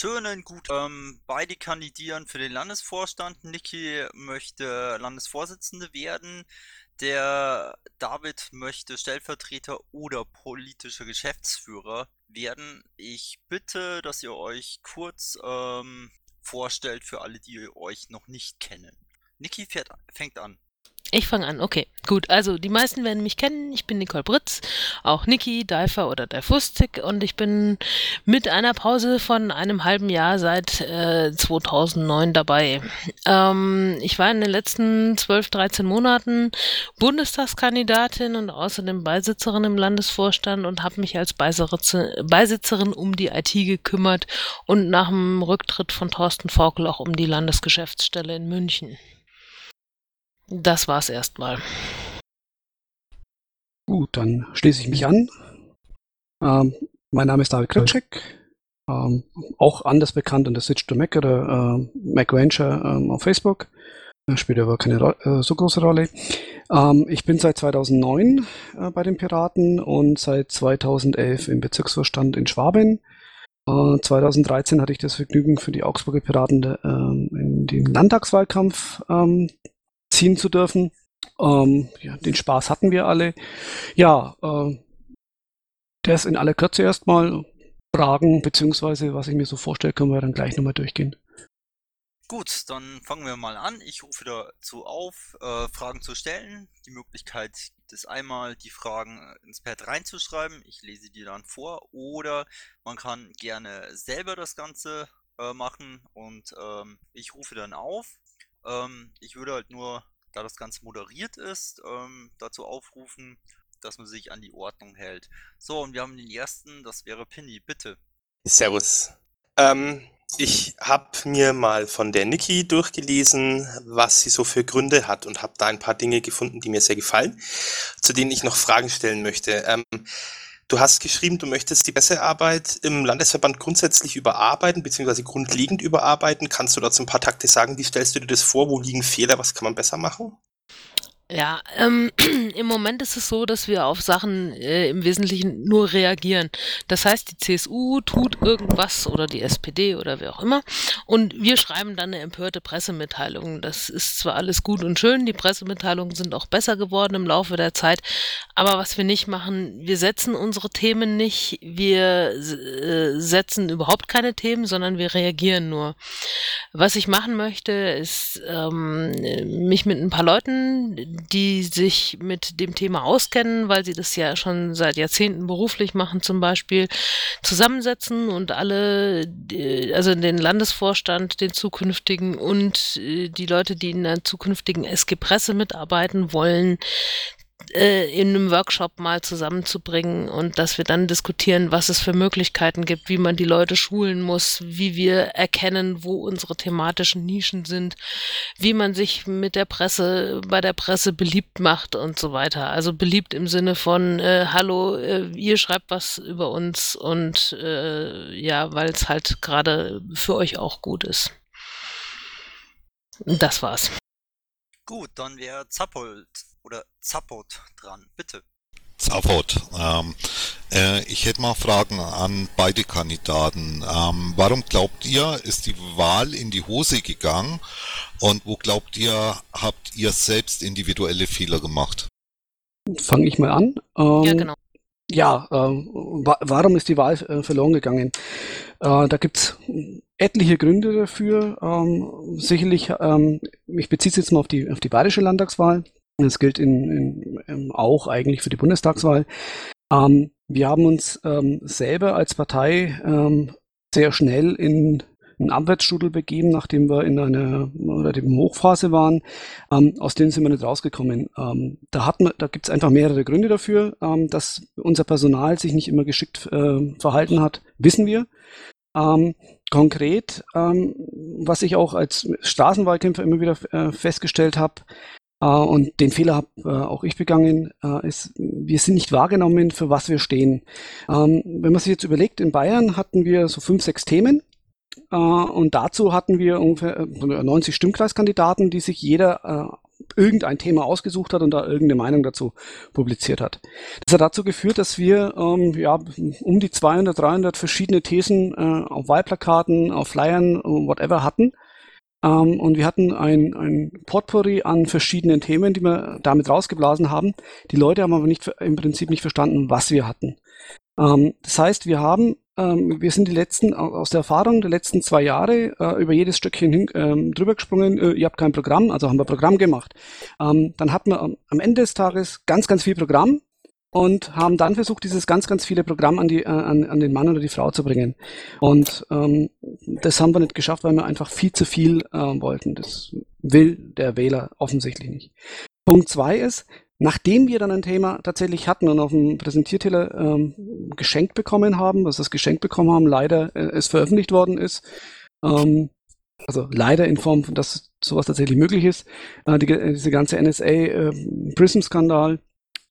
Schönen gut. Ähm, beide kandidieren für den Landesvorstand. Niki möchte Landesvorsitzende werden. Der David möchte Stellvertreter oder politischer Geschäftsführer werden. Ich bitte, dass ihr euch kurz ähm, vorstellt für alle, die euch noch nicht kennen. Niki fängt an. Ich fange an, okay. Gut, also die meisten werden mich kennen. Ich bin Nicole Britz, auch Niki, Difer oder Difustik und ich bin mit einer Pause von einem halben Jahr seit äh, 2009 dabei. Ähm, ich war in den letzten 12, 13 Monaten Bundestagskandidatin und außerdem Beisitzerin im Landesvorstand und habe mich als Beisitzerin um die IT gekümmert und nach dem Rücktritt von Thorsten Forkel auch um die Landesgeschäftsstelle in München. Das war's erstmal. Gut, dann schließe ich mich an. Ähm, mein Name ist David Kritschek, ähm, auch anders bekannt unter Switch to Mac oder äh, Mac Venture ähm, auf Facebook. Spielt aber keine äh, so große Rolle. Ähm, ich bin seit 2009 äh, bei den Piraten und seit 2011 im Bezirksvorstand in Schwaben. 2013 äh, hatte ich das Vergnügen für die Augsburger Piraten äh, in den Landtagswahlkampf ähm, ziehen zu dürfen. Ähm, ja, den Spaß hatten wir alle. Ja, äh, das in aller Kürze erstmal. Fragen, beziehungsweise was ich mir so vorstelle, können wir dann gleich nochmal durchgehen. Gut, dann fangen wir mal an. Ich rufe dazu auf, äh, Fragen zu stellen. Die Möglichkeit gibt es einmal, die Fragen ins Pad reinzuschreiben. Ich lese die dann vor. Oder man kann gerne selber das Ganze äh, machen und ähm, ich rufe dann auf. Ähm, ich würde halt nur, da das Ganze moderiert ist, ähm, dazu aufrufen, dass man sich an die Ordnung hält. So, und wir haben den ersten, das wäre Pinny, bitte. Servus. Ähm, ich habe mir mal von der Niki durchgelesen, was sie so für Gründe hat und habe da ein paar Dinge gefunden, die mir sehr gefallen, zu denen ich noch Fragen stellen möchte. Ähm, Du hast geschrieben, du möchtest die Pressearbeit im Landesverband grundsätzlich überarbeiten, beziehungsweise grundlegend überarbeiten. Kannst du dazu ein paar Takte sagen? Wie stellst du dir das vor? Wo liegen Fehler? Was kann man besser machen? Ja, ähm, im Moment ist es so, dass wir auf Sachen äh, im Wesentlichen nur reagieren. Das heißt, die CSU tut irgendwas oder die SPD oder wer auch immer und wir schreiben dann eine empörte Pressemitteilung. Das ist zwar alles gut und schön, die Pressemitteilungen sind auch besser geworden im Laufe der Zeit, aber was wir nicht machen, wir setzen unsere Themen nicht, wir äh, setzen überhaupt keine Themen, sondern wir reagieren nur. Was ich machen möchte, ist ähm, mich mit ein paar Leuten, die sich mit dem Thema auskennen, weil sie das ja schon seit Jahrzehnten beruflich machen zum Beispiel, zusammensetzen und alle, also den Landesvorstand, den zukünftigen und äh, die Leute, die in der zukünftigen SG Presse mitarbeiten wollen, äh, in einem Workshop mal zusammenzubringen und dass wir dann diskutieren, was es für Möglichkeiten gibt, wie man die Leute schulen muss, wie wir erkennen, wo unsere thematischen Nischen sind, wie man sich mit der Presse, bei der Presse beliebt macht und so weiter. Also beliebt im Sinne von, äh, hallo, äh, ihr schreibt was über uns und äh, ja, weil es halt gerade für euch auch gut ist. Das war's. Gut, dann wäre Zappold oder Zappot dran. Bitte. Zappot. Ähm, äh, ich hätte mal Fragen an beide Kandidaten. Ähm, warum glaubt ihr, ist die Wahl in die Hose gegangen? Und wo glaubt ihr, habt ihr selbst individuelle Fehler gemacht? Fange ich mal an. Ähm, ja, genau. Ja, äh, wa warum ist die Wahl äh, verloren gegangen? Äh, da gibt's etliche Gründe dafür. Ähm, sicherlich, ähm, ich beziehe es jetzt mal auf die, auf die bayerische Landtagswahl. Das gilt in, in, in auch eigentlich für die Bundestagswahl. Ähm, wir haben uns ähm, selber als Partei ähm, sehr schnell in einen Abwärtsstudel begeben, nachdem wir in einer relativen Hochphase waren. Ähm, aus denen sind wir nicht rausgekommen. Ähm, da da gibt es einfach mehrere Gründe dafür, ähm, dass unser Personal sich nicht immer geschickt äh, verhalten hat, wissen wir. Ähm, konkret, ähm, was ich auch als Straßenwahlkämpfer immer wieder äh, festgestellt habe, und den Fehler habe äh, auch ich begangen, äh, ist, wir sind nicht wahrgenommen, für was wir stehen. Ähm, wenn man sich jetzt überlegt, in Bayern hatten wir so fünf, sechs Themen. Uh, und dazu hatten wir ungefähr 90 Stimmkreiskandidaten, die sich jeder irgendein Thema ausgesucht hat und da irgendeine Meinung dazu publiziert hat. Das hat dazu geführt, dass wir ähm, ja, um die 200, 300 verschiedene Thesen äh, auf Wahlplakaten, auf Flyern, whatever hatten. Ähm, und wir hatten ein, ein Potpourri an verschiedenen Themen, die wir damit rausgeblasen haben. Die Leute haben aber nicht, im Prinzip nicht verstanden, was wir hatten. Ähm, das heißt, wir haben ähm, wir sind die letzten, aus der Erfahrung der letzten zwei Jahre äh, über jedes Stückchen hin, ähm, drüber gesprungen. Äh, ihr habt kein Programm, also haben wir Programm gemacht. Ähm, dann hatten wir am Ende des Tages ganz, ganz viel Programm und haben dann versucht, dieses ganz, ganz viele Programm an, die, äh, an, an den Mann oder die Frau zu bringen. Und ähm, das haben wir nicht geschafft, weil wir einfach viel zu viel äh, wollten. Das will der Wähler offensichtlich nicht. Punkt zwei ist, Nachdem wir dann ein Thema tatsächlich hatten und auf dem Präsentierteller ähm, geschenkt bekommen haben, was das geschenkt bekommen haben, leider äh, es veröffentlicht worden ist, ähm, also leider in Form, dass sowas tatsächlich möglich ist, äh, die, diese ganze NSA-Prism-Skandal. Äh,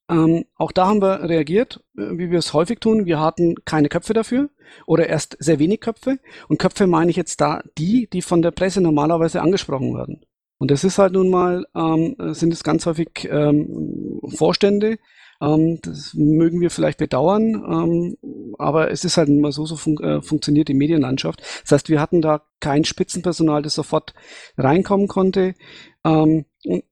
ähm, auch da haben wir reagiert, äh, wie wir es häufig tun. Wir hatten keine Köpfe dafür oder erst sehr wenig Köpfe. Und Köpfe meine ich jetzt da die, die von der Presse normalerweise angesprochen werden. Und das ist halt nun mal, ähm, sind es ganz häufig ähm, Vorstände. Ähm, das mögen wir vielleicht bedauern, ähm, aber es ist halt nun mal so, so fun äh, funktioniert die Medienlandschaft. Das heißt, wir hatten da kein Spitzenpersonal, das sofort reinkommen konnte. Ähm, und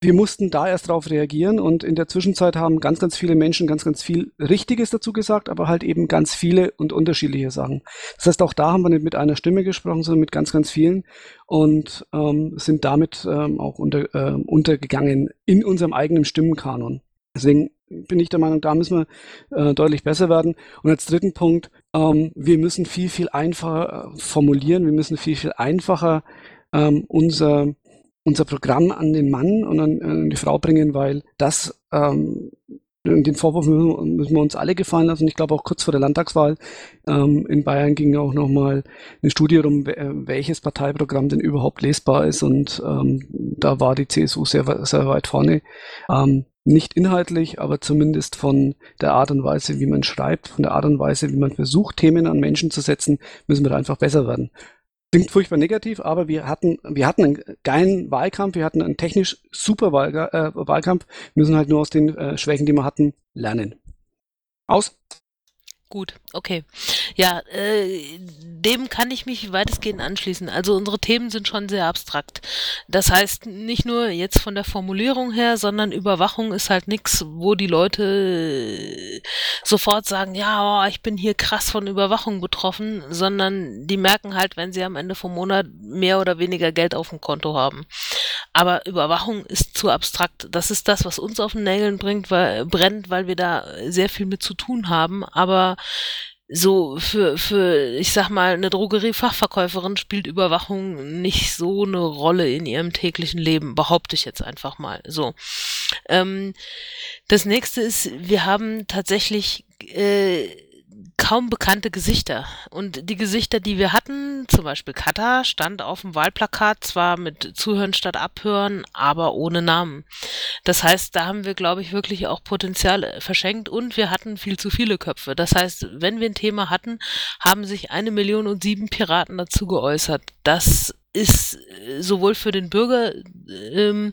wir mussten da erst darauf reagieren und in der Zwischenzeit haben ganz, ganz viele Menschen ganz, ganz viel Richtiges dazu gesagt, aber halt eben ganz viele und unterschiedliche Sachen. Das heißt, auch da haben wir nicht mit einer Stimme gesprochen, sondern mit ganz, ganz vielen und ähm, sind damit ähm, auch unter, äh, untergegangen in unserem eigenen Stimmenkanon. Deswegen bin ich der Meinung, da müssen wir äh, deutlich besser werden. Und als dritten Punkt, ähm, wir müssen viel, viel einfacher äh, formulieren, wir müssen viel, viel einfacher ähm, unser unser Programm an den Mann und an, an die Frau bringen, weil das ähm, den Vorwurf müssen, wir uns alle gefallen lassen. Ich glaube auch kurz vor der Landtagswahl ähm, in Bayern ging auch nochmal eine Studie um, welches Parteiprogramm denn überhaupt lesbar ist. Und ähm, da war die CSU sehr, sehr weit vorne. Ähm, nicht inhaltlich, aber zumindest von der Art und Weise, wie man schreibt, von der Art und Weise, wie man versucht, Themen an Menschen zu setzen, müssen wir einfach besser werden klingt furchtbar negativ, aber wir hatten, wir hatten einen geilen Wahlkampf, wir hatten einen technisch super äh, Wahlkampf, müssen halt nur aus den äh, Schwächen, die wir hatten, lernen. Aus. Gut, okay. Ja, äh, dem kann ich mich weitestgehend anschließen. Also unsere Themen sind schon sehr abstrakt. Das heißt, nicht nur jetzt von der Formulierung her, sondern Überwachung ist halt nichts, wo die Leute sofort sagen, ja, oh, ich bin hier krass von Überwachung betroffen, sondern die merken halt, wenn sie am Ende vom Monat mehr oder weniger Geld auf dem Konto haben. Aber Überwachung ist zu abstrakt. Das ist das, was uns auf den Nägeln bringt, weil, brennt, weil wir da sehr viel mit zu tun haben. Aber so für, für, ich sag mal, eine Drogeriefachverkäuferin spielt Überwachung nicht so eine Rolle in ihrem täglichen Leben, behaupte ich jetzt einfach mal. So. Ähm, das nächste ist, wir haben tatsächlich äh, kaum bekannte Gesichter. Und die Gesichter, die wir hatten, zum Beispiel Kata, stand auf dem Wahlplakat zwar mit Zuhören statt Abhören, aber ohne Namen. Das heißt, da haben wir, glaube ich, wirklich auch Potenzial verschenkt und wir hatten viel zu viele Köpfe. Das heißt, wenn wir ein Thema hatten, haben sich eine Million und sieben Piraten dazu geäußert. Das ist äh, sowohl für den Bürger ähm,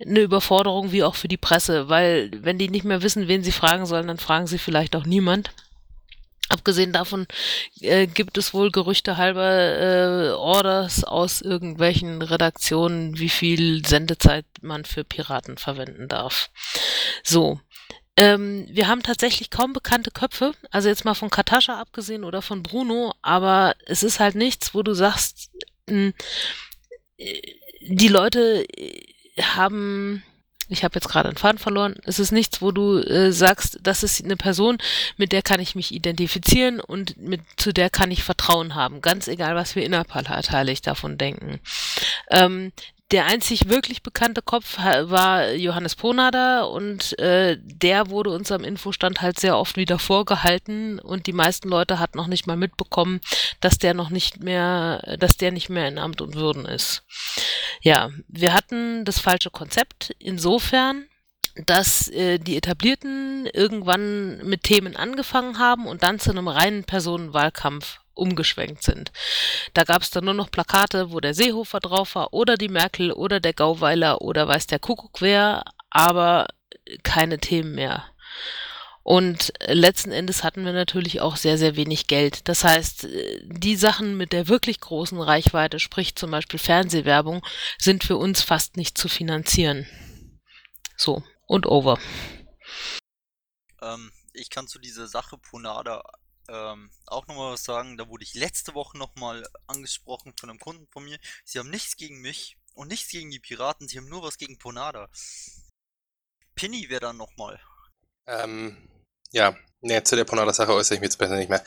eine Überforderung wie auch für die Presse, weil wenn die nicht mehr wissen, wen sie fragen sollen, dann fragen sie vielleicht auch niemand. Abgesehen davon äh, gibt es wohl Gerüchte halber äh, Orders aus irgendwelchen Redaktionen, wie viel Sendezeit man für Piraten verwenden darf. So. Ähm, wir haben tatsächlich kaum bekannte Köpfe, also jetzt mal von Katascha abgesehen oder von Bruno, aber es ist halt nichts, wo du sagst, mh, äh, die Leute äh, haben ich habe jetzt gerade einen Faden verloren. Es ist nichts, wo du äh, sagst, das ist eine Person, mit der kann ich mich identifizieren und mit, zu der kann ich Vertrauen haben. Ganz egal, was wir innerparteilich davon denken. Ähm, der einzig wirklich bekannte Kopf war Johannes Ponader und äh, der wurde uns am Infostand halt sehr oft wieder vorgehalten und die meisten Leute hatten noch nicht mal mitbekommen, dass der noch nicht mehr, dass der nicht mehr in Amt und Würden ist. Ja, wir hatten das falsche Konzept insofern, dass äh, die Etablierten irgendwann mit Themen angefangen haben und dann zu einem reinen Personenwahlkampf umgeschwenkt sind. Da gab es dann nur noch Plakate, wo der Seehofer drauf war oder die Merkel oder der Gauweiler oder weiß der Kuckuck wer, aber keine Themen mehr. Und letzten Endes hatten wir natürlich auch sehr, sehr wenig Geld. Das heißt, die Sachen mit der wirklich großen Reichweite, sprich zum Beispiel Fernsehwerbung, sind für uns fast nicht zu finanzieren. So, und over. Ähm, ich kann zu dieser Sache Ponada ähm, auch nochmal was sagen. Da wurde ich letzte Woche nochmal angesprochen von einem Kunden von mir. Sie haben nichts gegen mich und nichts gegen die Piraten, sie haben nur was gegen Ponada. Penny wäre dann nochmal. Ähm, ja, ne, zu der Ponada-Sache äußere ich mich jetzt besser nicht mehr.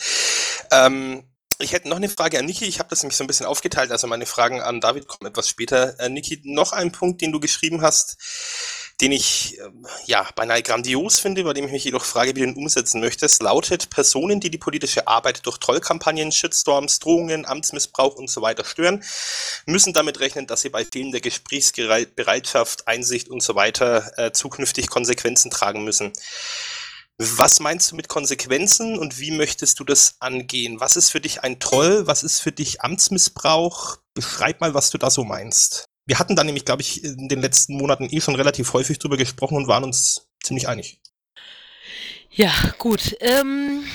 Ähm, ich hätte noch eine Frage an Niki. Ich habe das nämlich so ein bisschen aufgeteilt. Also meine Fragen an David kommen etwas später. Äh, Niki, noch ein Punkt, den du geschrieben hast den ich äh, ja beinahe grandios finde, bei dem ich mich jedoch frage, wie du ihn umsetzen möchtest, lautet Personen, die die politische Arbeit durch Trollkampagnen, Shitstorms, Drohungen, Amtsmissbrauch und so weiter stören, müssen damit rechnen, dass sie bei fehlender Gesprächsbereitschaft, Einsicht und so weiter äh, zukünftig Konsequenzen tragen müssen. Was meinst du mit Konsequenzen und wie möchtest du das angehen? Was ist für dich ein Troll? Was ist für dich Amtsmissbrauch? Beschreib mal, was du da so meinst. Wir hatten da nämlich, glaube ich, in den letzten Monaten eh schon relativ häufig drüber gesprochen und waren uns ziemlich einig. Ja, gut. Ähm,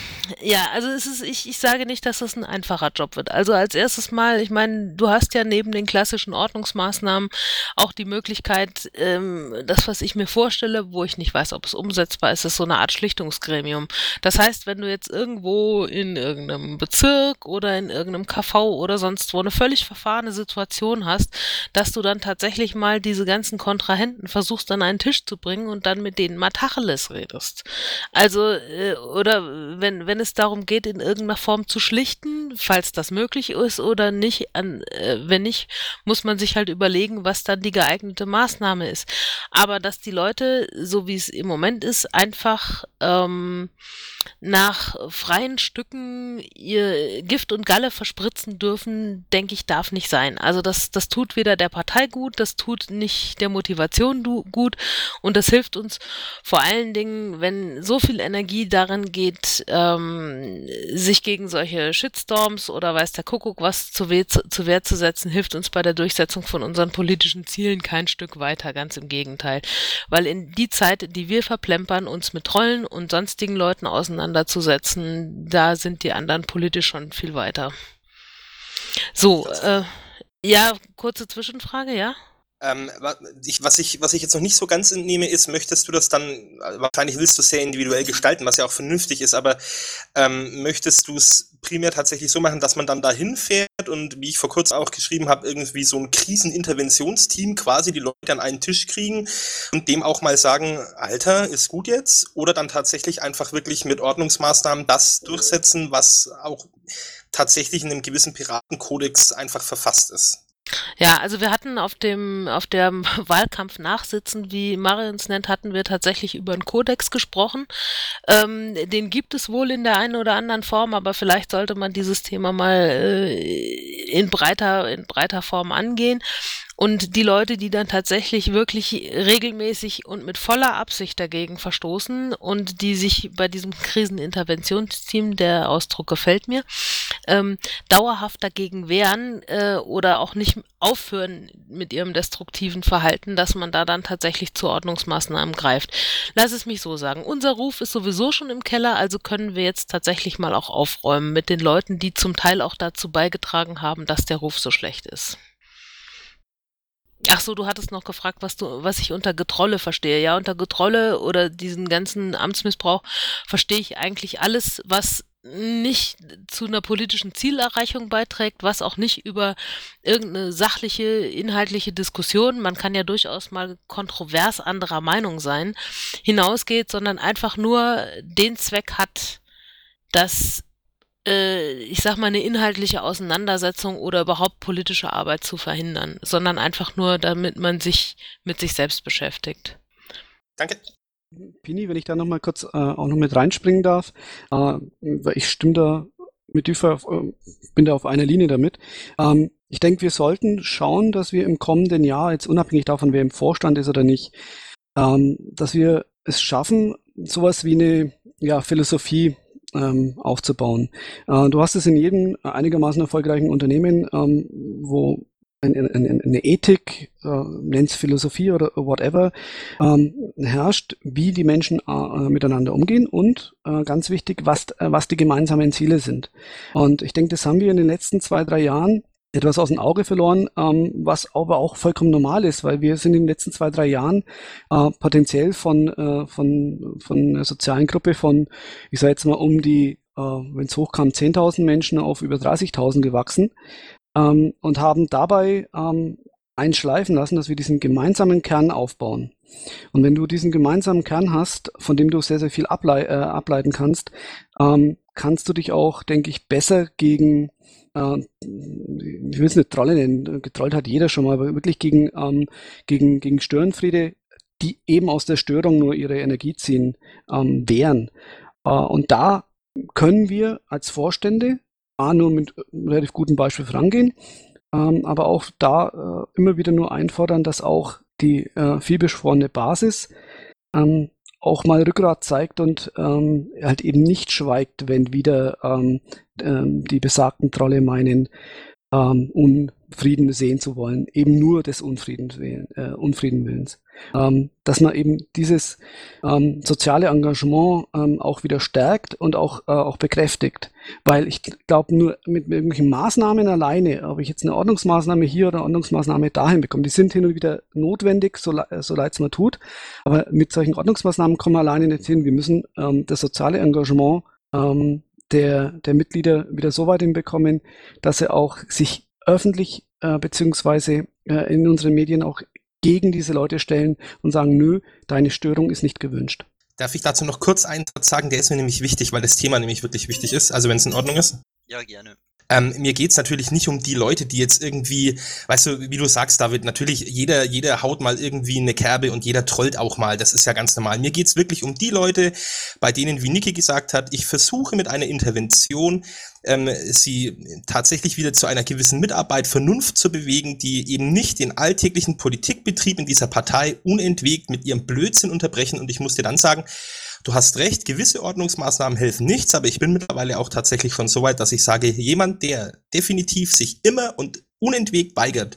ja, also es ist, ich, ich sage nicht, dass das ein einfacher Job wird. Also als erstes mal, ich meine, du hast ja neben den klassischen Ordnungsmaßnahmen auch die Möglichkeit, ähm, das, was ich mir vorstelle, wo ich nicht weiß, ob es umsetzbar ist, ist so eine Art Schlichtungsgremium. Das heißt, wenn du jetzt irgendwo in irgendeinem Bezirk oder in irgendeinem KV oder sonst wo eine völlig verfahrene Situation hast, dass du dann tatsächlich mal diese ganzen Kontrahenten versuchst an einen Tisch zu bringen und dann mit denen mal Tacheles redest. Also also, äh, oder wenn, wenn es darum geht, in irgendeiner Form zu schlichten, falls das möglich ist oder nicht, an, äh, wenn nicht, muss man sich halt überlegen, was dann die geeignete Maßnahme ist. Aber dass die Leute, so wie es im Moment ist, einfach ähm, nach freien Stücken ihr Gift und Galle verspritzen dürfen, denke ich, darf nicht sein. Also das, das tut weder der Partei gut, das tut nicht der Motivation gut und das hilft uns vor allen Dingen, wenn so viel Energie darin geht, ähm, sich gegen solche Shitstorms oder weiß der Kuckuck was zu, we zu Wehr zu setzen, hilft uns bei der Durchsetzung von unseren politischen Zielen kein Stück weiter, ganz im Gegenteil. Weil in die Zeit, die wir verplempern, uns mit Trollen und sonstigen Leuten auseinanderzusetzen, da sind die anderen politisch schon viel weiter. So, äh, ja, kurze Zwischenfrage, ja? Ähm, was, ich, was ich jetzt noch nicht so ganz entnehme, ist, möchtest du das dann, wahrscheinlich willst du es sehr individuell gestalten, was ja auch vernünftig ist, aber ähm, möchtest du es primär tatsächlich so machen, dass man dann da hinfährt und, wie ich vor kurzem auch geschrieben habe, irgendwie so ein Kriseninterventionsteam quasi die Leute an einen Tisch kriegen und dem auch mal sagen, Alter, ist gut jetzt? Oder dann tatsächlich einfach wirklich mit Ordnungsmaßnahmen das durchsetzen, was auch tatsächlich in einem gewissen Piratenkodex einfach verfasst ist? Ja, also wir hatten auf dem, auf dem Wahlkampf nachsitzen, wie Marion es nennt, hatten wir tatsächlich über einen Kodex gesprochen. Ähm, den gibt es wohl in der einen oder anderen Form, aber vielleicht sollte man dieses Thema mal äh, in breiter, in breiter Form angehen. Und die Leute, die dann tatsächlich wirklich regelmäßig und mit voller Absicht dagegen verstoßen und die sich bei diesem Kriseninterventionsteam, der Ausdruck gefällt mir, ähm, dauerhaft dagegen wehren äh, oder auch nicht aufhören mit ihrem destruktiven Verhalten, dass man da dann tatsächlich zu Ordnungsmaßnahmen greift. Lass es mich so sagen. Unser Ruf ist sowieso schon im Keller, also können wir jetzt tatsächlich mal auch aufräumen mit den Leuten, die zum Teil auch dazu beigetragen haben, dass der Ruf so schlecht ist. Ach so, du hattest noch gefragt, was du, was ich unter Getrolle verstehe. Ja, unter Getrolle oder diesen ganzen Amtsmissbrauch verstehe ich eigentlich alles, was nicht zu einer politischen Zielerreichung beiträgt, was auch nicht über irgendeine sachliche, inhaltliche Diskussion, man kann ja durchaus mal kontrovers anderer Meinung sein, hinausgeht, sondern einfach nur den Zweck hat, dass ich sag mal, eine inhaltliche Auseinandersetzung oder überhaupt politische Arbeit zu verhindern, sondern einfach nur, damit man sich mit sich selbst beschäftigt. Danke. Pini, wenn ich da nochmal kurz äh, auch noch mit reinspringen darf, äh, ich stimme da mit Düfer, äh, bin da auf einer Linie damit. Ähm, ich denke, wir sollten schauen, dass wir im kommenden Jahr, jetzt unabhängig davon, wer im Vorstand ist oder nicht, ähm, dass wir es schaffen, sowas wie eine ja, Philosophie ähm, aufzubauen. Äh, du hast es in jedem einigermaßen erfolgreichen Unternehmen, ähm, wo eine, eine, eine Ethik, äh, nennt Philosophie oder whatever, ähm, herrscht, wie die Menschen äh, miteinander umgehen und äh, ganz wichtig, was, äh, was die gemeinsamen Ziele sind. Und ich denke, das haben wir in den letzten zwei, drei Jahren etwas aus dem Auge verloren, ähm, was aber auch vollkommen normal ist, weil wir sind in den letzten zwei, drei Jahren äh, potenziell von, äh, von, von einer sozialen Gruppe von, ich sage jetzt mal, um die, äh, wenn es hochkam, 10.000 Menschen auf über 30.000 gewachsen ähm, und haben dabei ähm, einschleifen lassen, dass wir diesen gemeinsamen Kern aufbauen. Und wenn du diesen gemeinsamen Kern hast, von dem du sehr, sehr viel ablei äh, ableiten kannst, ähm, kannst du dich auch, denke ich, besser gegen, äh, ich will es nicht Trolle nennen, getrollt hat jeder schon mal, aber wirklich gegen, ähm, gegen, gegen Störenfriede, die eben aus der Störung nur ihre Energie ziehen, ähm, wehren. Äh, und da können wir als Vorstände A, nur mit relativ gutem Beispiel vorangehen, ähm, aber auch da äh, immer wieder nur einfordern, dass auch die äh, vielbeschworene Basis ähm, auch mal Rückgrat zeigt und ähm, halt eben nicht schweigt, wenn wieder ähm, ähm, die besagten Trolle meinen, ähm, Unfrieden sehen zu wollen, eben nur des Unfrieden, äh, Unfrieden willens. Ähm, dass man eben dieses ähm, soziale Engagement ähm, auch wieder stärkt und auch, äh, auch bekräftigt. Weil ich glaube, nur mit, irgendwelchen Maßnahmen alleine, ob ich jetzt eine Ordnungsmaßnahme hier oder Ordnungsmaßnahme dahin bekomme, die sind hin und wieder notwendig, so, so leid es mir tut. Aber mit solchen Ordnungsmaßnahmen kommen wir alleine nicht hin. Wir müssen ähm, das soziale Engagement ähm, der, der Mitglieder wieder so weit hinbekommen, dass sie auch sich öffentlich äh, beziehungsweise äh, in unseren Medien auch gegen diese Leute stellen und sagen, nö, deine Störung ist nicht gewünscht. Darf ich dazu noch kurz einen Satz sagen? Der ist mir nämlich wichtig, weil das Thema nämlich wirklich wichtig ist. Also wenn es in Ordnung ist. Ja, gerne. Ähm, mir geht's natürlich nicht um die Leute, die jetzt irgendwie, weißt du, wie du sagst, David, natürlich jeder, jeder haut mal irgendwie eine Kerbe und jeder trollt auch mal. Das ist ja ganz normal. Mir geht's wirklich um die Leute, bei denen, wie Niki gesagt hat, ich versuche mit einer Intervention ähm, sie tatsächlich wieder zu einer gewissen Mitarbeit, Vernunft zu bewegen, die eben nicht den alltäglichen Politikbetrieb in dieser Partei unentwegt mit ihrem Blödsinn unterbrechen. Und ich muss dir dann sagen, Du hast recht, gewisse Ordnungsmaßnahmen helfen nichts, aber ich bin mittlerweile auch tatsächlich schon so weit, dass ich sage, jemand, der definitiv sich immer und unentwegt weigert,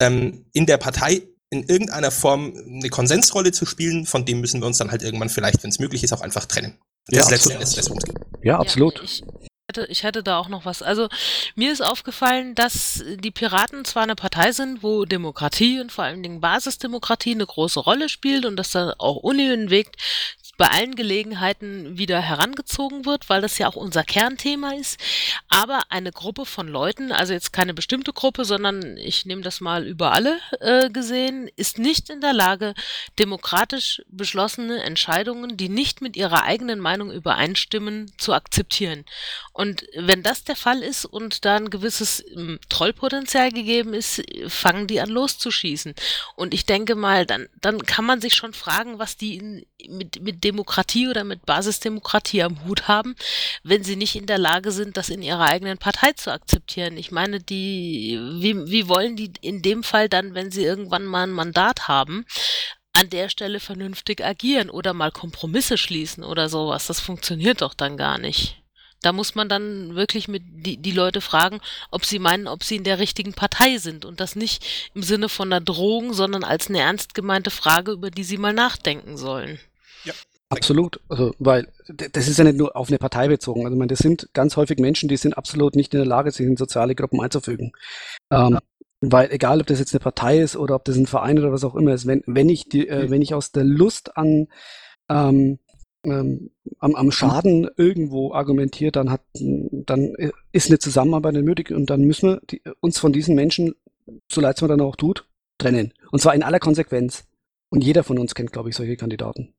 ähm, in der Partei in irgendeiner Form eine Konsensrolle zu spielen, von dem müssen wir uns dann halt irgendwann vielleicht, wenn es möglich ist, auch einfach trennen. Das ja, letzte Endes, das uns geht. Ja, absolut. Ja, ich, hätte, ich hätte da auch noch was. Also mir ist aufgefallen, dass die Piraten zwar eine Partei sind, wo Demokratie und vor allen Dingen Basisdemokratie eine große Rolle spielt und dass da auch unentwegt bei allen Gelegenheiten wieder herangezogen wird, weil das ja auch unser Kernthema ist. Aber eine Gruppe von Leuten, also jetzt keine bestimmte Gruppe, sondern ich nehme das mal über alle äh, gesehen, ist nicht in der Lage, demokratisch beschlossene Entscheidungen, die nicht mit ihrer eigenen Meinung übereinstimmen, zu akzeptieren. Und wenn das der Fall ist und da ein gewisses ähm, Trollpotenzial gegeben ist, fangen die an loszuschießen. Und ich denke mal, dann, dann kann man sich schon fragen, was die in, mit, mit Demokratie oder mit Basisdemokratie am Hut haben, wenn sie nicht in der Lage sind, das in ihrer eigenen Partei zu akzeptieren. Ich meine, die, wie, wie wollen die in dem Fall dann, wenn sie irgendwann mal ein Mandat haben, an der Stelle vernünftig agieren oder mal Kompromisse schließen oder sowas? Das funktioniert doch dann gar nicht. Da muss man dann wirklich mit die, die Leute fragen, ob sie meinen, ob sie in der richtigen Partei sind und das nicht im Sinne von einer Drohung, sondern als eine ernst gemeinte Frage, über die sie mal nachdenken sollen. Absolut, also weil das ist ja nicht nur auf eine Partei bezogen. Also ich meine, das sind ganz häufig Menschen, die sind absolut nicht in der Lage, sich in soziale Gruppen einzufügen. Ähm. Weil egal, ob das jetzt eine Partei ist oder ob das ein Verein oder was auch immer ist, wenn, wenn ich die, äh, wenn ich aus der Lust an ähm, ähm, am, am Schaden irgendwo argumentiert, dann hat, dann ist eine Zusammenarbeit nötig und dann müssen wir die, uns von diesen Menschen, so leid es mir dann auch tut, trennen. Und zwar in aller Konsequenz. Und jeder von uns kennt, glaube ich, solche Kandidaten.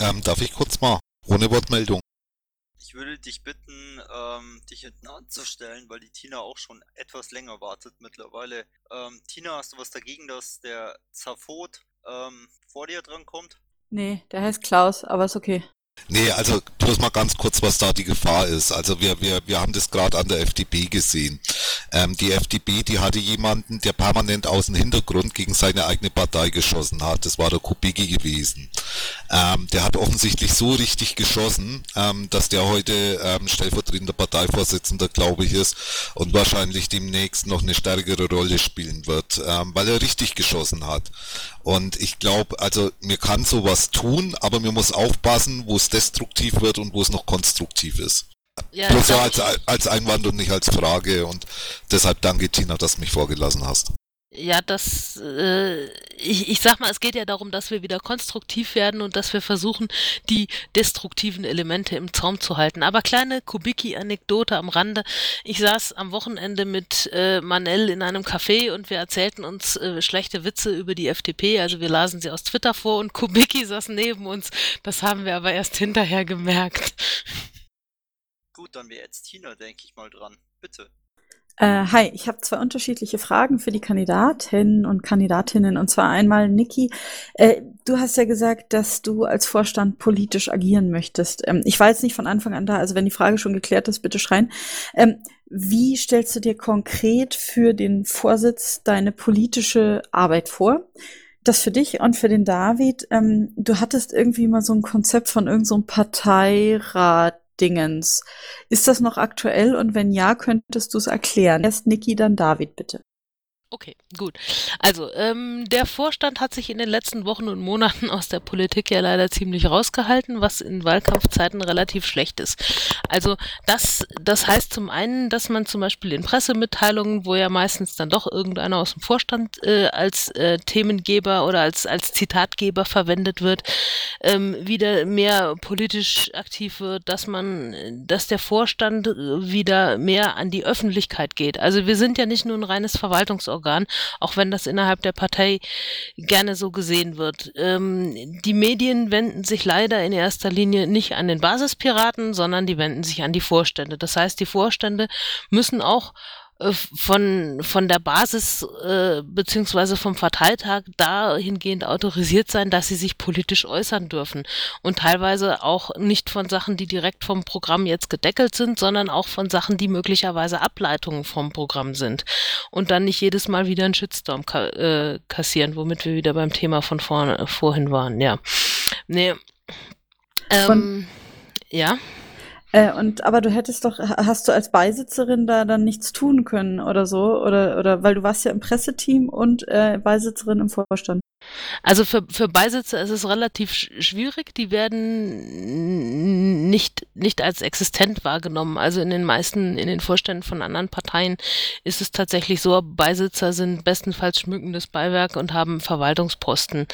Ähm, darf ich kurz mal, ohne Wortmeldung. Ich würde dich bitten, ähm, dich hinten anzustellen, weil die Tina auch schon etwas länger wartet mittlerweile. Ähm, Tina, hast du was dagegen, dass der Zafot ähm, vor dir dran kommt? Nee, der heißt Klaus, aber ist okay. Nee, also bloß mal ganz kurz, was da die Gefahr ist. Also wir, wir, wir haben das gerade an der FDP gesehen. Ähm, die FDP, die hatte jemanden, der permanent aus dem Hintergrund gegen seine eigene Partei geschossen hat. Das war der Kubicki gewesen. Ähm, der hat offensichtlich so richtig geschossen, ähm, dass der heute ähm, stellvertretender Parteivorsitzender, glaube ich, ist und wahrscheinlich demnächst noch eine stärkere Rolle spielen wird, ähm, weil er richtig geschossen hat. Und ich glaube, also mir kann sowas tun, aber mir muss aufpassen, wo es destruktiv wird und wo es noch konstruktiv ist. Ja, Bloß so als, als Einwand und nicht als Frage und deshalb danke Tina, dass du mich vorgelassen hast. Ja, das, äh, ich, ich sag mal, es geht ja darum, dass wir wieder konstruktiv werden und dass wir versuchen, die destruktiven Elemente im Zaum zu halten. Aber kleine Kubicki-Anekdote am Rande. Ich saß am Wochenende mit äh, Manel in einem Café und wir erzählten uns äh, schlechte Witze über die FDP. Also wir lasen sie aus Twitter vor und Kubicki saß neben uns. Das haben wir aber erst hinterher gemerkt. Gut, dann wäre jetzt Tina, denke ich mal, dran. Bitte. Äh, hi, ich habe zwei unterschiedliche Fragen für die Kandidatinnen und Kandidatinnen. Und zwar einmal, Niki, äh, du hast ja gesagt, dass du als Vorstand politisch agieren möchtest. Ähm, ich war jetzt nicht von Anfang an da, also wenn die Frage schon geklärt ist, bitte schreien. Ähm, wie stellst du dir konkret für den Vorsitz deine politische Arbeit vor? Das für dich und für den David. Ähm, du hattest irgendwie mal so ein Konzept von irgendeinem so Parteirat Dingens. Ist das noch aktuell und wenn ja, könntest du es erklären? Erst Niki, dann David, bitte. Okay, gut. Also, ähm, der Vorstand hat sich in den letzten Wochen und Monaten aus der Politik ja leider ziemlich rausgehalten, was in Wahlkampfzeiten relativ schlecht ist. Also, das, das heißt zum einen, dass man zum Beispiel in Pressemitteilungen, wo ja meistens dann doch irgendeiner aus dem Vorstand äh, als äh, Themengeber oder als, als Zitatgeber verwendet wird, ähm, wieder mehr politisch aktiv wird, dass man, dass der Vorstand äh, wieder mehr an die Öffentlichkeit geht. Also, wir sind ja nicht nur ein reines Verwaltungsorgan, Organ, auch wenn das innerhalb der Partei gerne so gesehen wird. Ähm, die Medien wenden sich leider in erster Linie nicht an den Basispiraten, sondern die wenden sich an die Vorstände. Das heißt, die Vorstände müssen auch von, von der Basis äh, beziehungsweise vom Parteitag dahingehend autorisiert sein, dass sie sich politisch äußern dürfen. Und teilweise auch nicht von Sachen, die direkt vom Programm jetzt gedeckelt sind, sondern auch von Sachen, die möglicherweise Ableitungen vom Programm sind. Und dann nicht jedes Mal wieder einen Shitstorm ka äh, kassieren, womit wir wieder beim Thema von vorne, vorhin waren, ja. Nee. Ähm, ja. Äh, und aber du hättest doch, hast du als Beisitzerin da dann nichts tun können oder so? Oder, oder weil du warst ja im Presseteam und äh, Beisitzerin im Vorstand. Also für, für Beisitzer ist es relativ schwierig. Die werden nicht, nicht als existent wahrgenommen. Also in den meisten, in den Vorständen von anderen Parteien ist es tatsächlich so, Beisitzer sind bestenfalls schmückendes Beiwerk und haben Verwaltungsposten.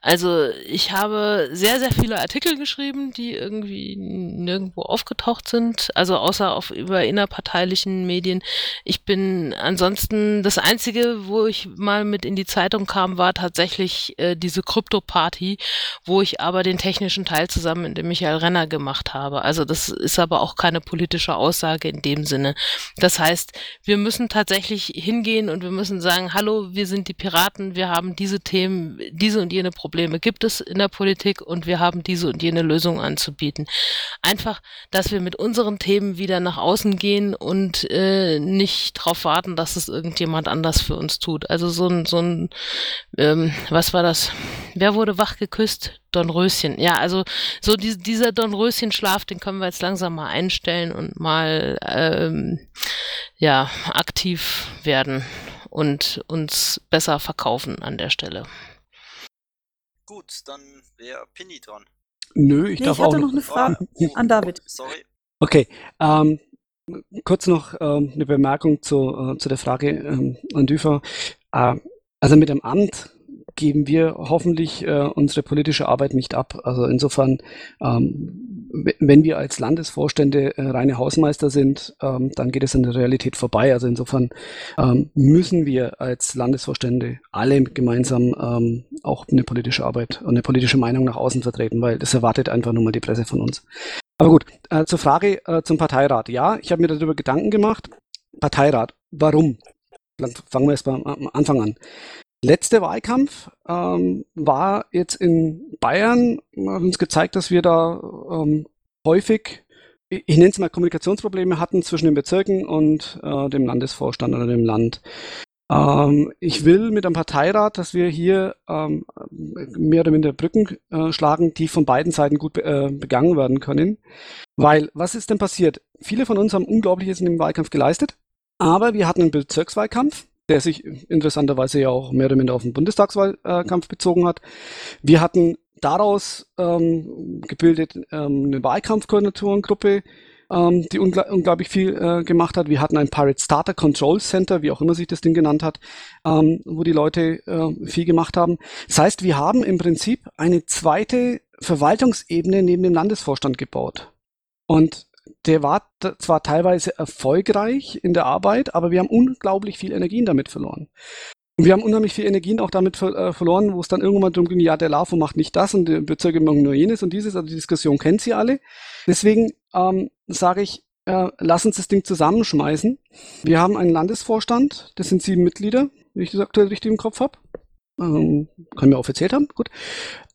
Also ich habe sehr, sehr viele Artikel geschrieben, die irgendwie nirgendwo aufgetaucht sind. Also außer auf über innerparteilichen Medien. Ich bin ansonsten das einzige, wo ich mal mit in die Zeitung kam, war tatsächlich ich äh, diese Krypto-Party, wo ich aber den technischen Teil zusammen mit dem Michael Renner gemacht habe. Also das ist aber auch keine politische Aussage in dem Sinne. Das heißt, wir müssen tatsächlich hingehen und wir müssen sagen, hallo, wir sind die Piraten, wir haben diese Themen, diese und jene Probleme gibt es in der Politik und wir haben diese und jene Lösung anzubieten. Einfach, dass wir mit unseren Themen wieder nach außen gehen und äh, nicht darauf warten, dass es irgendjemand anders für uns tut. Also so ein, so ein ähm, was war das? Wer wurde wach geküsst? Dornröschen. Ja, also so die, dieser Dornröschen-Schlaf, den können wir jetzt langsam mal einstellen und mal ähm, ja aktiv werden und uns besser verkaufen an der Stelle. Gut, dann wäre Pinny dran. Nö, ich Nee, darf ich hatte auch noch eine Frage Oh, an David. Sorry. Okay, ähm, kurz noch ähm, eine Bemerkung zu, äh, zu der Frage ähm, an Düfer. Äh, also mit dem Amt geben wir hoffentlich äh, unsere politische Arbeit nicht ab. Also insofern, ähm, wenn wir als Landesvorstände äh, reine Hausmeister sind, ähm, dann geht es an der Realität vorbei. Also insofern ähm, müssen wir als Landesvorstände alle gemeinsam ähm, auch eine politische Arbeit und eine politische Meinung nach außen vertreten, weil das erwartet einfach nur mal die Presse von uns. Aber gut, äh, zur Frage äh, zum Parteirat. Ja, ich habe mir darüber Gedanken gemacht. Parteirat, warum? Dann fangen wir erst mal am Anfang an. Letzter Wahlkampf ähm, war jetzt in Bayern, hat uns gezeigt, dass wir da ähm, häufig ich, ich nenne es mal Kommunikationsprobleme hatten zwischen den Bezirken und äh, dem Landesvorstand oder dem Land. Ähm, ich will mit einem Parteirat, dass wir hier ähm, mehr oder minder Brücken äh, schlagen, die von beiden Seiten gut äh, begangen werden können. Weil, was ist denn passiert? Viele von uns haben Unglaubliches in dem Wahlkampf geleistet, aber wir hatten einen Bezirkswahlkampf, der sich interessanterweise ja auch mehr oder minder auf den Bundestagswahlkampf bezogen hat. Wir hatten daraus ähm, gebildet ähm, eine Wahlkampfkoordinatorengruppe, ähm, die ungl unglaublich viel äh, gemacht hat. Wir hatten ein Pirate Starter Control Center, wie auch immer sich das Ding genannt hat, ähm, wo die Leute äh, viel gemacht haben. Das heißt, wir haben im Prinzip eine zweite Verwaltungsebene neben dem Landesvorstand gebaut. Und der war zwar teilweise erfolgreich in der Arbeit, aber wir haben unglaublich viel Energien damit verloren. Und wir haben unheimlich viel Energien auch damit ver äh, verloren, wo es dann irgendwann darum ging, ja, der LAFO macht nicht das und die Bezirke machen nur jenes und dieses, also die Diskussion kennt sie alle. Deswegen ähm, sage ich, äh, lass uns das Ding zusammenschmeißen. Wir haben einen Landesvorstand, das sind sieben Mitglieder, wenn ich das aktuell richtig im Kopf habe. Ähm, können wir offiziell haben, gut.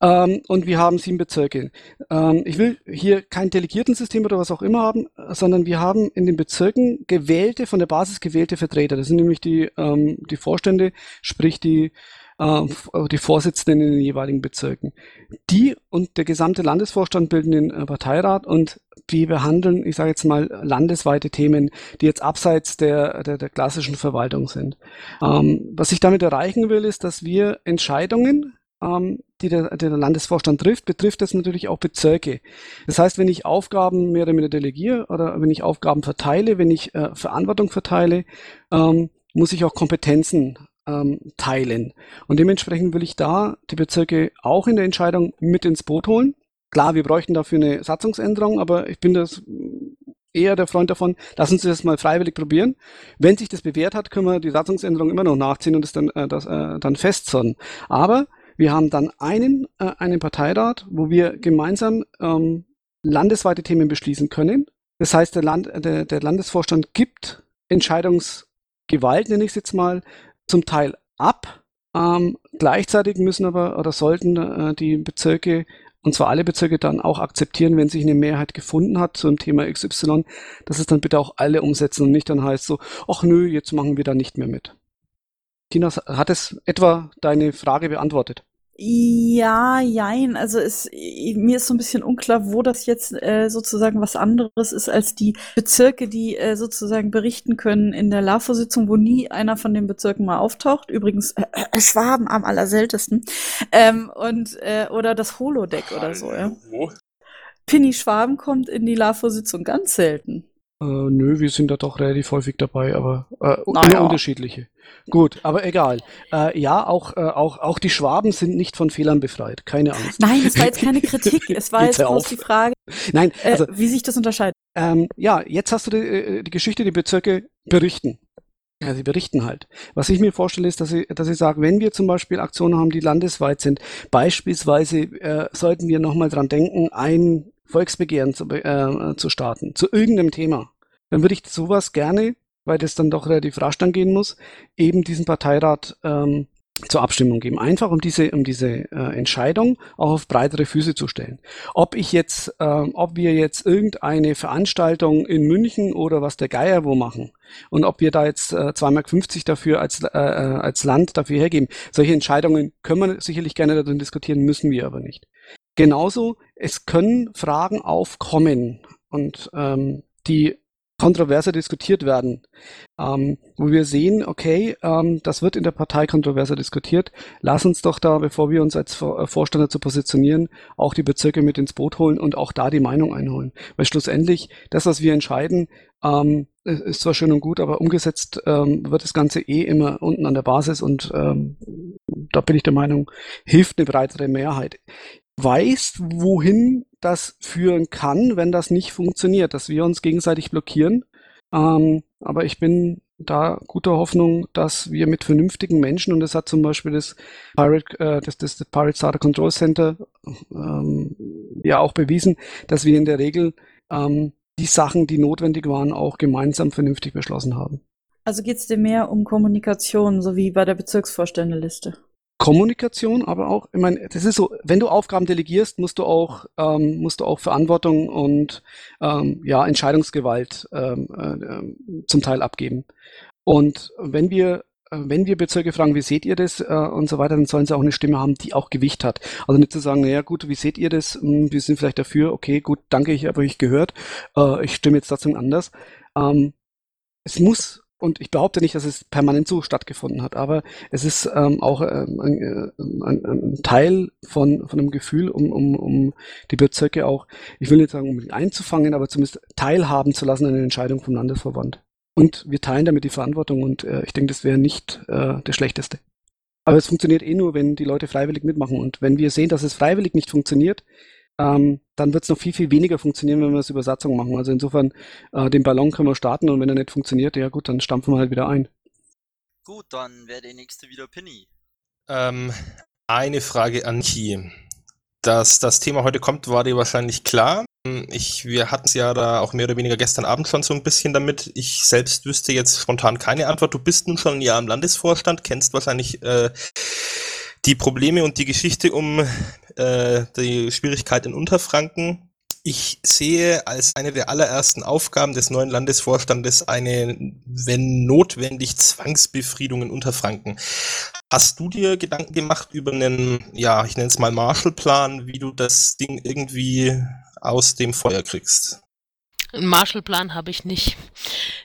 Ähm, und wir haben sieben Bezirke. Ähm, ich will hier kein Delegiertensystem oder was auch immer haben, sondern wir haben in den Bezirken gewählte, von der Basis gewählte Vertreter. Das sind nämlich die, ähm, die Vorstände, sprich die, die Vorsitzenden in den jeweiligen Bezirken. Die und der gesamte Landesvorstand bilden den äh, Parteirat und wir behandeln, ich sage jetzt mal, landesweite Themen, die jetzt abseits der, der, der klassischen Verwaltung sind. Ähm, was ich damit erreichen will, ist, dass wir Entscheidungen, ähm, die der, der Landesvorstand trifft, betrifft das natürlich auch Bezirke. Das heißt, wenn ich Aufgaben mehr oder weniger delegiere oder wenn ich Aufgaben verteile, wenn ich äh, Verantwortung verteile, ähm, muss ich auch Kompetenzen ähm, teilen. Und dementsprechend will ich da die Bezirke auch in der Entscheidung mit ins Boot holen. Klar, wir bräuchten dafür eine Satzungsänderung, aber ich bin das eher der Freund davon, lass uns das mal freiwillig probieren. Wenn sich das bewährt hat, können wir die Satzungsänderung immer noch nachziehen und es dann, äh, äh, dann festzurren. Aber wir haben dann einen, äh, einen Parteirat, wo wir gemeinsam ähm, landesweite Themen beschließen können. Das heißt, der, Land, der, der Landesvorstand gibt Entscheidungsgewalt, nenne ich es jetzt mal, zum Teil ab. Ähm, gleichzeitig müssen aber oder sollten äh, die Bezirke und zwar alle Bezirke dann auch akzeptieren, wenn sich eine Mehrheit gefunden hat zum Thema XY, dass es dann bitte auch alle umsetzen und nicht dann heißt so, ach nö, jetzt machen wir da nicht mehr mit. Tina, hat es etwa deine Frage beantwortet? Ja, jein. Also es, mir ist so ein bisschen unklar, wo das jetzt äh, sozusagen was anderes ist als die Bezirke, die äh, sozusagen berichten können in der LAFO-Sitzung, wo nie einer von den Bezirken mal auftaucht. Übrigens äh, äh Schwaben am allerseltesten. Ähm, und äh, oder das Holodeck oder so. Ja. Pinny Schwaben kommt in die LAFO-Sitzung ganz selten. Äh, nö, wir sind da doch relativ häufig dabei, aber äh, naja. unterschiedliche. Gut, aber egal. Äh, ja, auch, äh, auch, auch die Schwaben sind nicht von Fehlern befreit. Keine Angst. Nein, es war jetzt keine Kritik. Es war jetzt bloß die Frage, Nein, äh, also, wie sich das unterscheidet. Ähm, ja, jetzt hast du die, äh, die Geschichte, die Bezirke berichten. Ja, sie berichten halt. Was ich mir vorstelle, ist, dass ich, dass ich sage, wenn wir zum Beispiel Aktionen haben, die landesweit sind, beispielsweise äh, sollten wir nochmal dran denken, ein Volksbegehren zu, äh, zu starten, zu irgendeinem Thema, dann würde ich sowas gerne weil das dann doch relativ rasch dann gehen muss, eben diesen Parteirat ähm, zur Abstimmung geben. Einfach um diese, um diese äh, Entscheidung auch auf breitere Füße zu stellen. Ob ich jetzt, äh, ob wir jetzt irgendeine Veranstaltung in München oder was der Geier wo machen und ob wir da jetzt äh, 2,50 Mark dafür als, äh, äh, als Land dafür hergeben. Solche Entscheidungen können wir sicherlich gerne darin diskutieren, müssen wir aber nicht. Genauso, es können Fragen aufkommen und ähm, die kontroverser diskutiert werden, ähm, wo wir sehen, okay, ähm, das wird in der Partei kontroverser diskutiert. Lass uns doch da, bevor wir uns als äh, Vorstand dazu positionieren, auch die Bezirke mit ins Boot holen und auch da die Meinung einholen. Weil schlussendlich, das, was wir entscheiden, ähm, ist zwar schön und gut, aber umgesetzt ähm, wird das Ganze eh immer unten an der Basis und ähm, da bin ich der Meinung, hilft eine breitere Mehrheit weiß, wohin das führen kann, wenn das nicht funktioniert, dass wir uns gegenseitig blockieren. Ähm, aber ich bin da guter Hoffnung, dass wir mit vernünftigen Menschen, und das hat zum Beispiel das Pirate, äh, das, das, das Pirate Starter Control Center ähm, ja auch bewiesen, dass wir in der Regel ähm, die Sachen, die notwendig waren, auch gemeinsam vernünftig beschlossen haben. Also geht es dir mehr um Kommunikation, so wie bei der Bezirksvorständeliste? Kommunikation, aber auch, ich meine, das ist so, wenn du Aufgaben delegierst, musst du auch, ähm, musst du auch Verantwortung und ähm, ja, Entscheidungsgewalt ähm, äh, zum Teil abgeben. Und wenn wir äh, wenn wir Bezirke fragen, wie seht ihr das äh, und so weiter, dann sollen sie auch eine Stimme haben, die auch Gewicht hat. Also nicht zu sagen, naja gut, wie seht ihr das? Hm, wir sind vielleicht dafür, okay, gut, danke, ich habe euch gehört, äh, ich stimme jetzt dazu anders. Ähm, es muss, und ich behaupte nicht, dass es permanent so stattgefunden hat, aber es ist ähm, auch ähm, ein, ein, ein, Teil von, von einem Gefühl, um, um, um die Bezirke auch, ich will nicht sagen, um einzufangen, aber zumindest teilhaben zu lassen an den Entscheidungen vom Landesverband. Und wir teilen damit die Verantwortung und äh, ich denke, das wäre nicht äh, das Schlechteste. Aber es funktioniert eh nur, wenn die Leute freiwillig mitmachen. Und wenn wir sehen, dass es freiwillig nicht funktioniert, ähm, dann wird es noch viel, viel weniger funktionieren, wenn wir es über Satzung machen. Also insofern, äh, den Ballon können wir starten und wenn er nicht funktioniert, ja gut, dann stampfen wir halt wieder ein. Gut, dann wäre der nächste wieder Penny. Ähm, eine Frage an Ki. Dass das Thema heute kommt, war dir wahrscheinlich klar. Ich, wir hatten es ja da auch mehr oder weniger gestern Abend schon so ein bisschen damit. Ich selbst wüsste jetzt spontan keine Antwort. Du bist nun schon ein Jahr im Landesvorstand, kennst wahrscheinlich äh, die Probleme und die Geschichte um äh, die Schwierigkeit in Unterfranken. Ich sehe als eine der allerersten Aufgaben des neuen Landesvorstandes eine, wenn notwendig, Zwangsbefriedung in Unterfranken. Hast du dir Gedanken gemacht über einen, ja, ich nenne es mal Marshallplan, wie du das Ding irgendwie aus dem Feuer kriegst. Einen Marshallplan habe ich nicht.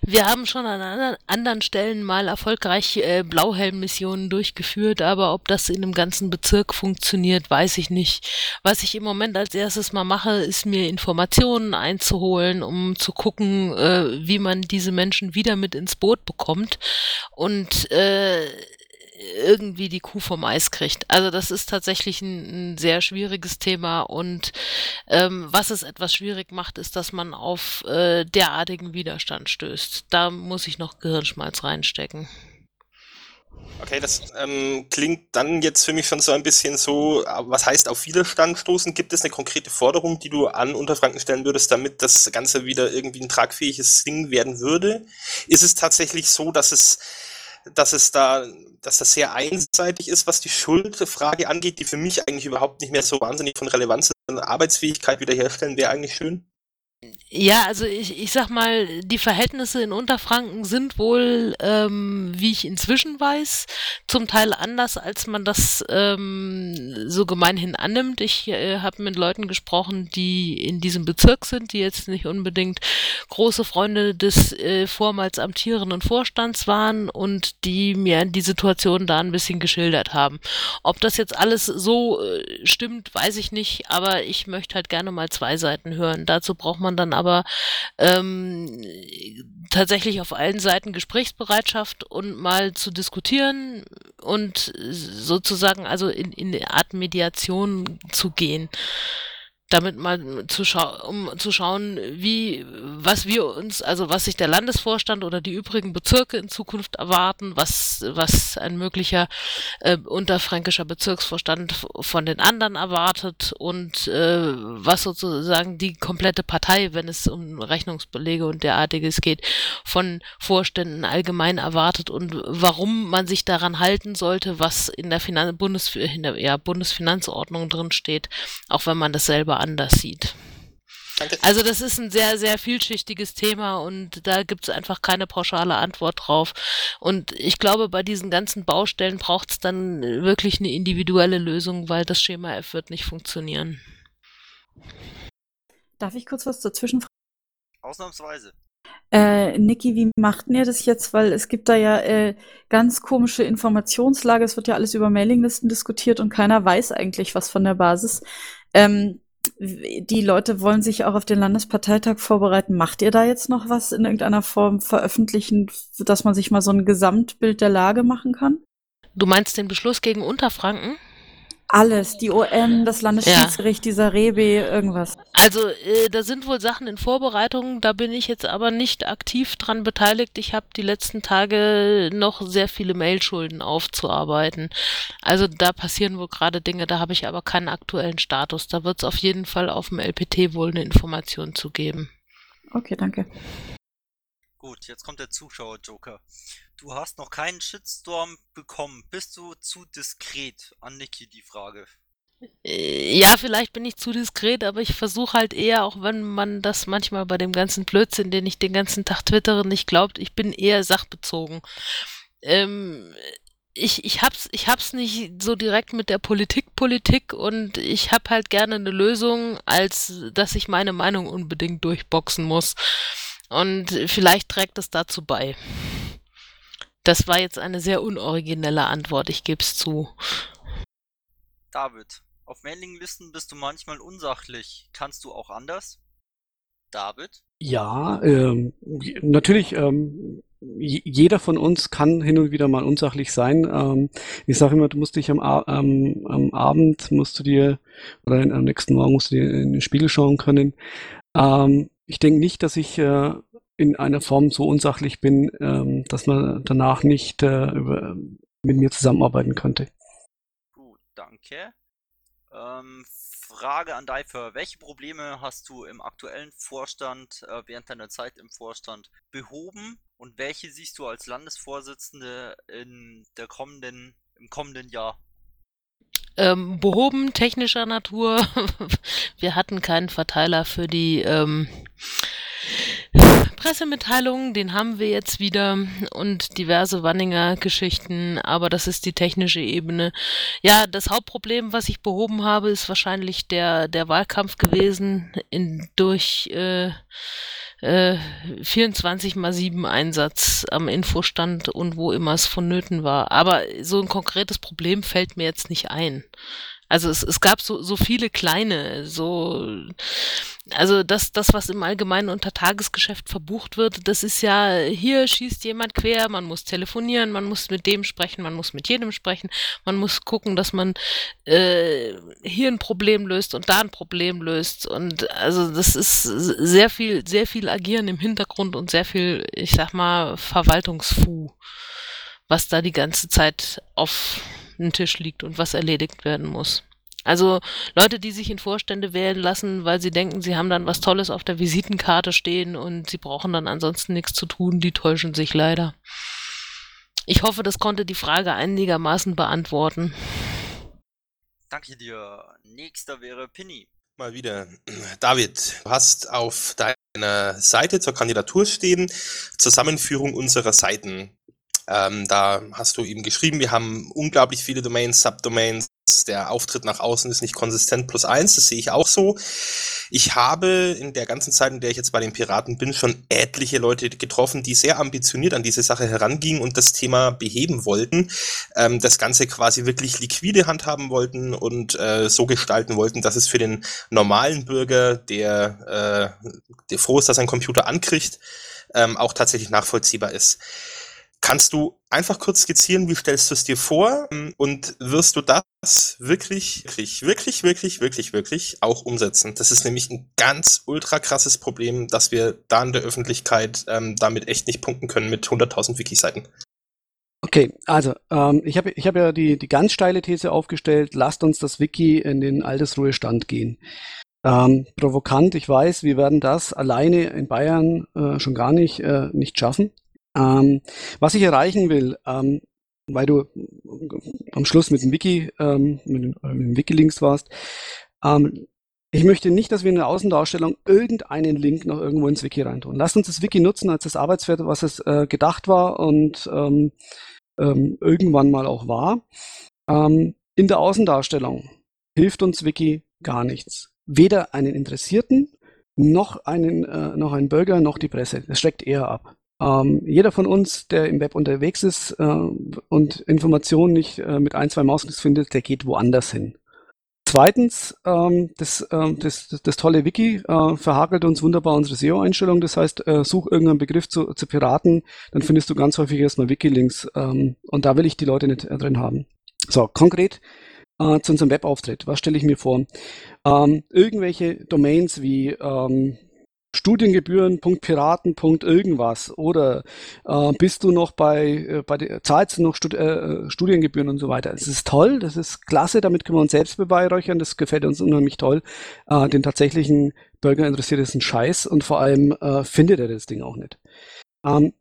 Wir haben schon an anderen Stellen mal erfolgreich äh, Blauhelm-Missionen durchgeführt, aber ob das in einem ganzen Bezirk funktioniert, weiß ich nicht. Was ich im Moment als erstes mal mache, ist mir Informationen einzuholen, um zu gucken, äh, wie man diese Menschen wieder mit ins Boot bekommt. Und äh, irgendwie die Kuh vom Eis kriegt. Also das ist tatsächlich ein, ein sehr schwieriges Thema und ähm, was es etwas schwierig macht, ist, dass man auf äh, derartigen Widerstand stößt. Da muss ich noch Gehirnschmalz reinstecken. Okay, das ähm, klingt dann jetzt für mich schon so ein bisschen so, was heißt auf Widerstand stoßen? Gibt es eine konkrete Forderung, die du an Unterfranken stellen würdest, damit das Ganze wieder irgendwie ein tragfähiges Ding werden würde? Ist es tatsächlich so, dass es dass es da, dass das sehr einseitig ist, was die Schuldfrage angeht, die für mich eigentlich überhaupt nicht mehr so wahnsinnig von Relevanz ist. Arbeitsfähigkeit wiederherstellen wäre eigentlich schön. Ja, also ich, ich sag mal, die Verhältnisse in Unterfranken sind wohl, ähm, wie ich inzwischen weiß, zum Teil anders, als man das ähm, so gemeinhin annimmt. Ich äh, habe mit Leuten gesprochen, die in diesem Bezirk sind, die jetzt nicht unbedingt große Freunde des äh, vormals amtierenden Vorstands waren und die mir die Situation da ein bisschen geschildert haben. Ob das jetzt alles so äh, stimmt, weiß ich nicht, aber ich möchte halt gerne mal zwei Seiten hören. Dazu braucht man dann aber ähm, tatsächlich auf allen Seiten Gesprächsbereitschaft und mal zu diskutieren und sozusagen also in, in eine Art Mediation zu gehen damit mal zu schau um zu schauen, wie, was wir uns, also was sich der Landesvorstand oder die übrigen Bezirke in Zukunft erwarten, was, was ein möglicher äh, unterfränkischer Bezirksvorstand von den anderen erwartet und äh, was sozusagen die komplette Partei, wenn es um Rechnungsbelege und derartiges geht, von Vorständen allgemein erwartet und warum man sich daran halten sollte, was in der, Finan Bundes in der ja, Bundesfinanzordnung drin steht, auch wenn man das selber anders sieht. Danke. Also das ist ein sehr, sehr vielschichtiges Thema und da gibt es einfach keine pauschale Antwort drauf. Und ich glaube, bei diesen ganzen Baustellen braucht es dann wirklich eine individuelle Lösung, weil das Schema F wird nicht funktionieren. Darf ich kurz was dazwischen fragen? Ausnahmsweise. Äh, Niki, wie macht ihr das jetzt? Weil es gibt da ja äh, ganz komische Informationslage. Es wird ja alles über Mailinglisten diskutiert und keiner weiß eigentlich was von der Basis. Ähm, die Leute wollen sich auch auf den Landesparteitag vorbereiten. Macht ihr da jetzt noch was in irgendeiner Form veröffentlichen, dass man sich mal so ein Gesamtbild der Lage machen kann? Du meinst den Beschluss gegen Unterfranken? Alles, die OM, das Landesschiedsgericht, ja. dieser Rebe, irgendwas. Also äh, da sind wohl Sachen in Vorbereitung, da bin ich jetzt aber nicht aktiv dran beteiligt. Ich habe die letzten Tage noch sehr viele Mailschulden aufzuarbeiten. Also da passieren wohl gerade Dinge, da habe ich aber keinen aktuellen Status. Da wird es auf jeden Fall auf dem LPT wohl eine Information zu geben. Okay, danke. Gut, jetzt kommt der Zuschauer-Joker. Du hast noch keinen Shitstorm bekommen. Bist du zu diskret? An Niki die Frage. Äh, Ja, vielleicht bin ich zu diskret, aber ich versuche halt eher, auch wenn man das manchmal bei dem ganzen Blödsinn, den ich den ganzen Tag twittere, nicht glaubt, ich bin eher sachbezogen. Ähm, ich, ich hab's, ich hab's nicht so direkt mit der Politik Politik und ich hab halt gerne eine Lösung, als dass ich meine Meinung unbedingt durchboxen muss. Und vielleicht trägt es dazu bei. Das war jetzt eine sehr unoriginelle Antwort, ich geb's zu. David, auf Mailinglisten bist du manchmal unsachlich. Kannst du auch anders? David? Ja, ähm, natürlich, ähm, jeder von uns kann hin und wieder mal unsachlich sein. Ähm, ich sage immer, du musst dich am, am, am Abend, musst du dir, oder am nächsten Morgen musst du dir in den Spiegel schauen können. Ähm, ich denke nicht, dass ich äh, in einer Form so unsachlich bin, ähm, dass man danach nicht äh, über, mit mir zusammenarbeiten könnte. Gut, danke. Ähm, Frage an Deifer. Welche Probleme hast du im aktuellen Vorstand, äh, während deiner Zeit im Vorstand behoben und welche siehst du als Landesvorsitzende in der kommenden, im kommenden Jahr? ähm, behoben technischer Natur. Wir hatten keinen Verteiler für die ähm, Pressemitteilungen, den haben wir jetzt wieder und diverse Wanninger Geschichten, aber das ist die technische Ebene. Ja, das Hauptproblem, was ich behoben habe, ist wahrscheinlich der, der Wahlkampf gewesen in, durch äh, äh, 24 mal 7 Einsatz am Infostand und wo immer es vonnöten war. Aber so ein konkretes Problem fällt mir jetzt nicht ein. Also es, es gab so, so viele kleine, so, also das, das, was im Allgemeinen unter Tagesgeschäft verbucht wird, das ist ja, hier schießt jemand quer, man muss telefonieren, man muss mit dem sprechen, man muss mit jedem sprechen, man muss gucken, dass man äh, hier ein Problem löst und da ein Problem löst. Und also das ist sehr viel, sehr viel Agieren im Hintergrund und sehr viel, ich sag mal, Verwaltungsfu, was da die ganze Zeit auf den Tisch liegt und was erledigt werden muss. Also Leute, die sich in Vorstände wählen lassen, weil sie denken, sie haben dann was Tolles auf der Visitenkarte stehen und sie brauchen dann ansonsten nichts zu tun, die täuschen sich leider. Ich hoffe, das konnte die Frage einigermaßen beantworten. Danke dir. Nächster wäre Pinny. Mal wieder. David, du hast auf deiner Seite zur Kandidatur stehen Zusammenführung unserer Seiten. Ähm, da hast du eben geschrieben, wir haben unglaublich viele Domains, Subdomains. Der Auftritt nach außen ist nicht konsistent plus eins, das sehe ich auch so. Ich habe in der ganzen Zeit, in der ich jetzt bei den Piraten bin, schon etliche Leute getroffen, die sehr ambitioniert an diese Sache herangingen und das Thema beheben wollten, ähm, das Ganze quasi wirklich liquide handhaben wollten und äh, so gestalten wollten, dass es für den normalen Bürger, der, äh, der froh ist, dass einen Computer ankriegt, ähm, auch tatsächlich nachvollziehbar ist. Kannst du einfach kurz skizzieren, wie stellst du es dir vor ähm, und wirst du das wirklich, wirklich, wirklich, wirklich, wirklich, wirklich auch umsetzen? Das ist nämlich ein ganz ultra krasses Problem, dass wir da in der Öffentlichkeit ähm, damit echt nicht punkten können mit 100.000 Wiki-Seiten. Okay, also ähm, ich habe ich hab ja die, die ganz steile These aufgestellt, lasst uns das Wiki in den Altersruhestand gehen. Ähm, provokant, ich weiß, wir werden das alleine in Bayern äh, schon gar nicht, äh, nicht schaffen. Ähm, was ich erreichen will, ähm, weil du am Schluss mit dem Wiki, ähm, mit, den, äh, mit dem Wikilinks warst, ähm, ich möchte nicht, dass wir in der Außendarstellung irgendeinen Link noch irgendwo ins Wiki reintun. Lasst uns das Wiki nutzen als das Arbeitsfeld, was es äh, gedacht war und ähm, ähm, irgendwann mal auch war. In der Außendarstellung hilft uns Wiki gar nichts. Weder einen Interessierten, noch einen, äh, noch einen Bürger, noch die Presse. Das schreckt eher ab. Ähm, jeder von uns, der im Web unterwegs ist äh, und Informationen nicht äh, mit ein, zwei Mausklicks findet, der geht woanders hin. Zweitens, ähm, das, ähm, das, das, das tolle Wiki äh, verhakelt uns wunderbar unsere SEO-Einstellung. Das heißt, äh, such irgendeinen Begriff zu, zu Piraten, dann findest du ganz häufig erstmal Wiki-Links. Ähm, und da will ich die Leute nicht äh, drin haben. So, konkret äh, zu unserem Webauftritt. Was stelle ich mir vor? Ähm, irgendwelche Domains wie ähm, Studiengebühren.piraten. irgendwas oder äh, bist du noch bei, äh, bei der, zahlst du noch Stud äh, Studiengebühren und so weiter. Das ist toll, das ist klasse, damit können wir uns selbst beweihräuchern, das gefällt uns unheimlich toll. Äh, den tatsächlichen Bürger interessiert es ein Scheiß und vor allem äh, findet er das Ding auch nicht. Ähm,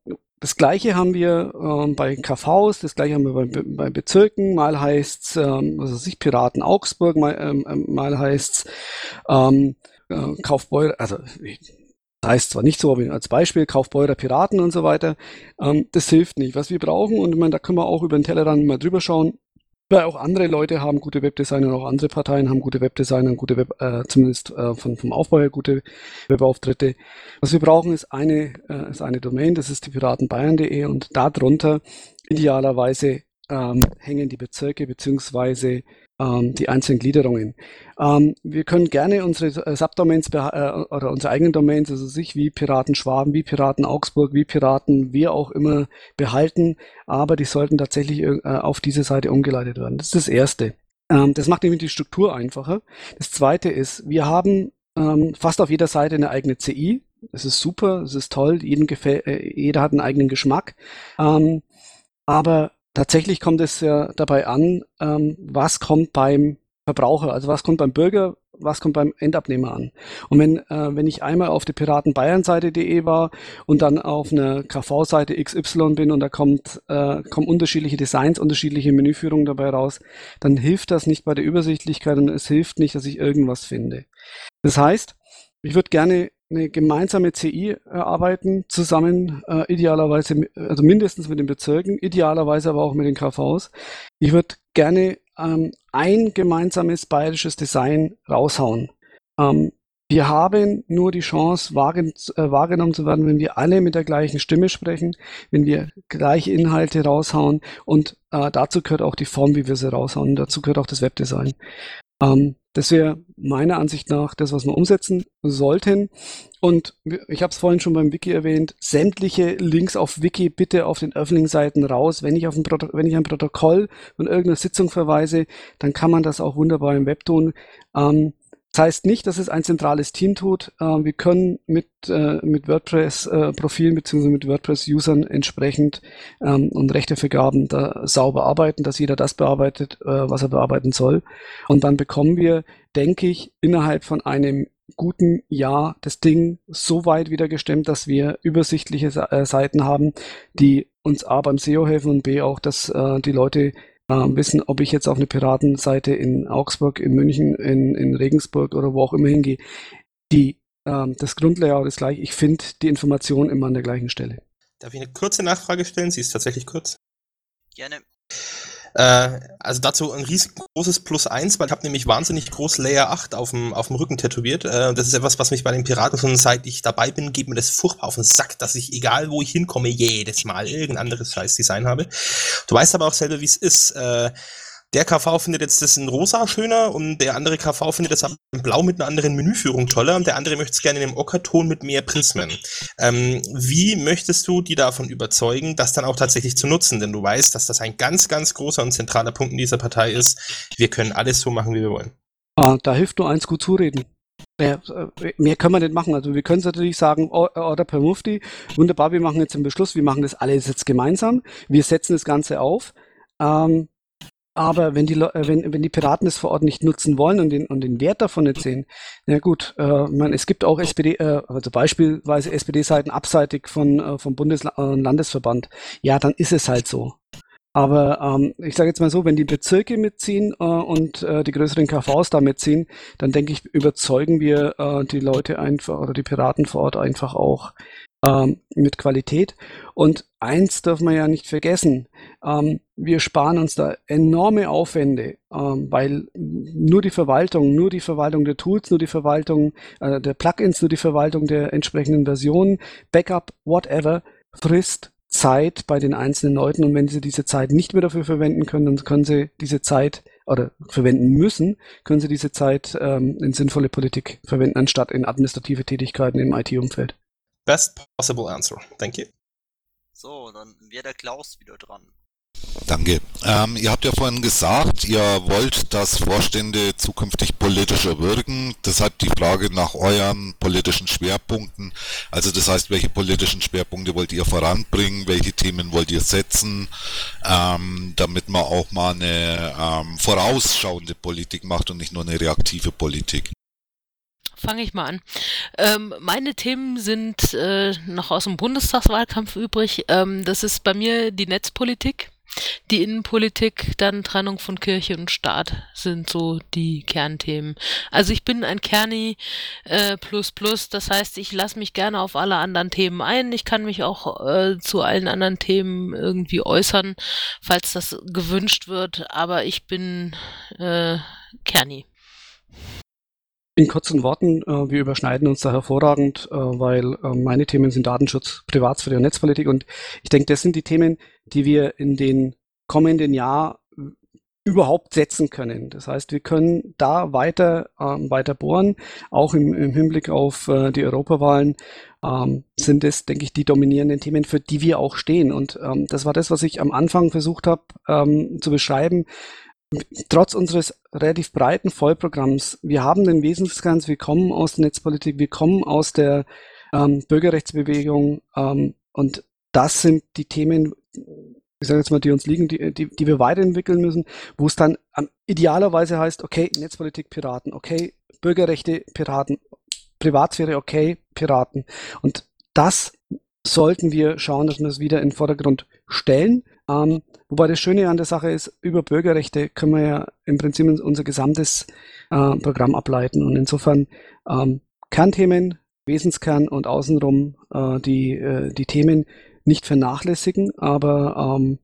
das gleiche haben wir ähm, bei KVs, das gleiche haben wir bei, bei Bezirken. Mal heißt's, ähm, was weiß ich, Piraten Augsburg, mal, ähm, ähm mal heißt's ähm, äh, Kaufbeurer, also heißt zwar nicht so, aber als Beispiel Kaufbeurer Piraten und so weiter. Ähm, das hilft nicht. Was wir brauchen, und ich meine, da können wir auch über den Tellerrand mal drüber schauen, weil auch andere Leute haben gute Webdesigner, auch andere Parteien haben gute Webdesigner und gute Web, äh, zumindest äh, von, vom Aufbau her gute Webauftritte. Was wir brauchen, ist eine, äh, ist eine Domain, das ist die piratenbayern.de und darunter idealerweise ähm, hängen die Bezirke beziehungsweise die einzelnen Gliederungen. Ähm, wir können gerne unsere äh, Subdomains äh, oder unsere eigenen Domains, also sich wie Piraten Schwaben, wie Piraten Augsburg, wie Piraten, wie auch immer behalten, aber die sollten tatsächlich äh, auf diese Seite umgeleitet werden. Das ist das Erste. Ähm, das macht nämlich die Struktur einfacher. Das Zweite ist, wir haben ähm, fast auf jeder Seite eine eigene CI. Das ist super, das ist toll, jedem gefällt, äh, jeder hat einen eigenen Geschmack. Ähm, aber tatsächlich kommt es ja dabei an, ähm, was kommt beim Verbraucher, also was kommt beim Bürger, was kommt beim Endabnehmer an. Und wenn, äh, wenn ich einmal auf der Piratenbayern-Seite.de war und dann auf einer KV-Seite XY bin und da kommt, äh, kommen unterschiedliche Designs, unterschiedliche Menüführungen dabei raus, dann hilft das nicht bei der Übersichtlichkeit und es hilft nicht, dass ich irgendwas finde. Das heißt, ich würde gerne eine gemeinsame CI erarbeiten, zusammen äh, idealerweise, also mindestens mit den Bezirken, idealerweise aber auch mit den KVs. Ich würde gerne ähm, ein gemeinsames bayerisches Design raushauen. Ähm, wir haben nur die Chance, wahrgen äh, wahrgenommen zu werden, wenn wir alle mit der gleichen Stimme sprechen, wenn wir gleiche Inhalte raushauen und äh, dazu gehört auch die Form, wie wir sie raushauen. Dazu gehört auch das Webdesign. Ähm, das wäre meiner Ansicht nach das, was wir umsetzen sollten. Und ich habe es vorhin schon beim Wiki erwähnt, sämtliche Links auf Wiki bitte auf den öffentlichen Seiten raus. Wenn ich auf ein, Proto wenn ich ein Protokoll von irgendeiner Sitzung verweise, dann kann man das auch wunderbar im Web tun. Ähm, das heißt nicht, dass es ein zentrales Team tut. Ähm, wir können mit, äh, mit WordPress-Profilen äh, bzw. mit WordPress-Usern entsprechend ähm, und Rechtevergaben da sauber arbeiten, dass jeder das bearbeitet, äh, was er bearbeiten soll. Und dann bekommen wir, denke ich, innerhalb von einem guten Jahr das Ding so weit wieder gestemmt, dass wir übersichtliche Seiten haben, die uns A beim SEO helfen und B auch, dass die Leute äh, wissen, ob ich jetzt auf eine Piratenseite in Augsburg, in München, in, in Regensburg oder wo auch immer hingehe. Die, ähm, das Grundlayout ist gleich. Ich finde die Information immer an der gleichen Stelle. Darf ich eine kurze Nachfrage stellen? Sie ist tatsächlich kurz. Gerne. Äh, also dazu ein riesengroßes Plus eins, weil ich habe nämlich wahnsinnig groß Layer 8 auf dem, auf dem Rücken tätowiert. Äh, das ist etwas, was mich bei den Piraten schon seit ich dabei bin, geht mir das furchtbar auf den Sack, dass ich, egal wo ich hinkomme, jedes Mal irgendein anderes Scheiß-Design habe. Du weißt aber auch selber, wie es ist. Äh, der KV findet jetzt das in rosa schöner und der andere KV findet das in blau mit einer anderen Menüführung toller und der andere möchte es gerne in einem Ockerton mit mehr Prismen. Ähm, wie möchtest du die davon überzeugen, das dann auch tatsächlich zu nutzen? Denn du weißt, dass das ein ganz, ganz großer und zentraler Punkt in dieser Partei ist. Wir können alles so machen, wie wir wollen. Ah, da hilft nur eins gut zureden. Mehr, äh, mehr können wir nicht machen. Also wir können es natürlich sagen, oder per Mufti, wunderbar, wir machen jetzt einen Beschluss, wir machen das alles jetzt gemeinsam, wir setzen das Ganze auf. Ähm, aber wenn die, äh, wenn, wenn die Piraten es vor Ort nicht nutzen wollen und den, und den Wert davon nicht sehen, na gut, äh, man, es gibt auch SPD, äh, also beispielsweise SPD-Seiten abseitig von, äh, vom Bundes- und Landesverband. Ja, dann ist es halt so. Aber ähm, ich sage jetzt mal so, wenn die Bezirke mitziehen äh, und äh, die größeren KVs da mitziehen, dann denke ich, überzeugen wir äh, die Leute einfach oder die Piraten vor Ort einfach auch ähm, mit Qualität. Und eins dürfen wir ja nicht vergessen, ähm, wir sparen uns da enorme Aufwände, ähm, weil nur die Verwaltung, nur die Verwaltung der Tools, nur die Verwaltung äh, der Plugins, nur die Verwaltung der entsprechenden Versionen, Backup, whatever, frisst Zeit bei den einzelnen Leuten und wenn sie diese Zeit nicht mehr dafür verwenden können, dann können sie diese Zeit oder verwenden müssen, können sie diese Zeit ähm, in sinnvolle Politik verwenden, anstatt in administrative Tätigkeiten im IT-Umfeld. Best possible answer. Thank you. So, dann wäre der Klaus wieder dran. Danke. Ähm, ihr habt ja vorhin gesagt, ihr wollt, dass Vorstände zukünftig politischer wirken. Deshalb die Frage nach euren politischen Schwerpunkten. Also das heißt, welche politischen Schwerpunkte wollt ihr voranbringen? Welche Themen wollt ihr setzen? Ähm, damit man auch mal eine ähm, vorausschauende Politik macht und nicht nur eine reaktive Politik. Fange ich mal an. Ähm, meine Themen sind äh, noch aus dem Bundestagswahlkampf übrig. Ähm, das ist bei mir die Netzpolitik. Die Innenpolitik, dann Trennung von Kirche und Staat sind so die Kernthemen. Also ich bin ein Kerni äh, plus plus, das heißt, ich lasse mich gerne auf alle anderen Themen ein. Ich kann mich auch äh, zu allen anderen Themen irgendwie äußern, falls das gewünscht wird, aber ich bin äh, Kerni. In kurzen Worten, äh, wir überschneiden uns da hervorragend, äh, weil äh, meine Themen sind Datenschutz, Privatsphäre und Netzpolitik. Und ich denke, das sind die Themen, die wir in den kommenden Jahr überhaupt setzen können. Das heißt, wir können da weiter, ähm, weiter bohren. Auch im, im Hinblick auf äh, die Europawahlen ähm, sind es, denke ich, die dominierenden Themen, für die wir auch stehen. Und ähm, das war das, was ich am Anfang versucht habe ähm, zu beschreiben trotz unseres relativ breiten Vollprogramms, wir haben den Wesenskern, wir kommen aus der Netzpolitik, wir kommen aus der ähm, Bürgerrechtsbewegung ähm, und das sind die Themen, ich sage jetzt mal, die uns liegen, die, die, die wir weiterentwickeln müssen, wo es dann ähm, idealerweise heißt, okay, Netzpolitik Piraten, okay, Bürgerrechte Piraten, Privatsphäre, okay, Piraten. Und das sollten wir schauen, dass wir es wieder in den Vordergrund stellen. Ähm, wobei das Schöne an der Sache ist, über Bürgerrechte können wir ja im Prinzip unser gesamtes äh, Programm ableiten. Und insofern ähm, Kernthemen, Wesenskern und außenrum äh, die, äh, die Themen nicht vernachlässigen, aber ähm,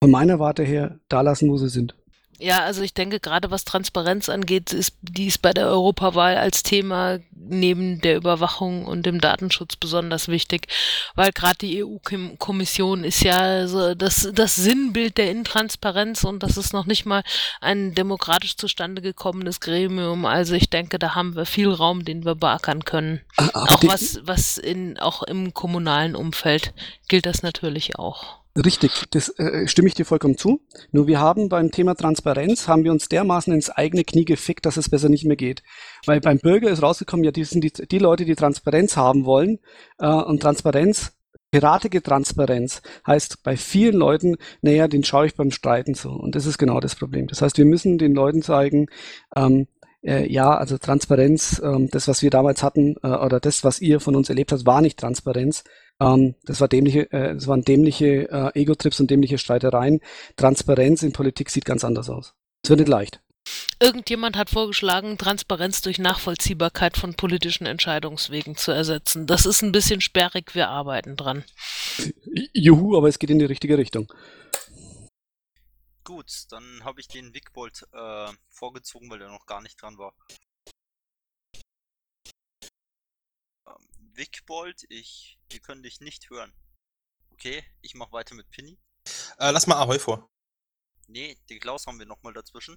von meiner Warte her da lassen, wo sie sind. Ja, also ich denke, gerade was Transparenz angeht, ist dies bei der Europawahl als Thema neben der Überwachung und dem Datenschutz besonders wichtig, weil gerade die EU-Kommission ist ja so das, das Sinnbild der Intransparenz und das ist noch nicht mal ein demokratisch zustande gekommenes Gremium. Also ich denke, da haben wir viel Raum, den wir beackern können. Aber auch was, was in, auch im kommunalen Umfeld gilt das natürlich auch. Richtig, das äh, stimme ich dir vollkommen zu. Nur wir haben beim Thema Transparenz, haben wir uns dermaßen ins eigene Knie gefickt, dass es besser nicht mehr geht. Weil beim Bürger ist rausgekommen, ja, die sind die, die Leute, die Transparenz haben wollen. Äh, und Transparenz, piratige Transparenz, heißt bei vielen Leuten, naja, den schaue ich beim Streiten so. Und das ist genau das Problem. Das heißt, wir müssen den Leuten zeigen, ähm, äh, ja, also Transparenz, ähm, das, was wir damals hatten, äh, oder das, was ihr von uns erlebt habt, war nicht Transparenz. Ähm, das, war dämliche, äh, das waren dämliche äh, Ego-Trips und dämliche Streitereien. Transparenz in Politik sieht ganz anders aus. Es wird nicht leicht. Irgendjemand hat vorgeschlagen, Transparenz durch Nachvollziehbarkeit von politischen Entscheidungswegen zu ersetzen. Das ist ein bisschen sperrig, wir arbeiten dran. Juhu, aber es geht in die richtige Richtung. Gut, dann habe ich den Wigbold äh, vorgezogen, weil er noch gar nicht dran war. Wigbold, ich, wir können dich nicht hören. Okay, ich mache weiter mit Pinny. Äh, lass mal Ahoi vor. Nee, den Klaus haben wir nochmal dazwischen.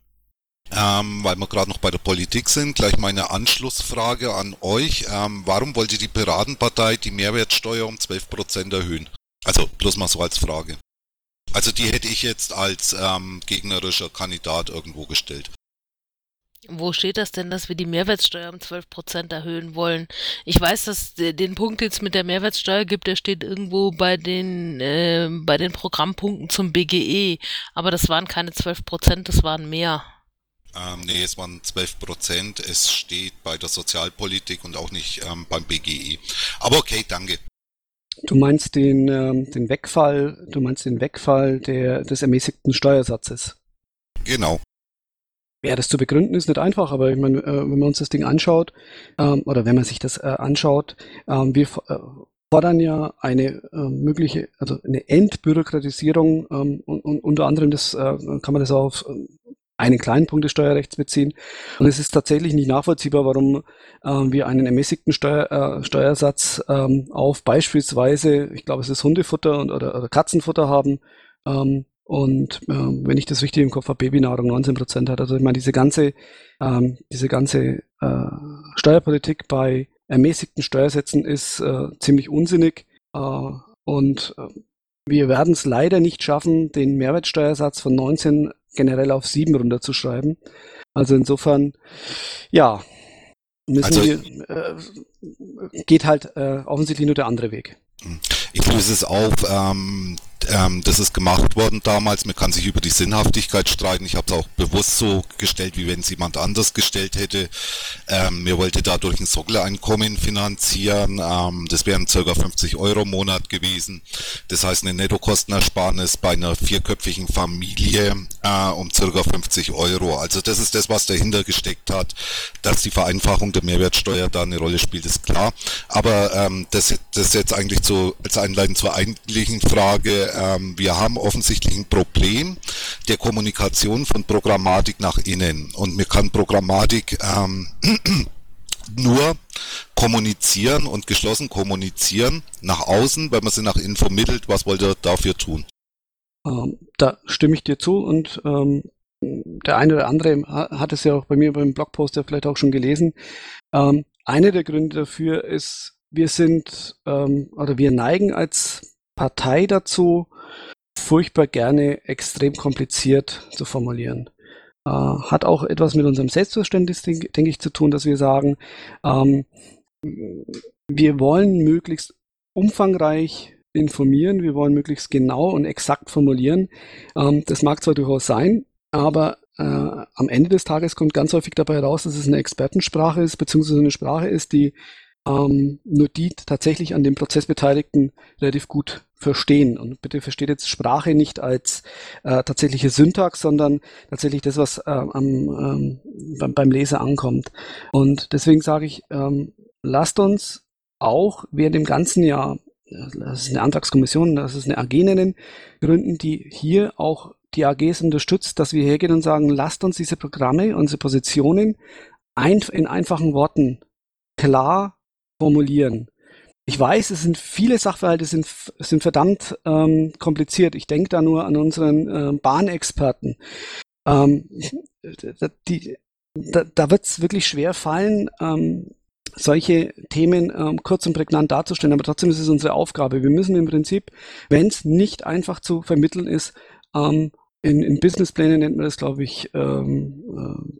Ähm, weil wir gerade noch bei der Politik sind, gleich meine Anschlussfrage an euch. Ähm, warum wollte die Piratenpartei die Mehrwertsteuer um 12% erhöhen? Also bloß mal so als Frage. Also die hätte ich jetzt als ähm, gegnerischer Kandidat irgendwo gestellt. Wo steht das denn, dass wir die Mehrwertsteuer um 12% erhöhen wollen? Ich weiß, dass den Punkt jetzt mit der Mehrwertsteuer gibt, der steht irgendwo bei den, äh, bei den Programmpunkten zum BGE. Aber das waren keine 12%, das waren mehr. Ähm, nee, es waren 12%. Es steht bei der Sozialpolitik und auch nicht ähm, beim BGE. Aber okay, danke. Du meinst den, ähm, den Wegfall, du meinst den Wegfall der, des ermäßigten Steuersatzes. Genau. Ja, das zu begründen ist nicht einfach, aber ich meine, äh, wenn man uns das Ding anschaut, ähm, oder wenn man sich das äh, anschaut, ähm, wir äh, fordern ja eine äh, mögliche, also eine Entbürokratisierung ähm, und, und, unter anderem das äh, kann man das auf äh, einen kleinen Punkt des Steuerrechts beziehen. Und es ist tatsächlich nicht nachvollziehbar, warum äh, wir einen ermäßigten Steuer, äh, Steuersatz ähm, auf beispielsweise, ich glaube, es ist Hundefutter und, oder, oder Katzenfutter haben. Ähm, und äh, wenn ich das richtig im Kopf habe, Babynahrung 19 Prozent hat. Also ich meine, diese ganze, ähm, diese ganze äh, Steuerpolitik bei ermäßigten Steuersätzen ist äh, ziemlich unsinnig. Äh, und äh, wir werden es leider nicht schaffen, den Mehrwertsteuersatz von 19 generell auf 7 runterzuschreiben. Also insofern, ja, müssen also, wir, äh, geht halt äh, offensichtlich nur der andere Weg. Ich löse es auf. Ähm, ähm, das ist gemacht worden damals. Man kann sich über die Sinnhaftigkeit streiten. Ich habe es auch bewusst so gestellt, wie wenn es jemand anders gestellt hätte. Ähm, mir wollte dadurch ein Sockeleinkommen finanzieren. Ähm, das wären circa 50 Euro im Monat gewesen. Das heißt eine Nettokostenersparnis bei einer vierköpfigen Familie äh, um circa 50 Euro. Also das ist das, was dahinter gesteckt hat. Dass die Vereinfachung der Mehrwertsteuer da eine Rolle spielt, ist klar. Aber ähm, das, das jetzt eigentlich so als Einleitung zur eigentlichen Frage. Ähm, wir haben offensichtlich ein Problem der Kommunikation von Programmatik nach innen. Und mir kann Programmatik ähm, nur kommunizieren und geschlossen kommunizieren nach außen, weil man sie nach innen vermittelt. Was wollt ihr dafür tun? Ähm, da stimme ich dir zu und ähm, der eine oder andere hat es ja auch bei mir beim Blogpost ja vielleicht auch schon gelesen. Ähm, einer der Gründe dafür ist, wir sind ähm, oder wir neigen als Partei dazu, furchtbar gerne extrem kompliziert zu formulieren. Äh, hat auch etwas mit unserem Selbstverständnis, denke denk ich, zu tun, dass wir sagen, ähm, wir wollen möglichst umfangreich informieren, wir wollen möglichst genau und exakt formulieren. Ähm, das mag zwar durchaus sein, aber äh, am Ende des Tages kommt ganz häufig dabei heraus, dass es eine Expertensprache ist, beziehungsweise eine Sprache ist, die ähm, nur die tatsächlich an dem Prozess Beteiligten relativ gut verstehen. Und bitte versteht jetzt Sprache nicht als äh, tatsächliche Syntax, sondern tatsächlich das, was äh, am, ähm, beim, Leser ankommt. Und deswegen sage ich, ähm, lasst uns auch während dem ganzen Jahr, das ist eine Antragskommission, das ist eine AG nennen, gründen, die hier auch die AGs unterstützt, dass wir hergehen und sagen, lasst uns diese Programme, unsere Positionen ein, in einfachen Worten klar formulieren. Ich weiß, es sind viele Sachverhalte, sind, sind verdammt ähm, kompliziert. Ich denke da nur an unseren äh, Bahnexperten. Ähm, die, da, da wird es wirklich schwer fallen, ähm, solche Themen ähm, kurz und prägnant darzustellen, aber trotzdem ist es unsere Aufgabe. Wir müssen im Prinzip, wenn es nicht einfach zu vermitteln ist, ähm, in, in Businessplänen nennt man das, glaube ich, ähm,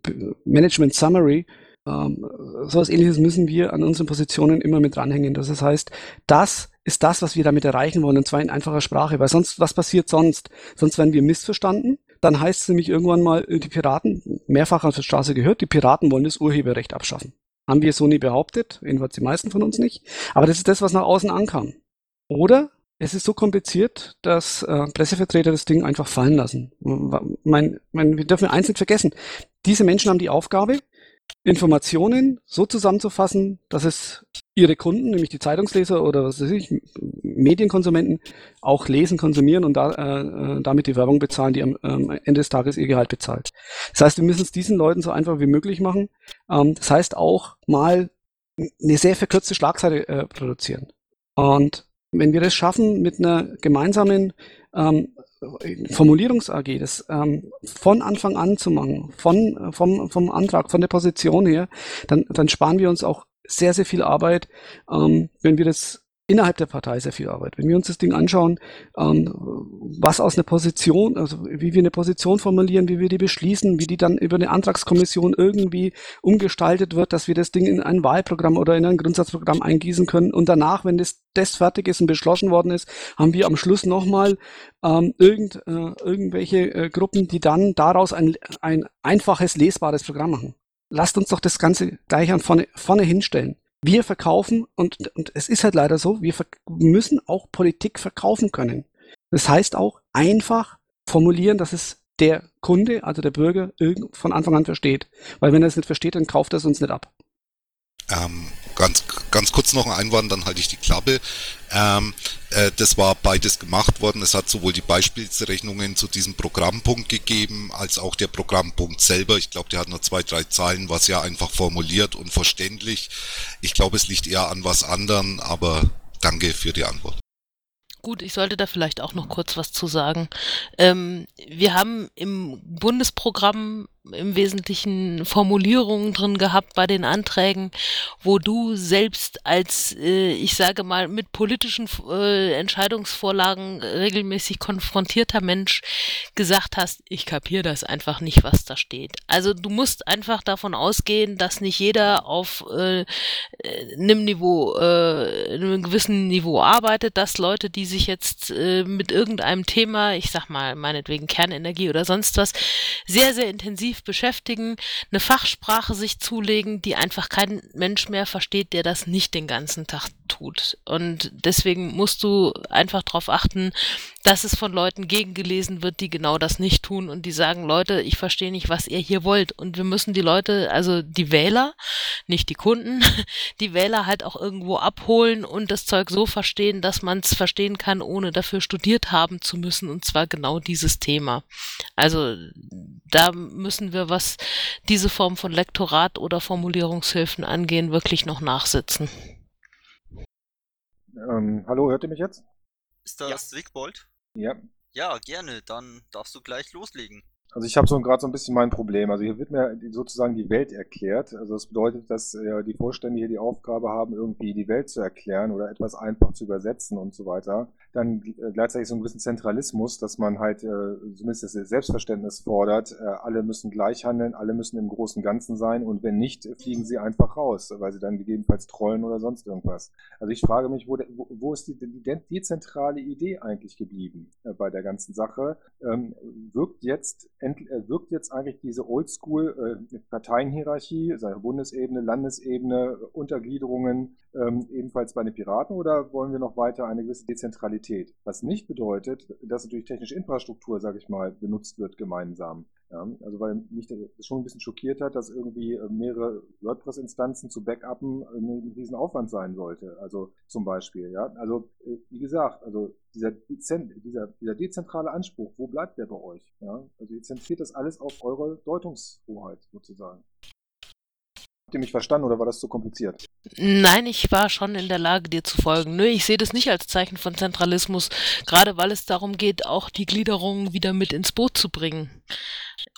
äh, Management Summary, ähm, so etwas ähnliches müssen wir an unseren Positionen immer mit dranhängen. Das heißt, das ist das, was wir damit erreichen wollen, und zwar in einfacher Sprache. Weil sonst, was passiert sonst? Sonst werden wir missverstanden. Dann heißt es nämlich irgendwann mal, äh, die Piraten, mehrfach auf der Straße gehört, die Piraten wollen das Urheberrecht abschaffen. Haben wir so nie behauptet, jedenfalls die meisten von uns nicht. Aber das ist das, was nach außen ankam. Oder es ist so kompliziert, dass äh, Pressevertreter das Ding einfach fallen lassen. Mein, mein, wir dürfen eins nicht vergessen. Diese Menschen haben die Aufgabe, Informationen so zusammenzufassen, dass es ihre Kunden, nämlich die Zeitungsleser oder was weiß ich, Medienkonsumenten auch lesen, konsumieren und da, äh, damit die Werbung bezahlen, die am ähm, Ende des Tages ihr Gehalt bezahlt. Das heißt, wir müssen es diesen Leuten so einfach wie möglich machen. Ähm, das heißt auch mal eine sehr verkürzte Schlagseite äh, produzieren. Und wenn wir das schaffen mit einer gemeinsamen ähm, Formulierungs-AG, das ähm, von Anfang an zu machen, von, vom, vom Antrag, von der Position her, dann, dann sparen wir uns auch sehr, sehr viel Arbeit, ähm, wenn wir das innerhalb der Partei sehr viel Arbeit. Wenn wir uns das Ding anschauen, ähm, was aus einer Position, also wie wir eine Position formulieren, wie wir die beschließen, wie die dann über eine Antragskommission irgendwie umgestaltet wird, dass wir das Ding in ein Wahlprogramm oder in ein Grundsatzprogramm eingießen können und danach, wenn das, das fertig ist und beschlossen worden ist, haben wir am Schluss nochmal ähm, irgend, äh, irgendwelche äh, Gruppen, die dann daraus ein, ein einfaches, lesbares Programm machen. Lasst uns doch das Ganze gleich an vorne, vorne hinstellen wir verkaufen, und, und es ist halt leider so, wir müssen auch Politik verkaufen können. Das heißt auch einfach formulieren, dass es der Kunde, also der Bürger, von Anfang an versteht. Weil wenn er es nicht versteht, dann kauft er es uns nicht ab. Ähm, ganz, ganz kurz noch ein Einwand, dann halte ich die Klappe. Ähm, äh, das war beides gemacht worden. Es hat sowohl die Beispielsrechnungen zu diesem Programmpunkt gegeben, als auch der Programmpunkt selber. Ich glaube, der hat nur zwei, drei Zahlen, was ja einfach formuliert und verständlich. Ich glaube, es liegt eher an was anderen, aber danke für die Antwort. Gut, ich sollte da vielleicht auch noch kurz was zu sagen. Ähm, wir haben im Bundesprogramm im Wesentlichen Formulierungen drin gehabt bei den Anträgen, wo du selbst als, äh, ich sage mal, mit politischen äh, Entscheidungsvorlagen regelmäßig konfrontierter Mensch gesagt hast, ich kapiere das einfach nicht, was da steht. Also du musst einfach davon ausgehen, dass nicht jeder auf äh, einem Niveau, äh, einem gewissen Niveau arbeitet, dass Leute, die sich jetzt äh, mit irgendeinem Thema, ich sag mal, meinetwegen Kernenergie oder sonst was, sehr, sehr intensiv beschäftigen, eine Fachsprache sich zulegen, die einfach kein Mensch mehr versteht, der das nicht den ganzen Tag tut. Und deswegen musst du einfach darauf achten, dass es von Leuten gegengelesen wird, die genau das nicht tun und die sagen, Leute, ich verstehe nicht, was ihr hier wollt. Und wir müssen die Leute, also die Wähler, nicht die Kunden, die Wähler halt auch irgendwo abholen und das Zeug so verstehen, dass man es verstehen kann, ohne dafür studiert haben zu müssen. Und zwar genau dieses Thema. Also da müssen wir, was diese Form von Lektorat oder Formulierungshilfen angehen, wirklich noch nachsitzen. Ähm, hallo, hört ihr mich jetzt? Ist das ja. Wigbold? Ja. Ja, gerne. Dann darfst du gleich loslegen. Also ich habe so gerade so ein bisschen mein Problem. Also hier wird mir sozusagen die Welt erklärt. Also das bedeutet, dass äh, die Vorstände hier die Aufgabe haben, irgendwie die Welt zu erklären oder etwas einfach zu übersetzen und so weiter. Dann äh, gleichzeitig so ein bisschen Zentralismus, dass man halt äh, zumindest das Selbstverständnis fordert, äh, alle müssen gleich handeln, alle müssen im großen Ganzen sein und wenn nicht, fliegen sie einfach raus, weil sie dann gegebenenfalls trollen oder sonst irgendwas. Also ich frage mich, wo, wo, ist die, die dezentrale Idee eigentlich geblieben äh, bei der ganzen Sache? Ähm, wirkt jetzt äh, wirkt jetzt eigentlich diese Oldschool-Parteienhierarchie, äh, Bundesebene, Landesebene, Untergliederungen ähm, ebenfalls bei den Piraten oder wollen wir noch weiter eine gewisse Dezentralität? Was nicht bedeutet, dass natürlich technische Infrastruktur, sage ich mal, benutzt wird gemeinsam. Ja, also weil mich das schon ein bisschen schockiert hat, dass irgendwie äh, mehrere WordPress-Instanzen zu backuppen äh, ein Riesenaufwand sein sollte. Also zum Beispiel, ja. Also äh, wie gesagt, also dieser, dieser, dieser dezentrale Anspruch, wo bleibt der bei euch? Ja? Also ihr zentriert das alles auf eure Deutungshoheit sozusagen. Habt ihr mich verstanden oder war das zu kompliziert? Nein, ich war schon in der Lage, dir zu folgen. Nö, ich sehe das nicht als Zeichen von Zentralismus, gerade weil es darum geht, auch die Gliederung wieder mit ins Boot zu bringen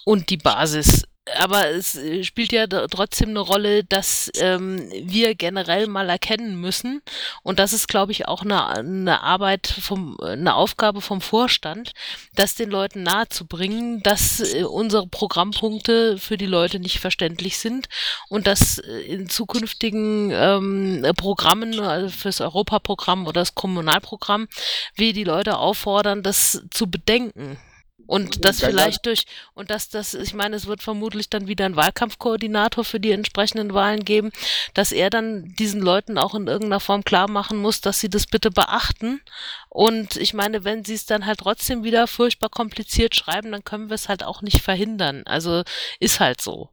und die Basis aber es äh, spielt ja trotzdem eine Rolle, dass ähm, wir generell mal erkennen müssen, und das ist, glaube ich, auch eine, eine Arbeit vom, eine Aufgabe vom Vorstand, das den Leuten nahezubringen, dass äh, unsere Programmpunkte für die Leute nicht verständlich sind und dass äh, in zukünftigen ähm, Programmen, also fürs Europaprogramm oder das Kommunalprogramm, wir die Leute auffordern, das zu bedenken und das vielleicht durch, und dass das, ich meine, es wird vermutlich dann wieder einen Wahlkampfkoordinator für die entsprechenden Wahlen geben, dass er dann diesen Leuten auch in irgendeiner Form klar machen muss, dass sie das bitte beachten. Und ich meine, wenn sie es dann halt trotzdem wieder furchtbar kompliziert schreiben, dann können wir es halt auch nicht verhindern. Also ist halt so.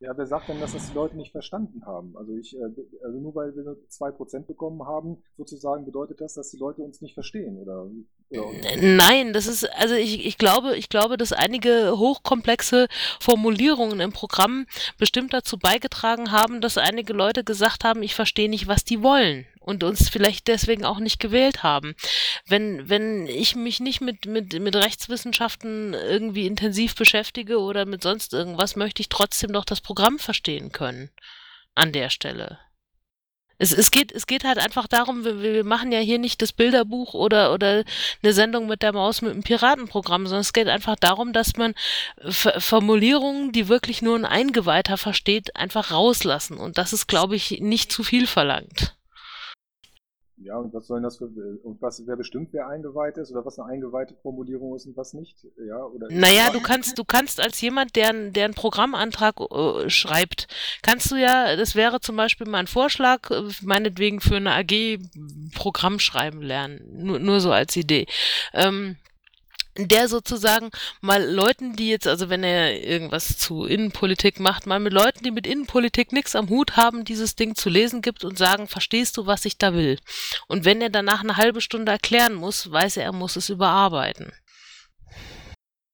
Ja, wer sagt denn, dass das die Leute nicht verstanden haben? Also ich, äh, also nur weil wir nur 2% bekommen haben, sozusagen bedeutet das, dass die Leute uns nicht verstehen, oder? oder? Nein, das ist, also ich, ich glaube, ich glaube, dass einige hochkomplexe Formulierungen im Programm bestimmt dazu beigetragen haben, dass einige Leute gesagt haben, ich verstehe nicht, was die wollen und uns vielleicht deswegen auch nicht gewählt haben. Wenn, wenn ich mich nicht mit, mit, mit Rechtswissenschaften irgendwie intensiv beschäftige oder mit sonst irgendwas, möchte ich trotzdem doch das Programm verstehen können. An der Stelle. Es, es, geht, es geht halt einfach darum, wir, wir machen ja hier nicht das Bilderbuch oder, oder eine Sendung mit der Maus mit einem Piratenprogramm, sondern es geht einfach darum, dass man F Formulierungen, die wirklich nur ein Eingeweihter versteht, einfach rauslassen. Und das ist, glaube ich, nicht zu viel verlangt. Ja, und was sollen das für, und was, wer bestimmt, wer eingeweiht ist oder was eine eingeweihte Formulierung ist und was nicht? Ja, oder naja, du kannst, du kannst als jemand, der, der einen Programmantrag äh, schreibt, kannst du ja, das wäre zum Beispiel mein Vorschlag, äh, meinetwegen für eine AG Programm schreiben lernen. Nur, nur so als Idee. Ähm, der sozusagen mal Leuten, die jetzt, also wenn er irgendwas zu Innenpolitik macht, mal mit Leuten, die mit Innenpolitik nichts am Hut haben, dieses Ding zu lesen gibt und sagen, verstehst du, was ich da will? Und wenn er danach eine halbe Stunde erklären muss, weiß er, er muss es überarbeiten.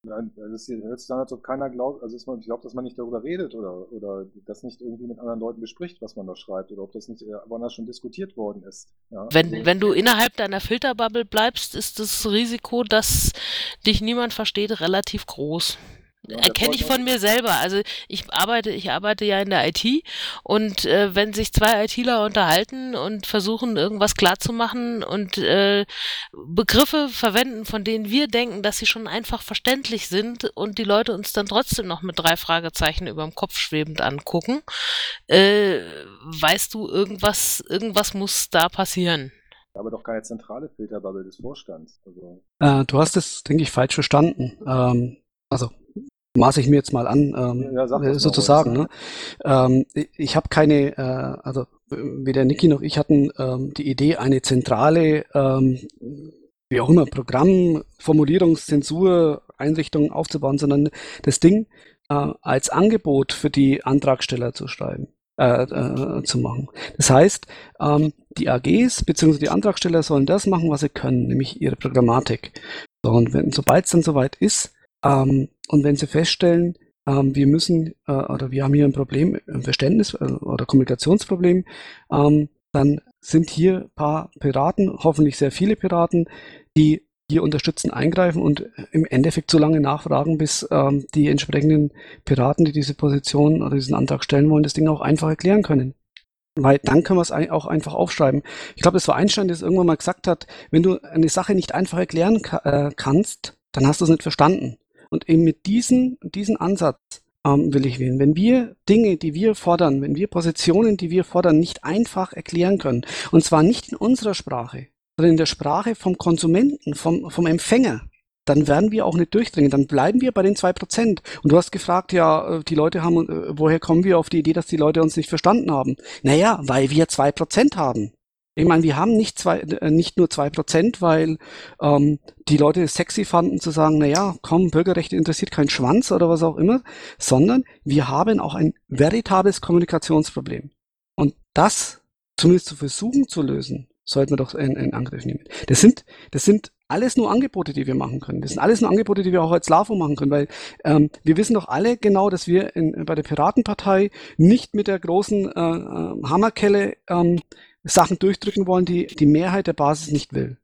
Ja, das hört sich dann, als ob keiner glaubt, also dass man glaubt, dass man nicht darüber redet oder, oder das nicht irgendwie mit anderen Leuten bespricht, was man da schreibt, oder ob das nicht woanders schon diskutiert worden ist. Ja, wenn, also, wenn du innerhalb deiner Filterbubble bleibst, ist das Risiko, dass dich niemand versteht, relativ groß. Der Erkenne ich von mir selber. Also ich arbeite, ich arbeite ja in der IT und äh, wenn sich zwei ITler unterhalten und versuchen, irgendwas klarzumachen und äh, Begriffe verwenden, von denen wir denken, dass sie schon einfach verständlich sind und die Leute uns dann trotzdem noch mit drei Fragezeichen über dem Kopf schwebend angucken, äh, weißt du, irgendwas, irgendwas muss da passieren. Aber doch keine zentrale Filterbubble des Vorstands. Also, Äh, du hast es, denke ich, falsch verstanden. Ähm, also maße ich mir jetzt mal an, ähm, Ja, äh, sozusagen. Ne? Ähm, ich- habe keine, äh, also weder Niki noch ich hatten ähm, die Idee, eine zentrale, ähm, wie auch immer, Programm, Formulierungs-, Zensur, Einrichtung aufzubauen, sondern das Ding äh, als Angebot für die Antragsteller zu schreiben, äh, äh, zu machen. Das heißt, ähm, die AGs bzw. die Antragsteller sollen das machen, was sie können, nämlich ihre Programmatik. So, und wenn, sobald es dann soweit ist, ähm, und wenn sie feststellen, ähm, wir müssen äh, oder wir haben hier ein Problem, ein Verständnis äh, oder Kommunikationsproblem, ähm, dann sind hier ein paar Piraten, hoffentlich sehr viele Piraten, die hier unterstützen, eingreifen und im Endeffekt so lange nachfragen, bis ähm, die entsprechenden Piraten, die diese Position oder diesen Antrag stellen wollen, das Ding auch einfach erklären können. Weil dann können wir es auch einfach aufschreiben. Ich glaube, das war Einstein, der es irgendwann mal gesagt hat, wenn du eine Sache nicht einfach erklären ka äh, kannst, dann hast du es nicht verstanden. Und eben mit diesem, diesen Ansatz ähm, will ich wählen. Wenn wir Dinge, die wir fordern, wenn wir Positionen, die wir fordern, nicht einfach erklären können, und zwar nicht in unserer Sprache, sondern in der Sprache vom Konsumenten, vom, vom Empfänger, dann werden wir auch nicht durchdringen. Dann bleiben wir bei den zwei Prozent. Und du hast gefragt, ja, äh, die Leute haben, äh, woher kommen wir auf die Idee, dass die Leute uns nicht verstanden haben? Naja, weil wir zwei Prozent haben. Ich meine, wir haben nicht zwei, äh, nicht nur zwei Prozent, weil ähm, die Leute es sexy fanden zu sagen, na ja, komm, Bürgerrechte interessiert kein Schwanz oder was auch immer, sondern wir haben auch ein veritables Kommunikationsproblem. Und das zumindest zu versuchen zu lösen, sollten wir doch in, in Angriff nehmen. Das sind, das sind alles nur Angebote, die wir machen können. Das sind alles nur Angebote, die wir auch als LAFO machen können, weil ähm, wir wissen doch alle genau, dass wir in, bei der Piratenpartei nicht mit der großen äh, äh, Hammerkelle ähm, Sachen durchdrücken wollen, die die Mehrheit der Basis nicht will.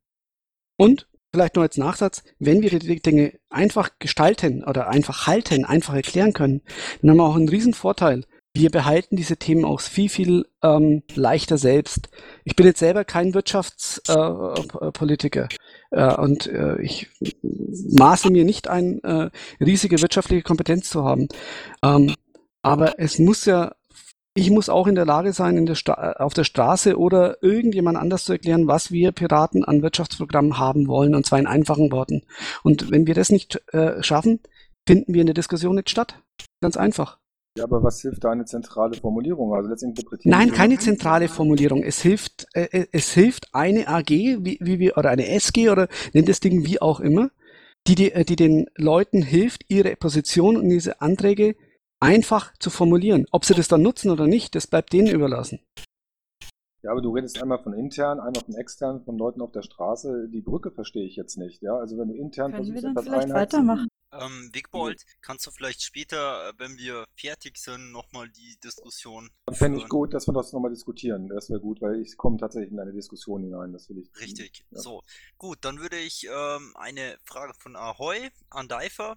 Und vielleicht nur als Nachsatz, wenn wir die Dinge einfach gestalten oder einfach halten, einfach erklären können, dann haben wir auch einen riesen Vorteil. Wir behalten diese Themen auch viel, viel ähm, leichter selbst. Ich bin jetzt selber kein Wirtschaftspolitiker äh, äh, und äh, ich maße mir nicht ein, äh, riesige wirtschaftliche Kompetenz zu haben. Ähm, aber es muss ja ich muss auch in der Lage sein, in der Sta auf der Straße oder irgendjemand anders zu erklären, was wir Piraten an Wirtschaftsprogrammen haben wollen, und zwar in einfachen Worten. Und wenn wir das nicht äh, schaffen, finden wir in der Diskussion nicht statt. Ganz einfach. ja, aber was hilft da eine zentrale Formulierung? Also letztendlich Nein, keine zentrale Formulierung. Es hilft, äh, äh, es hilft eine AG, wie, wie wir, oder eine SG oder nennt das Ding wie auch immer, die, die, äh, die den Leuten hilft, ihre Position und diese Anträge einfach zu formulieren. Ob sie das dann nutzen oder nicht, das bleibt denen überlassen. Ja, aber du redest einmal von intern, einmal von extern, von Leuten auf der Straße. Die Brücke verstehe ich jetzt nicht. Ja, also wenn du intern Können wir versuchst, dann etwas vielleicht weitermachen? Ähm, Wigbold, kannst du vielleicht später, äh, wenn wir fertig sind, nochmal die Diskussion Fände ich gut, dass wir das nochmal diskutieren. Das wäre gut, weil ich komme tatsächlich in eine Diskussion hinein. Das will ich. Richtig. Ja. So, gut, dann würde ich ähm, eine Frage von Ahoy an Deifer.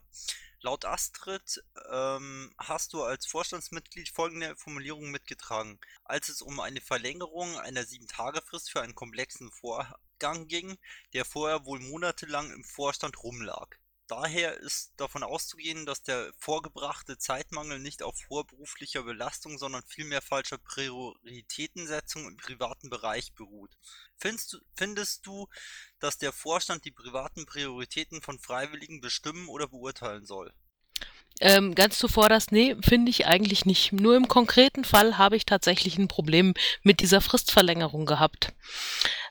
Laut Astrid ähm, hast du als Vorstandsmitglied folgende Formulierung mitgetragen. Als es um eine Verlängerung einer 7-Tage-Frist für einen komplexen Vorgang ging, der vorher wohl monatelang im Vorstand rumlag. Daher ist davon auszugehen, dass der vorgebrachte Zeitmangel nicht auf hoher beruflicher Belastung, sondern vielmehr falscher Prioritätensetzung im privaten Bereich beruht. Findest du, findest du, dass der Vorstand die privaten Prioritäten von Freiwilligen bestimmen oder beurteilen soll? Ähm, ganz zuvorderst, nee, finde ich eigentlich nicht. Nur im konkreten Fall habe ich tatsächlich ein Problem mit dieser Fristverlängerung gehabt.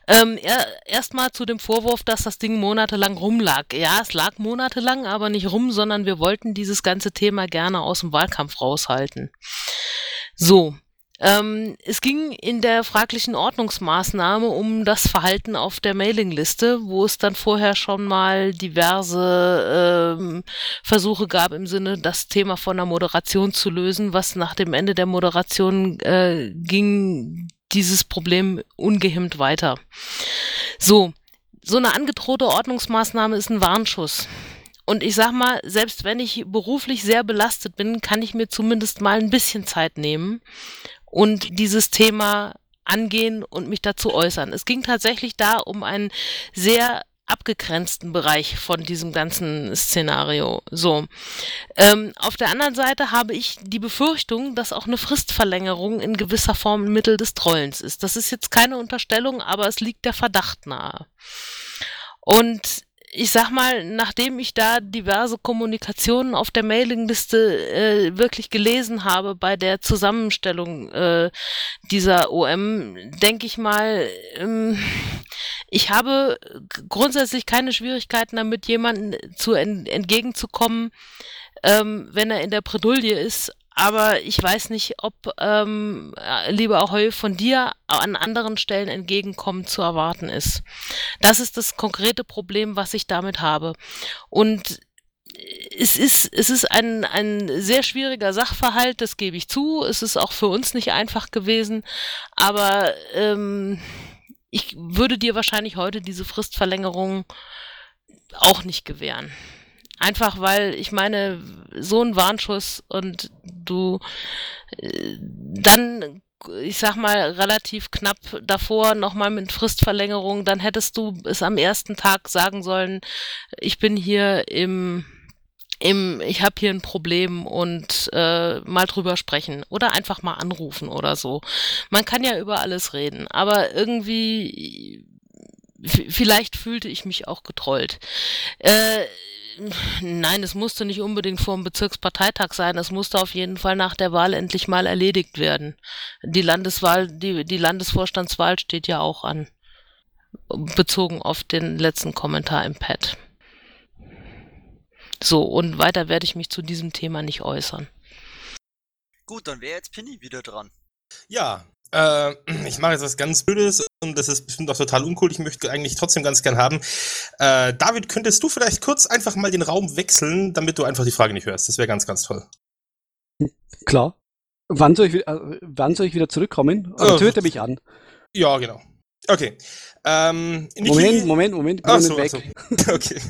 Ähm, er, Erstmal zu dem Vorwurf, dass das Ding monatelang rumlag. Ja, es lag monatelang, aber nicht rum, sondern wir wollten dieses ganze Thema gerne aus dem Wahlkampf raushalten. So. Ähm, es ging in der fraglichen Ordnungsmaßnahme um das Verhalten auf der Mailingliste, wo es dann vorher schon mal diverse ähm, Versuche gab im Sinne, das Thema von der Moderation zu lösen, was nach dem Ende der Moderation äh, ging dieses Problem ungehemmt weiter. So, so eine angedrohte Ordnungsmaßnahme ist ein Warnschuss. Und ich sag mal, selbst wenn ich beruflich sehr belastet bin, kann ich mir zumindest mal ein bisschen Zeit nehmen und dieses Thema angehen und mich dazu äußern. Es ging tatsächlich da um einen sehr abgegrenzten Bereich von diesem ganzen Szenario. So. Ähm, auf der anderen Seite habe ich die Befürchtung, dass auch eine Fristverlängerung in gewisser Form ein Mittel des Trollens ist. Das ist jetzt keine Unterstellung, aber es liegt der Verdacht nahe. Und ich sag mal, nachdem ich da diverse Kommunikationen auf der Mailingliste äh, wirklich gelesen habe bei der Zusammenstellung äh, dieser OM, denke ich mal, ähm, ich habe grundsätzlich keine Schwierigkeiten damit, jemanden zu en entgegenzukommen, ähm, wenn er in der Bredouille ist, aber ich weiß nicht, ob, ähm, äh, lieber Ahoy, von dir an anderen Stellen Entgegenkommen zu erwarten ist. Das ist das konkrete Problem, was ich damit habe. Und es ist, es ist ein, ein sehr schwieriger Sachverhalt, das gebe ich zu. Es ist auch für uns nicht einfach gewesen, aber ähm, ich würde dir wahrscheinlich heute diese Fristverlängerung auch nicht gewähren. Einfach weil, ich meine, so ein Warnschuss und du äh, dann, ich sag mal, relativ knapp davor nochmal mit Fristverlängerung, dann hättest du es am ersten Tag sagen sollen, ich bin hier im im, ich habe hier ein Problem und äh, mal drüber sprechen oder einfach mal anrufen oder so. Man kann ja über alles reden, aber irgendwie vielleicht fühlte ich mich auch getrollt. Äh, Nein, es musste nicht unbedingt vor dem Bezirksparteitag sein. Es musste auf jeden Fall nach der Wahl endlich mal erledigt werden. Die Landeswahl, die, die Landesvorstandswahl steht ja auch an. Bezogen auf den letzten Kommentar im Pad. So, und weiter werde ich mich zu diesem Thema nicht äußern. Gut, dann wäre jetzt Penny wieder dran. Ja, äh, ich mache jetzt was ganz Blödes und das ist bestimmt auch total uncool. Ich möchte eigentlich trotzdem ganz gern haben. Äh, David, könntest du vielleicht kurz einfach mal den Raum wechseln, damit du einfach die Frage nicht hörst? Das wäre ganz, ganz toll. Klar. Wann soll ich, äh, wann soll ich wieder zurückkommen? Also, hört er mich an. Ja, genau. Okay. Ähm, Niki... Moment, Moment, Moment. Ich bin ach so, weg. So. Okay.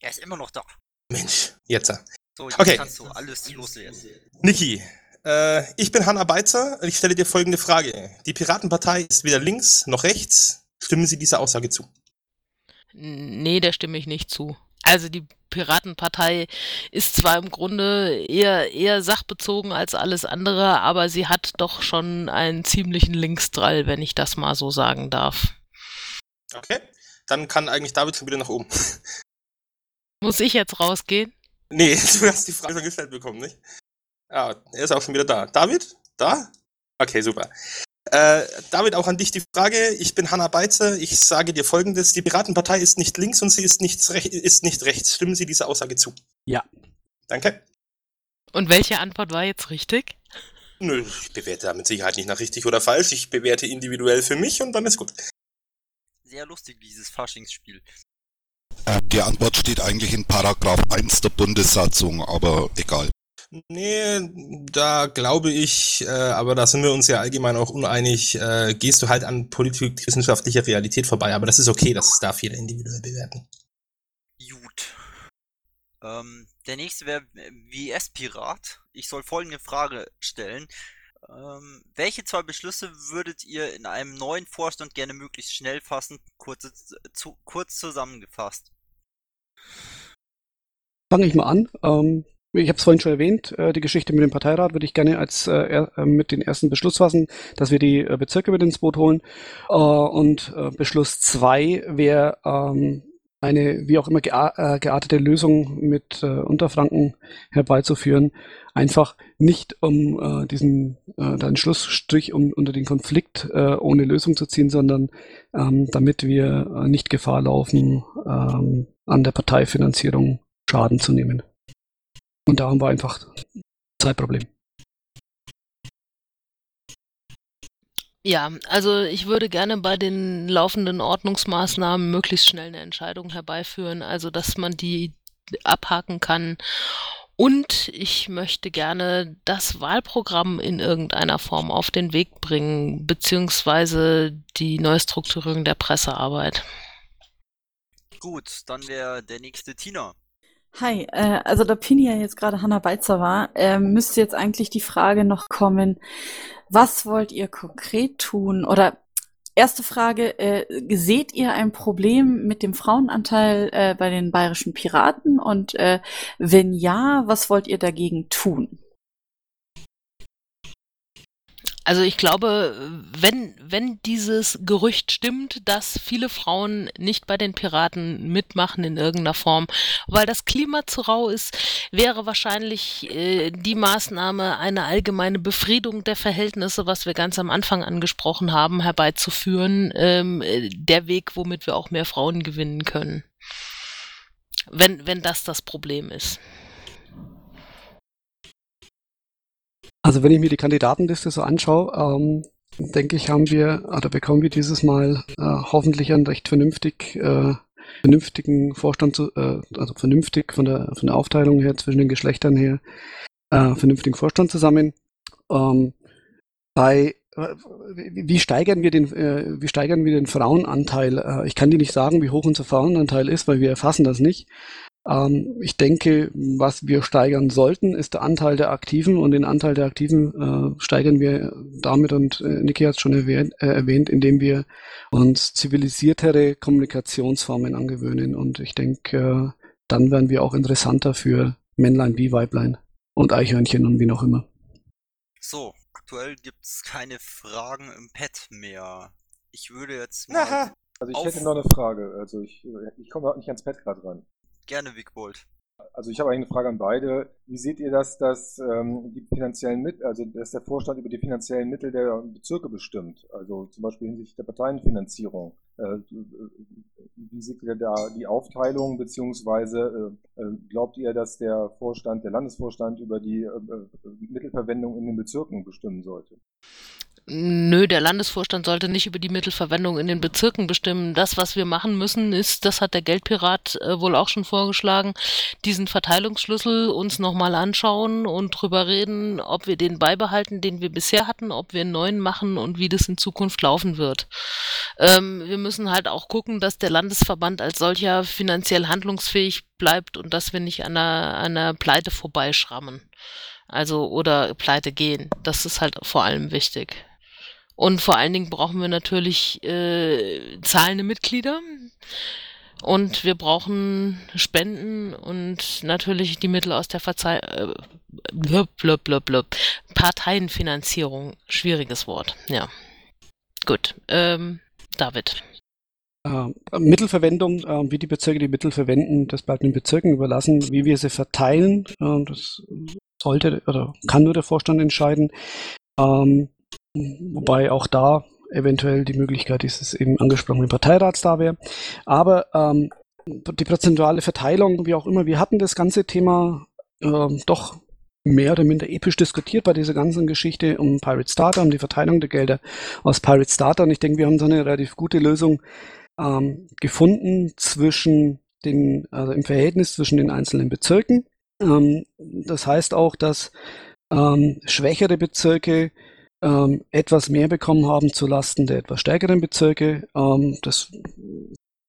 er ist immer noch da. Mensch, jetzt. So, jetzt okay. kannst du alles loslegen. Niki, äh, ich bin Hanna Beitzer und ich stelle dir folgende Frage. Die Piratenpartei ist weder links noch rechts. Stimmen Sie dieser Aussage zu? Nee, der stimme ich nicht zu. Also die Piratenpartei ist zwar im Grunde eher, eher sachbezogen als alles andere, aber sie hat doch schon einen ziemlichen Linksdrall, wenn ich das mal so sagen darf. Okay, dann kann eigentlich David schon wieder nach oben. Muss ich jetzt rausgehen? Nee, du hast die Frage schon gestellt bekommen, nicht? Ja, er ist auch schon wieder da. David? Da? Okay, super. Äh, David, auch an dich die Frage. Ich bin Hanna Beitzer. Ich sage dir folgendes. Die Piratenpartei ist nicht links und sie ist nicht, ist nicht rechts. Stimmen Sie dieser Aussage zu? Ja. Danke. Und welche Antwort war jetzt richtig? Nö, ich bewerte da mit Sicherheit nicht nach richtig oder falsch. Ich bewerte individuell für mich und dann ist gut. Sehr lustig, dieses Faschingsspiel. Äh, die Antwort steht eigentlich in Paragraph 1 der Bundessatzung, aber egal. Nee, da glaube ich, äh, aber da sind wir uns ja allgemein auch uneinig, äh, gehst du halt an politikwissenschaftlicher Realität vorbei, aber das ist okay, das darf jeder individuell bewerten. Gut. Ähm, der nächste wäre WS-Pirat. Ich soll folgende Frage stellen. Ähm, welche zwei Beschlüsse würdet ihr in einem neuen Vorstand gerne möglichst schnell fassen? Kurz, zu, kurz zusammengefasst. Fange ich mal an. Ähm, ich habe es vorhin schon erwähnt, äh, die Geschichte mit dem Parteirat würde ich gerne als äh, äh, mit den ersten Beschluss fassen, dass wir die äh, Bezirke mit ins Boot holen. Äh, und äh, Beschluss zwei wäre ähm, eine wie auch immer gea geartete Lösung mit Unterfranken herbeizuführen. Einfach nicht um diesen den Schlussstrich um, unter den Konflikt ohne Lösung zu ziehen, sondern ähm, damit wir nicht Gefahr laufen, ähm, an der Parteifinanzierung Schaden zu nehmen. Und da haben wir einfach Zeitproblem. Ja, also ich würde gerne bei den laufenden Ordnungsmaßnahmen möglichst schnell eine Entscheidung herbeiführen, also dass man die abhaken kann. Und ich möchte gerne das Wahlprogramm in irgendeiner Form auf den Weg bringen, beziehungsweise die Neustrukturierung der Pressearbeit. Gut, dann wäre der nächste Tina. Hi, äh, also da Pini ja jetzt gerade Hanna Beitzer war, äh, müsste jetzt eigentlich die Frage noch kommen, was wollt ihr konkret tun? Oder erste Frage, äh, seht ihr ein Problem mit dem Frauenanteil äh, bei den bayerischen Piraten? Und äh, wenn ja, was wollt ihr dagegen tun? Also ich glaube, wenn, wenn dieses Gerücht stimmt, dass viele Frauen nicht bei den Piraten mitmachen in irgendeiner Form, weil das Klima zu rau ist, wäre wahrscheinlich äh, die Maßnahme, eine allgemeine Befriedung der Verhältnisse, was wir ganz am Anfang angesprochen haben, herbeizuführen, ähm, der Weg, womit wir auch mehr Frauen gewinnen können. Wenn, wenn das das Problem ist. Also wenn ich mir die Kandidatenliste so anschaue, ähm, denke ich, haben wir oder bekommen wir dieses Mal äh, hoffentlich einen recht vernünftig, äh, vernünftigen Vorstand, zu, äh, also vernünftig von der, von der Aufteilung her zwischen den Geschlechtern her, äh, vernünftigen Vorstand zusammen. Ähm, bei äh, wie steigern wir den, äh, wie steigern wir den Frauenanteil? Ich kann dir nicht sagen, wie hoch unser Frauenanteil ist, weil wir erfassen das nicht. Ähm, ich denke, was wir steigern sollten, ist der Anteil der Aktiven und den Anteil der Aktiven äh, steigern wir damit und äh, Niki hat es schon erwähnt, äh, erwähnt, indem wir uns zivilisiertere Kommunikationsformen angewöhnen und ich denke, äh, dann werden wir auch interessanter für Männlein wie Weiblein und Eichhörnchen und wie noch immer. So, aktuell gibt es keine Fragen im Pad mehr. Ich würde jetzt mal. Also ich hätte noch eine Frage. Also ich, ich komme nicht ans Pad gerade ran. Gerne, Wigbold. Also ich habe eine Frage an beide. Wie seht ihr das, dass ähm, die finanziellen Mittel, also dass der Vorstand über die finanziellen Mittel der Bezirke bestimmt? Also zum Beispiel hinsichtlich der Parteienfinanzierung. Äh, wie seht ihr da die Aufteilung, beziehungsweise äh, äh glaubt ihr, dass der Vorstand, der Landesvorstand über die äh, äh, Mittelverwendung in den Bezirken bestimmen sollte? Nö, der Landesvorstand sollte nicht über die Mittelverwendung in den Bezirken bestimmen. Das, was wir machen müssen, ist, das hat der Geldpirat äh, wohl auch schon vorgeschlagen, diesen Verteilungsschlüssel uns nochmal anschauen und drüber reden, ob wir den beibehalten, den wir bisher hatten, ob wir einen neuen machen und wie das in Zukunft laufen wird. Ähm, wir müssen halt auch gucken, dass der Landesverband als solcher finanziell handlungsfähig bleibt und dass wir nicht an einer, an einer Pleite vorbeischrammen. Also oder pleite gehen. Das ist halt vor allem wichtig. Und vor allen Dingen brauchen wir natürlich äh, zahlende Mitglieder. Und wir brauchen Spenden und natürlich die Mittel aus der Verzei äh, blub, blub, blub, blub. Parteienfinanzierung. Schwieriges Wort, ja. Gut. Ähm, David. Äh, Mittelverwendung, äh, wie die Bezirke die Mittel verwenden, das bleibt den Bezirken überlassen. Wie wir sie verteilen, äh, das sollte oder kann nur der Vorstand entscheiden. Ähm, Wobei auch da eventuell die Möglichkeit ist, dass eben angesprochene Parteirats da wäre. Aber ähm, die prozentuale Verteilung, wie auch immer, wir hatten das ganze Thema ähm, doch mehr oder minder episch diskutiert bei dieser ganzen Geschichte um Pirate Starter, um die Verteilung der Gelder aus Pirate Starter. Und ich denke, wir haben so eine relativ gute Lösung ähm, gefunden zwischen den, also im Verhältnis zwischen den einzelnen Bezirken. Ähm, das heißt auch, dass ähm, schwächere Bezirke ähm, etwas mehr bekommen haben zu Lasten der etwas stärkeren Bezirke. Das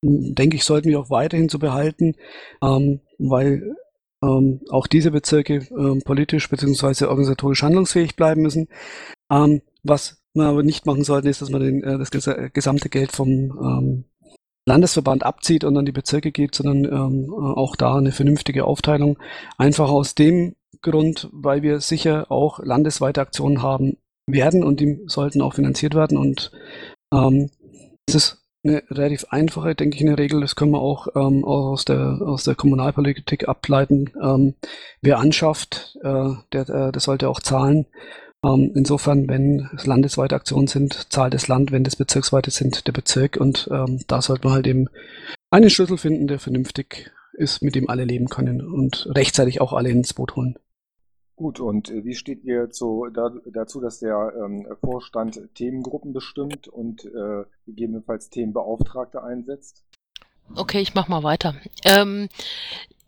denke ich, sollten wir auch weiterhin so behalten, weil auch diese Bezirke politisch bzw. organisatorisch handlungsfähig bleiben müssen. Was wir aber nicht machen sollten, ist, dass man den, äh, das ges gesamte Geld vom Landesverband abzieht und an die Bezirke geht, sondern auch da eine vernünftige Aufteilung. Einfach aus dem Grund, weil wir sicher auch landesweite Aktionen haben werden und die sollten auch finanziert werden. Und ähm, es ist eine relativ einfache, denke ich, eine Regel. Das können wir auch, ähm, aus, der, aus der Kommunalpolitik ableiten. Ähm, wer anschafft, äh, der, der, der sollte auch zahlen. Ähm, insofern, wenn es landesweite Aktionen sind, zahlt das Land, wenn das bezirksweite sind, der Bezirk. Und ähm, da sollte man halt eben einen Schlüssel finden, der vernünftig ist, mit dem alle leben können und rechtzeitig auch alle ins Boot holen. Gut, und äh, wie steht ihr zu, da, dazu, dass der ähm, Vorstand Themengruppen bestimmt und äh, gegebenenfalls Themenbeauftragte einsetzt? Okay, ich mach mal weiter. Ähm,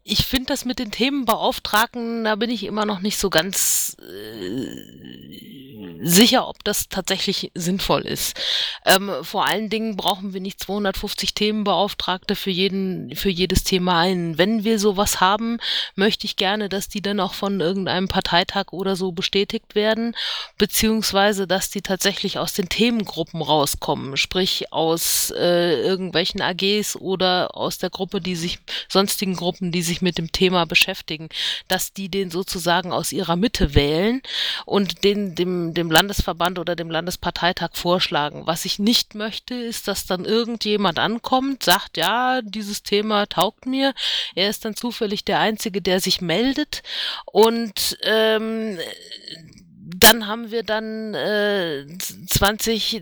ich finde das mit den Themenbeauftragten, da bin ich immer noch nicht so ganz äh, sicher, ob das tatsächlich sinnvoll ist. Ähm, vor allen Dingen brauchen wir nicht 250 Themenbeauftragte für jeden, für jedes Thema ein. Wenn wir sowas haben, möchte ich gerne, dass die dann auch von irgendeinem Parteitag oder so bestätigt werden, beziehungsweise dass die tatsächlich aus den Themengruppen rauskommen, sprich aus äh, irgendwelchen AGs oder aus der Gruppe, die sich, sonstigen Gruppen, die sich mit dem Thema beschäftigen, dass die den sozusagen aus ihrer Mitte wählen und den dem, dem Landesverband oder dem Landesparteitag vorschlagen. Was ich nicht möchte, ist, dass dann irgendjemand ankommt, sagt, ja, dieses Thema taugt mir. Er ist dann zufällig der Einzige, der sich meldet und ähm, dann haben wir dann äh, 20,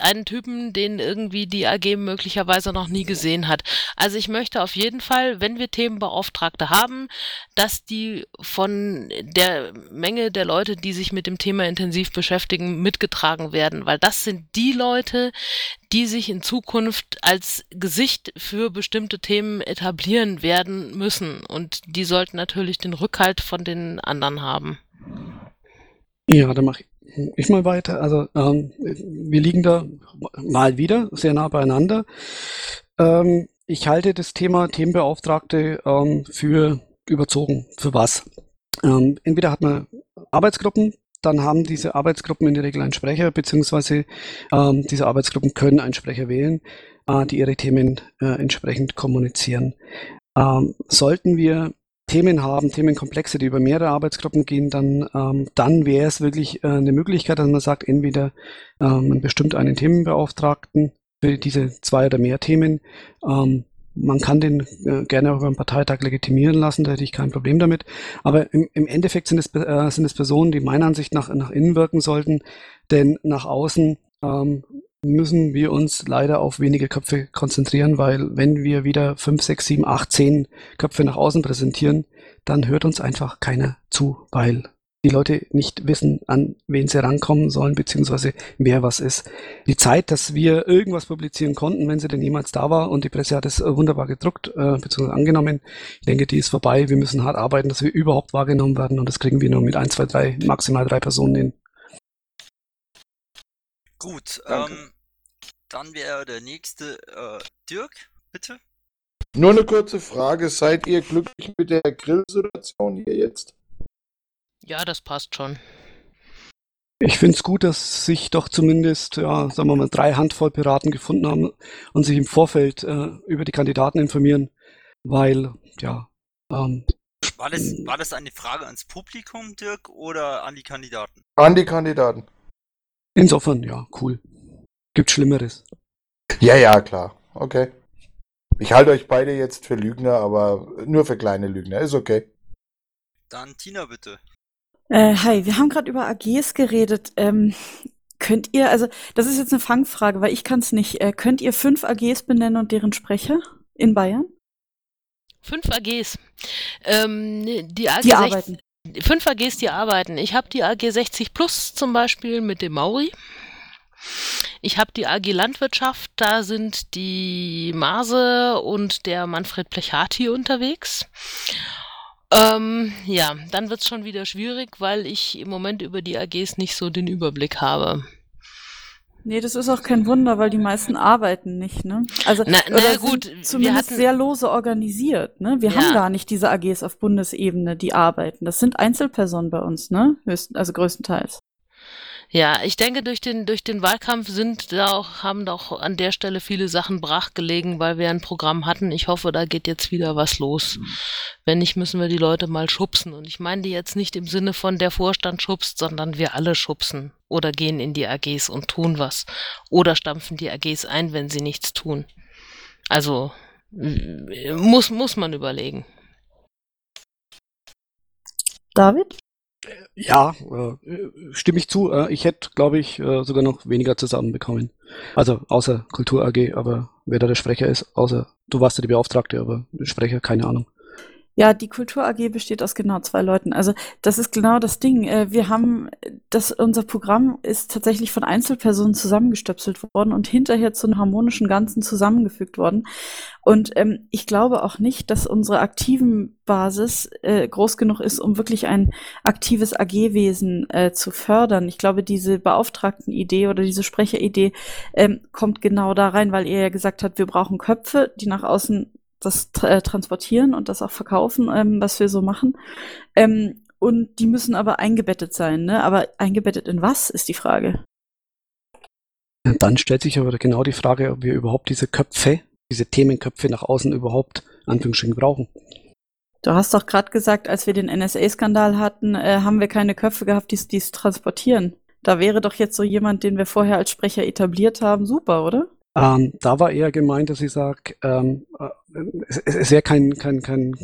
einen Typen, den irgendwie die AG möglicherweise noch nie gesehen hat. Also ich möchte auf jeden Fall, wenn wir Themenbeauftragte haben, dass die von der Menge der Leute, die sich mit dem Thema intensiv beschäftigen, mitgetragen werden, weil das sind die Leute, die sich in Zukunft als Gesicht für bestimmte Themen etablieren werden müssen. Und die sollten natürlich den Rückhalt von den anderen haben. Ja, dann mache ich mal weiter. Also ähm, wir liegen da mal wieder sehr nah beieinander. Ähm, ich halte das Thema Themenbeauftragte ähm, für überzogen. Für was? Ähm, entweder hat man Arbeitsgruppen, dann haben diese Arbeitsgruppen in der Regel einen Sprecher, beziehungsweise ähm, diese Arbeitsgruppen können einen Sprecher wählen, äh, die ihre Themen äh, entsprechend kommunizieren. Ähm, sollten wir Themen haben, Themenkomplexe, die über mehrere Arbeitsgruppen gehen, dann, ähm, dann wäre es wirklich äh, eine Möglichkeit, dass man sagt, entweder ähm, man bestimmt einen Themenbeauftragten für diese zwei oder mehr Themen. Ähm, man kann den äh, gerne auch über einen Parteitag legitimieren lassen, da hätte ich kein Problem damit. Aber im, im Endeffekt sind es, äh, sind es Personen, die meiner Ansicht nach nach innen wirken sollten, denn nach außen ähm, müssen wir uns leider auf wenige Köpfe konzentrieren, weil wenn wir wieder fünf, sechs, sieben, acht, zehn Köpfe nach außen präsentieren, dann hört uns einfach keiner zu, weil die Leute nicht wissen, an wen sie rankommen sollen, beziehungsweise wer was ist. Die Zeit, dass wir irgendwas publizieren konnten, wenn sie denn jemals da war und die Presse hat es äh, wunderbar gedruckt, äh, beziehungsweise angenommen, ich denke, die ist vorbei. Wir müssen hart arbeiten, dass wir überhaupt wahrgenommen werden und das kriegen wir nur mit ein, zwei, drei, maximal drei Personen hin. Gut, ähm, dann wäre der nächste äh, Dirk, bitte. Nur eine kurze Frage. Seid ihr glücklich mit der Grillsituation hier jetzt? Ja, das passt schon. Ich finde es gut, dass sich doch zumindest, ja, sagen wir mal, drei Handvoll Piraten gefunden haben und sich im Vorfeld äh, über die Kandidaten informieren, weil, ja. Ähm, war, das, war das eine Frage ans Publikum, Dirk, oder an die Kandidaten? An die Kandidaten. Insofern, ja, cool. Gibt Schlimmeres. Ja, ja, klar. Okay. Ich halte euch beide jetzt für Lügner, aber nur für kleine Lügner. Ist okay. Dann Tina, bitte. Äh, hi, wir haben gerade über AGs geredet. Ähm, könnt ihr, also das ist jetzt eine Fangfrage, weil ich kann es nicht. Äh, könnt ihr fünf AGs benennen und deren Sprecher in Bayern? Fünf AGs. Ähm, die AG Die 60, arbeiten. Fünf AGs, die arbeiten. Ich habe die AG 60 Plus zum Beispiel mit dem Mauri. Ich habe die AG Landwirtschaft, da sind die Mase und der Manfred Plechati unterwegs. Ähm, ja, dann wird's schon wieder schwierig, weil ich im Moment über die AGs nicht so den Überblick habe. Nee, das ist auch kein Wunder, weil die meisten arbeiten nicht, ne? Also Na, na oder gut, zumindest hatten- sehr lose organisiert, ne? Wir Ja. haben gar nicht diese AGs auf Bundesebene, die arbeiten. Das sind Einzelpersonen bei uns, ne? Höchst, also größtenteils. Ja, ich denke, durch den, durch den Wahlkampf sind da auch, haben doch an der Stelle viele Sachen brachgelegen, weil wir ein Programm hatten. Ich hoffe, da geht jetzt wieder was los. Wenn nicht, müssen wir die Leute mal schubsen. Und ich meine die jetzt nicht im Sinne von der Vorstand schubst, sondern wir alle schubsen oder gehen in die AGs und tun was. Oder stampfen die AGs ein, wenn sie nichts tun. Also, muss, muss man überlegen. David? Ja, äh, stimme ich zu. Äh, ich hätte, glaube ich, äh, sogar noch weniger zusammenbekommen. Also außer Kultur AG, aber wer da der Sprecher ist, außer du warst ja die Beauftragte, aber Sprecher, keine Ahnung. Ja, die Kultur AG besteht aus genau zwei Leuten. Also das ist genau das Ding. Äh, wir haben, das, unser Programm ist tatsächlich von Einzelpersonen zusammengestöpselt worden und hinterher zu einem harmonischen Ganzen zusammengefügt worden. Und ähm, ich glaube auch nicht, dass unsere aktiven Basis äh, groß genug ist, um wirklich ein aktives AG-Wesen äh, zu fördern. Ich glaube, diese Beauftragten-Idee oder diese Sprecheridee ähm, kommt genau da rein, weil ihr ja gesagt habt, wir brauchen Köpfe, die nach außen das äh, transportieren und das auch verkaufen, ähm, was wir so machen. Ähm, und die müssen aber eingebettet sein, ne? Aber eingebettet in was, ist die Frage. Dann stellt sich aber genau die Frage, ob wir überhaupt diese Köpfe, diese Themenköpfe nach außen überhaupt Anführungsstrichen brauchen. Du hast doch gerade gesagt, als wir den NSA-Skandal hatten, äh, haben wir keine Köpfe gehabt, die es transportieren. Da wäre doch jetzt so jemand, den wir vorher als Sprecher etabliert haben, super, oder? Ähm, da war eher gemeint, dass ich sage, ähm, äh, es, es wäre kein, kein, kein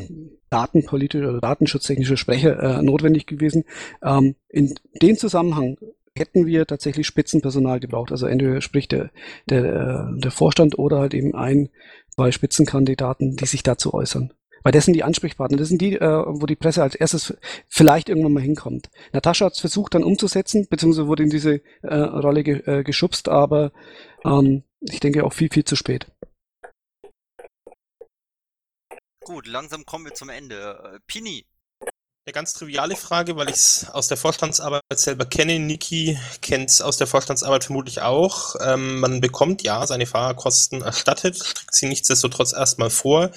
datenpolitischer oder datenschutztechnischer Sprecher äh, notwendig gewesen. Ähm, in dem Zusammenhang hätten wir tatsächlich Spitzenpersonal gebraucht. Also entweder spricht der, der, äh, der Vorstand oder halt eben ein, zwei Spitzenkandidaten, die sich dazu äußern. Weil das sind die Ansprechpartner, das sind die, äh, wo die Presse als erstes vielleicht irgendwann mal hinkommt. Natascha hat es versucht dann umzusetzen, beziehungsweise wurde in diese äh, Rolle ge, äh, geschubst, aber ähm, ich denke auch viel, viel zu spät. Gut, langsam kommen wir zum Ende. Äh, Pini. Eine ganz triviale Frage, weil ich es aus der Vorstandsarbeit selber kenne. Niki kennt es aus der Vorstandsarbeit vermutlich auch. Ähm, man bekommt ja seine Fahrerkosten erstattet, streckt sie nichtsdestotrotz erstmal vor.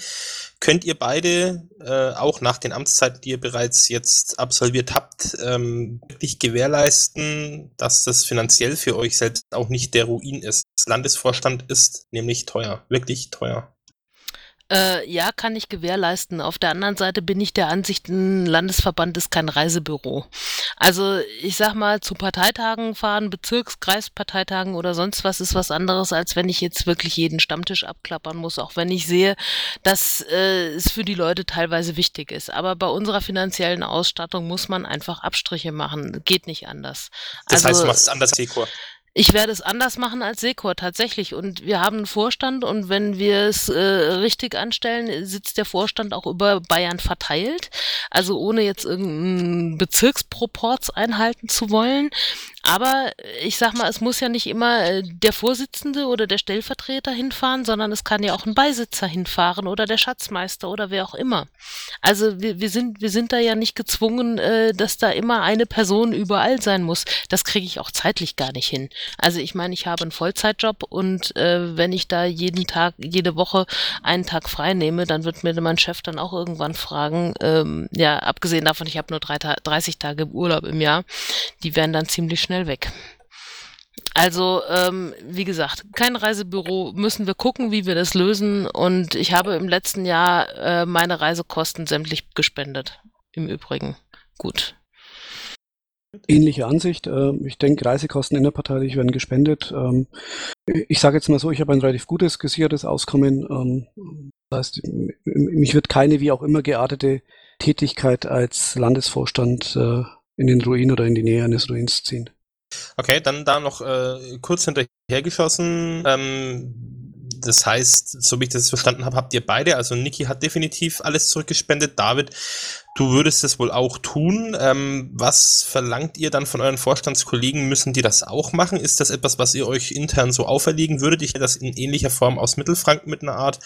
Könnt ihr beide äh, auch nach den Amtszeiten, die ihr bereits jetzt absolviert habt, ähm, wirklich gewährleisten, dass das finanziell für euch selbst auch nicht der Ruin ist? Landesvorstand ist nämlich teuer, wirklich teuer. Äh, ja, kann ich gewährleisten. Auf der anderen Seite bin ich der Ansicht, ein Landesverband ist kein Reisebüro. Also ich sag mal, zu Parteitagen fahren, Bezirks-, Kreisparteitagen oder sonst was ist was anderes, als wenn ich jetzt wirklich jeden Stammtisch abklappern muss, auch wenn ich sehe, dass äh, es für die Leute teilweise wichtig ist. Aber bei unserer finanziellen Ausstattung muss man einfach Abstriche machen. Geht nicht anders. Das also, heißt, du machst es anders, Sekor. Ich werde es anders machen als Sekor tatsächlich. Und wir haben einen Vorstand und wenn wir es äh, richtig anstellen, sitzt der Vorstand auch über Bayern verteilt. Also ohne jetzt irgendeinen Bezirksproports einhalten zu wollen. Aber ich sag mal, es muss ja nicht immer äh, der Vorsitzende oder der Stellvertreter hinfahren, sondern es kann ja auch ein Beisitzer hinfahren oder der Schatzmeister oder wer auch immer. Also wir, wir sind wir sind da ja nicht gezwungen, äh, dass da immer eine Person überall sein muss. Das kriege ich auch zeitlich gar nicht hin. Also ich meine, ich habe einen Vollzeitjob und äh, wenn ich da jeden Tag, jede Woche einen Tag frei nehme, dann wird mir mein Chef dann auch irgendwann fragen, ähm, ja, abgesehen davon, ich habe nur drei, 30 Tage Urlaub im Jahr, die werden dann ziemlich schnell weg. Also, ähm, wie gesagt, kein Reisebüro, müssen wir gucken, wie wir das lösen. Und ich habe im letzten Jahr äh, meine Reisekosten sämtlich gespendet. Im Übrigen. Gut. Ähnliche Ansicht. Äh, ich denke, Reisekosten innerparteilich werden gespendet. Ähm, ich sage jetzt mal so, ich habe ein relativ gutes, gesichertes Auskommen. Ähm, das heißt, mich wird keine wie auch immer geartete Tätigkeit als Landesvorstand äh, in den Ruin oder in die Nähe eines Ruins ziehen. Okay, dann da noch äh, kurz hinterhergeschossen. Ähm, das heißt, so wie ich das verstanden habe, habt ihr beide, also Niki hat definitiv alles zurückgespendet. David, du würdest es wohl auch tun. Ähm, was verlangt ihr dann von euren Vorstandskollegen? Müssen die das auch machen? Ist das etwas, was ihr euch intern so auferlegen würdet? Ich hätte das in ähnlicher Form aus Mittelfranken mit einer Art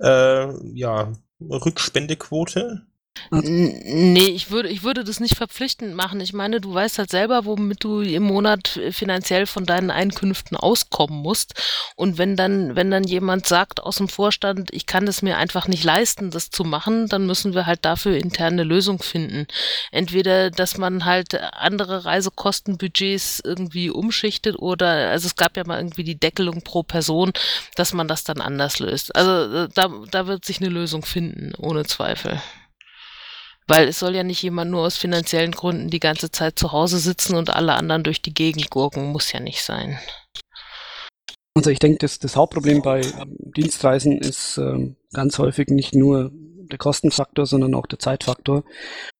äh, ja, Rückspendequote? Nee, ich würde, ich würde das nicht verpflichtend machen. Ich meine, du weißt halt selber, womit du im Monat finanziell von deinen Einkünften auskommen musst. Und wenn dann, wenn dann jemand sagt aus dem Vorstand, ich kann es mir einfach nicht leisten, das zu machen, dann müssen wir halt dafür interne Lösung finden. Entweder, dass man halt andere Reisekostenbudgets irgendwie umschichtet oder, also es gab ja mal irgendwie die Deckelung pro Person, dass man das dann anders löst. Also da, da wird sich eine Lösung finden, ohne Zweifel. Weil es soll ja nicht jemand nur aus finanziellen Gründen die ganze Zeit zu Hause sitzen und alle anderen durch die Gegend gurken. Muss ja nicht sein. Also ich denke, das, das Hauptproblem bei Dienstreisen ist ähm, ganz häufig nicht nur der Kostenfaktor, sondern auch der Zeitfaktor.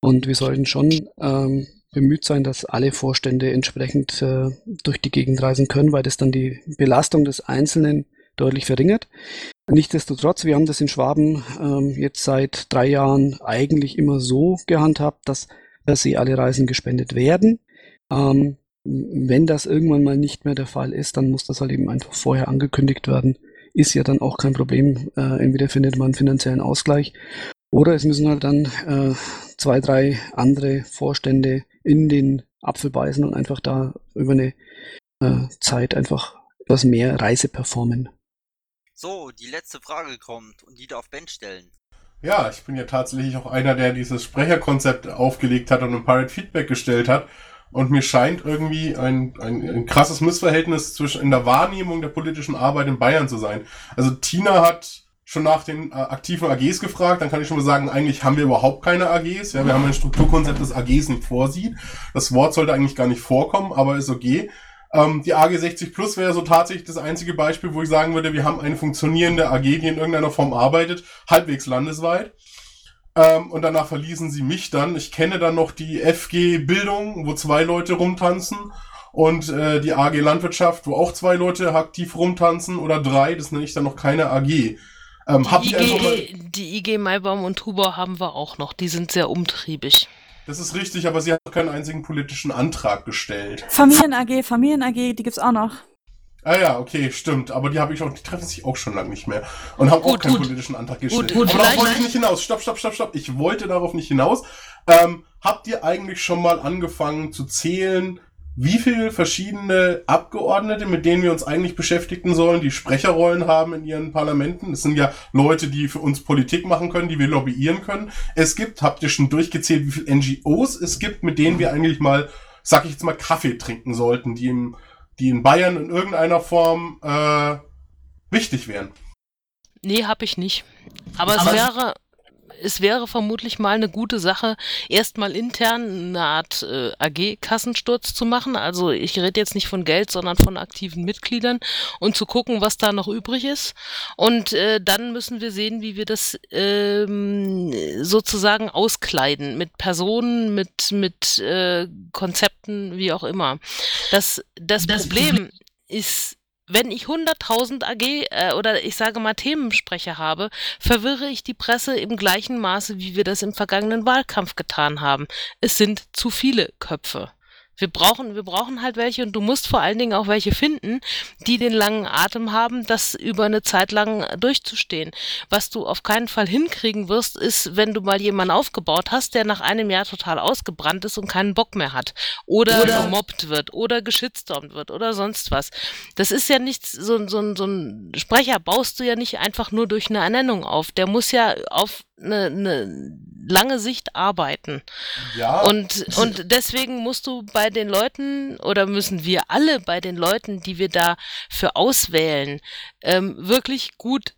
Und wir sollten schon ähm, bemüht sein, dass alle Vorstände entsprechend äh, durch die Gegend reisen können, weil das dann die Belastung des Einzelnen deutlich verringert. Nichtsdestotrotz, wir haben das in Schwaben ähm, jetzt seit drei Jahren eigentlich immer so gehandhabt, dass, dass sie alle Reisen gespendet werden. Ähm, wenn das irgendwann mal nicht mehr der Fall ist, dann muss das halt eben einfach vorher angekündigt werden. Ist ja dann auch kein Problem. Äh, entweder findet man einen finanziellen Ausgleich oder es müssen halt dann äh, zwei, drei andere Vorstände in den Apfel beißen und einfach da über eine äh, Zeit einfach etwas mehr Reise performen. So, die letzte Frage kommt und die darf Ben stellen. Ja, ich bin ja tatsächlich auch einer, der dieses Sprecherkonzept aufgelegt hat und ein Pirate Feedback gestellt hat. Und mir scheint irgendwie ein, ein, ein krasses Missverhältnis zwischen in der Wahrnehmung der politischen Arbeit in Bayern zu sein. Also Tina hat schon nach den äh, aktiven AGs gefragt, dann kann ich schon mal sagen, eigentlich haben wir überhaupt keine AGs. Ja, wir haben ein Strukturkonzept, das AGs nicht vorsieht. Das Wort sollte eigentlich gar nicht vorkommen, aber ist okay. Ähm, die AG 60 Plus wäre so tatsächlich das einzige Beispiel, wo ich sagen würde, wir haben eine funktionierende AG, die in irgendeiner Form arbeitet, halbwegs landesweit. Ähm, und danach verließen sie mich dann. Ich kenne dann noch die FG Bildung, wo zwei Leute rumtanzen. Und äh, die AG Landwirtschaft, wo auch zwei Leute aktiv rumtanzen oder drei, das nenne ich dann noch keine AG. Ähm, die, IG, die IG Maibaum und Huber haben wir auch noch, die sind sehr umtriebig. Das ist richtig, aber sie hat keinen einzigen politischen Antrag gestellt. Familien AG, Familien AG, die gibt's auch noch. Ah ja, okay, stimmt. Aber die habe ich auch, die treffen sich auch schon lange nicht mehr und haben gut, auch keinen gut. politischen Antrag gestellt. Gut, gut, aber darauf wollte ich nicht hinaus. Stopp, stopp, stopp, stopp. Ich wollte darauf nicht hinaus. Ähm, habt ihr eigentlich schon mal angefangen zu zählen, wie viele verschiedene Abgeordnete, mit denen wir uns eigentlich beschäftigen sollen, die Sprecherrollen haben in ihren Parlamenten. Es sind ja Leute, die für uns Politik machen können, die wir lobbyieren können. Es gibt, habt ihr schon durchgezählt, wie viele NGOs es gibt, mit denen wir eigentlich mal, sag ich jetzt mal, Kaffee trinken sollten, die, im, die in Bayern in irgendeiner Form äh, wichtig wären. Nee, hab ich nicht. Aber, Aber es wäre, es wäre vermutlich mal eine gute Sache, erstmal intern eine Art äh, AG-Kassensturz zu machen. Also ich rede jetzt nicht von Geld, sondern von aktiven Mitgliedern und zu gucken, was da noch übrig ist. Und äh, dann müssen wir sehen, wie wir das ähm, sozusagen auskleiden mit Personen, mit, mit äh, Konzepten, wie auch immer. Das, das, das Problem ist, wenn ich 100.000 AG äh, oder ich sage mal Themensprecher habe, verwirre ich die Presse im gleichen Maße, wie wir das im vergangenen Wahlkampf getan haben. Es sind zu viele Köpfe. Wir brauchen, wir brauchen halt welche und du musst vor allen Dingen auch welche finden, die den langen Atem haben, das über eine Zeit lang durchzustehen. Was du auf keinen Fall hinkriegen wirst, ist, wenn du mal jemanden aufgebaut hast, der nach einem Jahr total ausgebrannt ist und keinen Bock mehr hat. Oder, oder gemobbt wird oder geschitstormt wird oder sonst was. Das ist ja nichts, so, so, so ein Sprecher baust du ja nicht einfach nur durch eine Ernennung auf. Der muss ja auf eine, eine lange Sicht arbeiten. Ja. Und, und deswegen musst du bei den Leuten oder müssen wir alle bei den Leuten, die wir da für auswählen, ähm, wirklich gut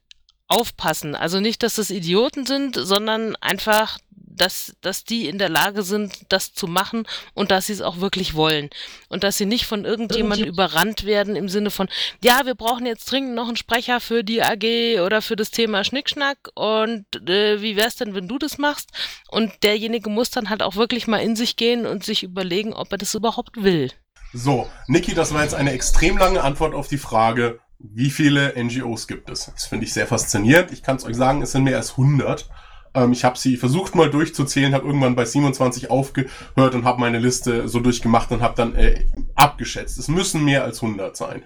aufpassen. Also nicht, dass das Idioten sind, sondern einfach, dass, dass die in der Lage sind, das zu machen und dass sie es auch wirklich wollen. Und dass sie nicht von irgendjemandem überrannt werden im Sinne von, ja, wir brauchen jetzt dringend noch einen Sprecher für die AG oder für das Thema Schnickschnack und äh, wie wär's denn, wenn du das machst? Und derjenige muss dann halt auch wirklich mal in sich gehen und sich überlegen, ob er das überhaupt will. So, Niki, das war jetzt eine extrem lange Antwort auf die Frage, wie viele NGOs gibt es? Das finde ich sehr faszinierend. Ich kann es euch sagen, es sind mehr als 100. Ähm, ich habe sie versucht mal durchzuzählen, habe irgendwann bei 27 aufgehört und habe meine Liste so durchgemacht und habe dann äh, abgeschätzt. Es müssen mehr als 100 sein.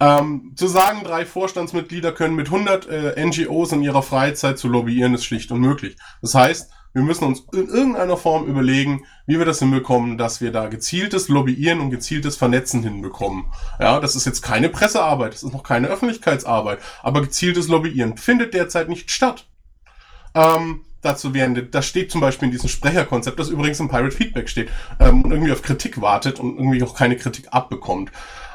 Ähm, zu sagen, drei Vorstandsmitglieder können mit 100 äh, NGOs in ihrer Freizeit zu lobbyieren, ist schlicht unmöglich. Das heißt, wir müssen uns in irgendeiner Form überlegen, wie wir das hinbekommen, dass wir da gezieltes Lobbyieren und gezieltes Vernetzen hinbekommen. Ja, das ist jetzt keine Pressearbeit, das ist noch keine Öffentlichkeitsarbeit, aber gezieltes Lobbyieren findet derzeit nicht statt. Ähm, dazu wären, das steht zum Beispiel in diesem Sprecherkonzept, das übrigens im Pirate Feedback steht, ähm, und irgendwie auf Kritik wartet und irgendwie auch keine Kritik abbekommt.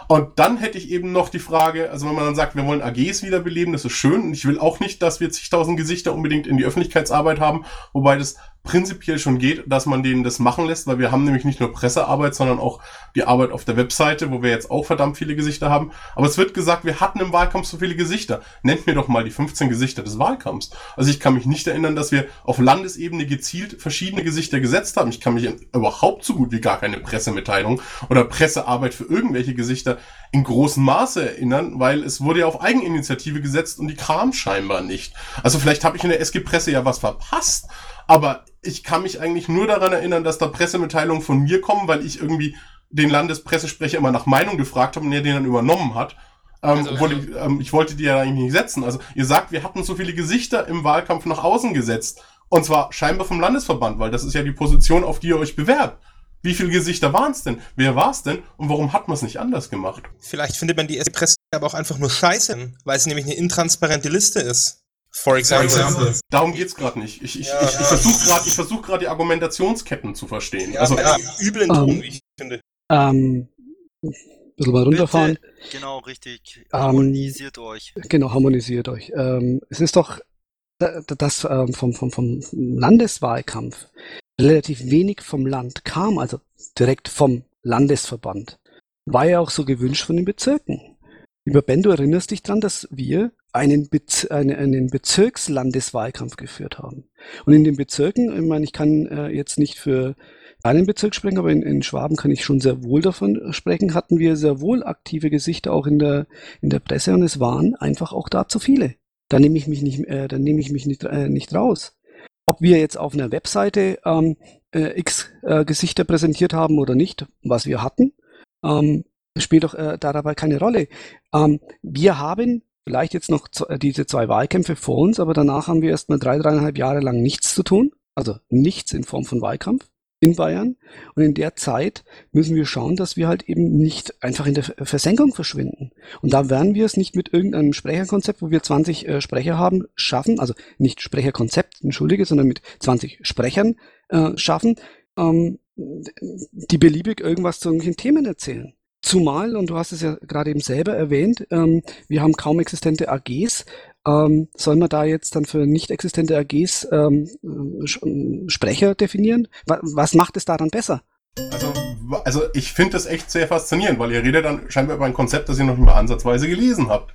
Und dann hätte ich eben noch die Frage, also wenn man dann sagt, wir wollen AGs wiederbeleben, das ist schön. Und ich will auch nicht, dass wir zigtausend Gesichter unbedingt in die Öffentlichkeitsarbeit haben, wobei das prinzipiell schon geht, dass man denen das machen lässt, weil wir haben nämlich nicht nur Pressearbeit, sondern auch die Arbeit auf der Webseite, wo wir jetzt auch verdammt viele Gesichter haben. Aber es wird gesagt, wir hatten im Wahlkampf so viele Gesichter. Nennt mir doch mal die 15 Gesichter des Wahlkampfs. Also ich kann mich nicht erinnern, dass wir auf Landesebene gezielt verschiedene Gesichter gesetzt haben. Ich kann mich überhaupt so gut wie gar keine Pressemitteilung oder Pressearbeit für irgendwelche Gesichter in großem Maße erinnern, weil es wurde ja auf Eigeninitiative gesetzt und die kam scheinbar nicht. Also vielleicht habe ich in der SG-Presse ja was verpasst, aber ich kann mich eigentlich nur daran erinnern, dass da Pressemitteilungen von mir kommen, weil ich irgendwie den Landespressesprecher immer nach Meinung gefragt habe und er den dann übernommen hat. Ähm, Also, obwohl ich, ähm, ich wollte die ja eigentlich nicht setzen. Also ihr sagt, wir hatten so viele Gesichter im Wahlkampf nach außen gesetzt. Und zwar scheinbar vom Landesverband, weil das ist ja die Position, auf die ihr euch bewerbt. Wie viele Gesichter waren es denn? Wer war es denn? Und warum hat man es nicht anders gemacht? Vielleicht findet man die SG-Presse aber auch einfach nur scheiße, weil es nämlich eine intransparente Liste ist. For example. Darum geht's gerade nicht. Ich, ich, Ja, ich, ich ja. versuche gerade versuch die Argumentationsketten zu verstehen. Ja, also, ja, übel in Ton, Ähm, wie ich finde. Ähm, ein bisschen mal runterfahren. Bitte, genau, richtig. Ähm, Harmonisiert euch. Genau, harmonisiert euch. Ähm, es ist doch da- da- das ähm, vom, vom, vom Landeswahlkampf relativ wenig vom Land kam, also direkt vom Landesverband. War ja auch so gewünscht von den Bezirken. Lieber Ben, du erinnerst dich dran, dass wir einen, Bez eine, einen Bezirkslandeswahlkampf geführt haben. Und in den Bezirken, ich meine, ich kann äh, jetzt nicht für einen Bezirk sprechen, aber in, in Schwaben kann ich schon sehr wohl davon sprechen, hatten wir sehr wohl aktive Gesichter auch in der, in der Presse und es waren einfach auch da zu viele. Da nehme ich mich nicht, äh, da nehme ich mich nicht, äh, nicht raus. Ob wir jetzt auf einer Webseite ähm, äh, x äh, Gesichter präsentiert haben oder nicht, was wir hatten, ähm, spielt doch äh, da dabei keine Rolle. Ähm, wir haben vielleicht jetzt noch äh, diese zwei Wahlkämpfe vor uns, aber danach haben wir erstmal drei, dreieinhalb Jahre lang nichts zu tun. Also nichts in Form von Wahlkampf in Bayern. Und in der Zeit müssen wir schauen, dass wir halt eben nicht einfach in der Ver- Versenkung verschwinden. Und da werden wir es nicht mit irgendeinem Sprecherkonzept, wo wir 20 äh, Sprecher haben, schaffen, also nicht Sprecherkonzept, entschuldige, sondern mit 20 Sprechern äh, schaffen, ähm, die beliebig irgendwas zu irgendwelchen Themen erzählen. Zumal, und du hast es ja gerade eben selber erwähnt, ähm, wir haben kaum existente AGs. Ähm, soll man da jetzt dann für nicht existente AGs ähm, äh, Sch- Sprecher definieren? Wa was macht es daran besser? Also, also ich finde das echt sehr faszinierend, weil ihr redet dann scheinbar über ein Konzept, das ihr noch nicht mal ansatzweise gelesen habt.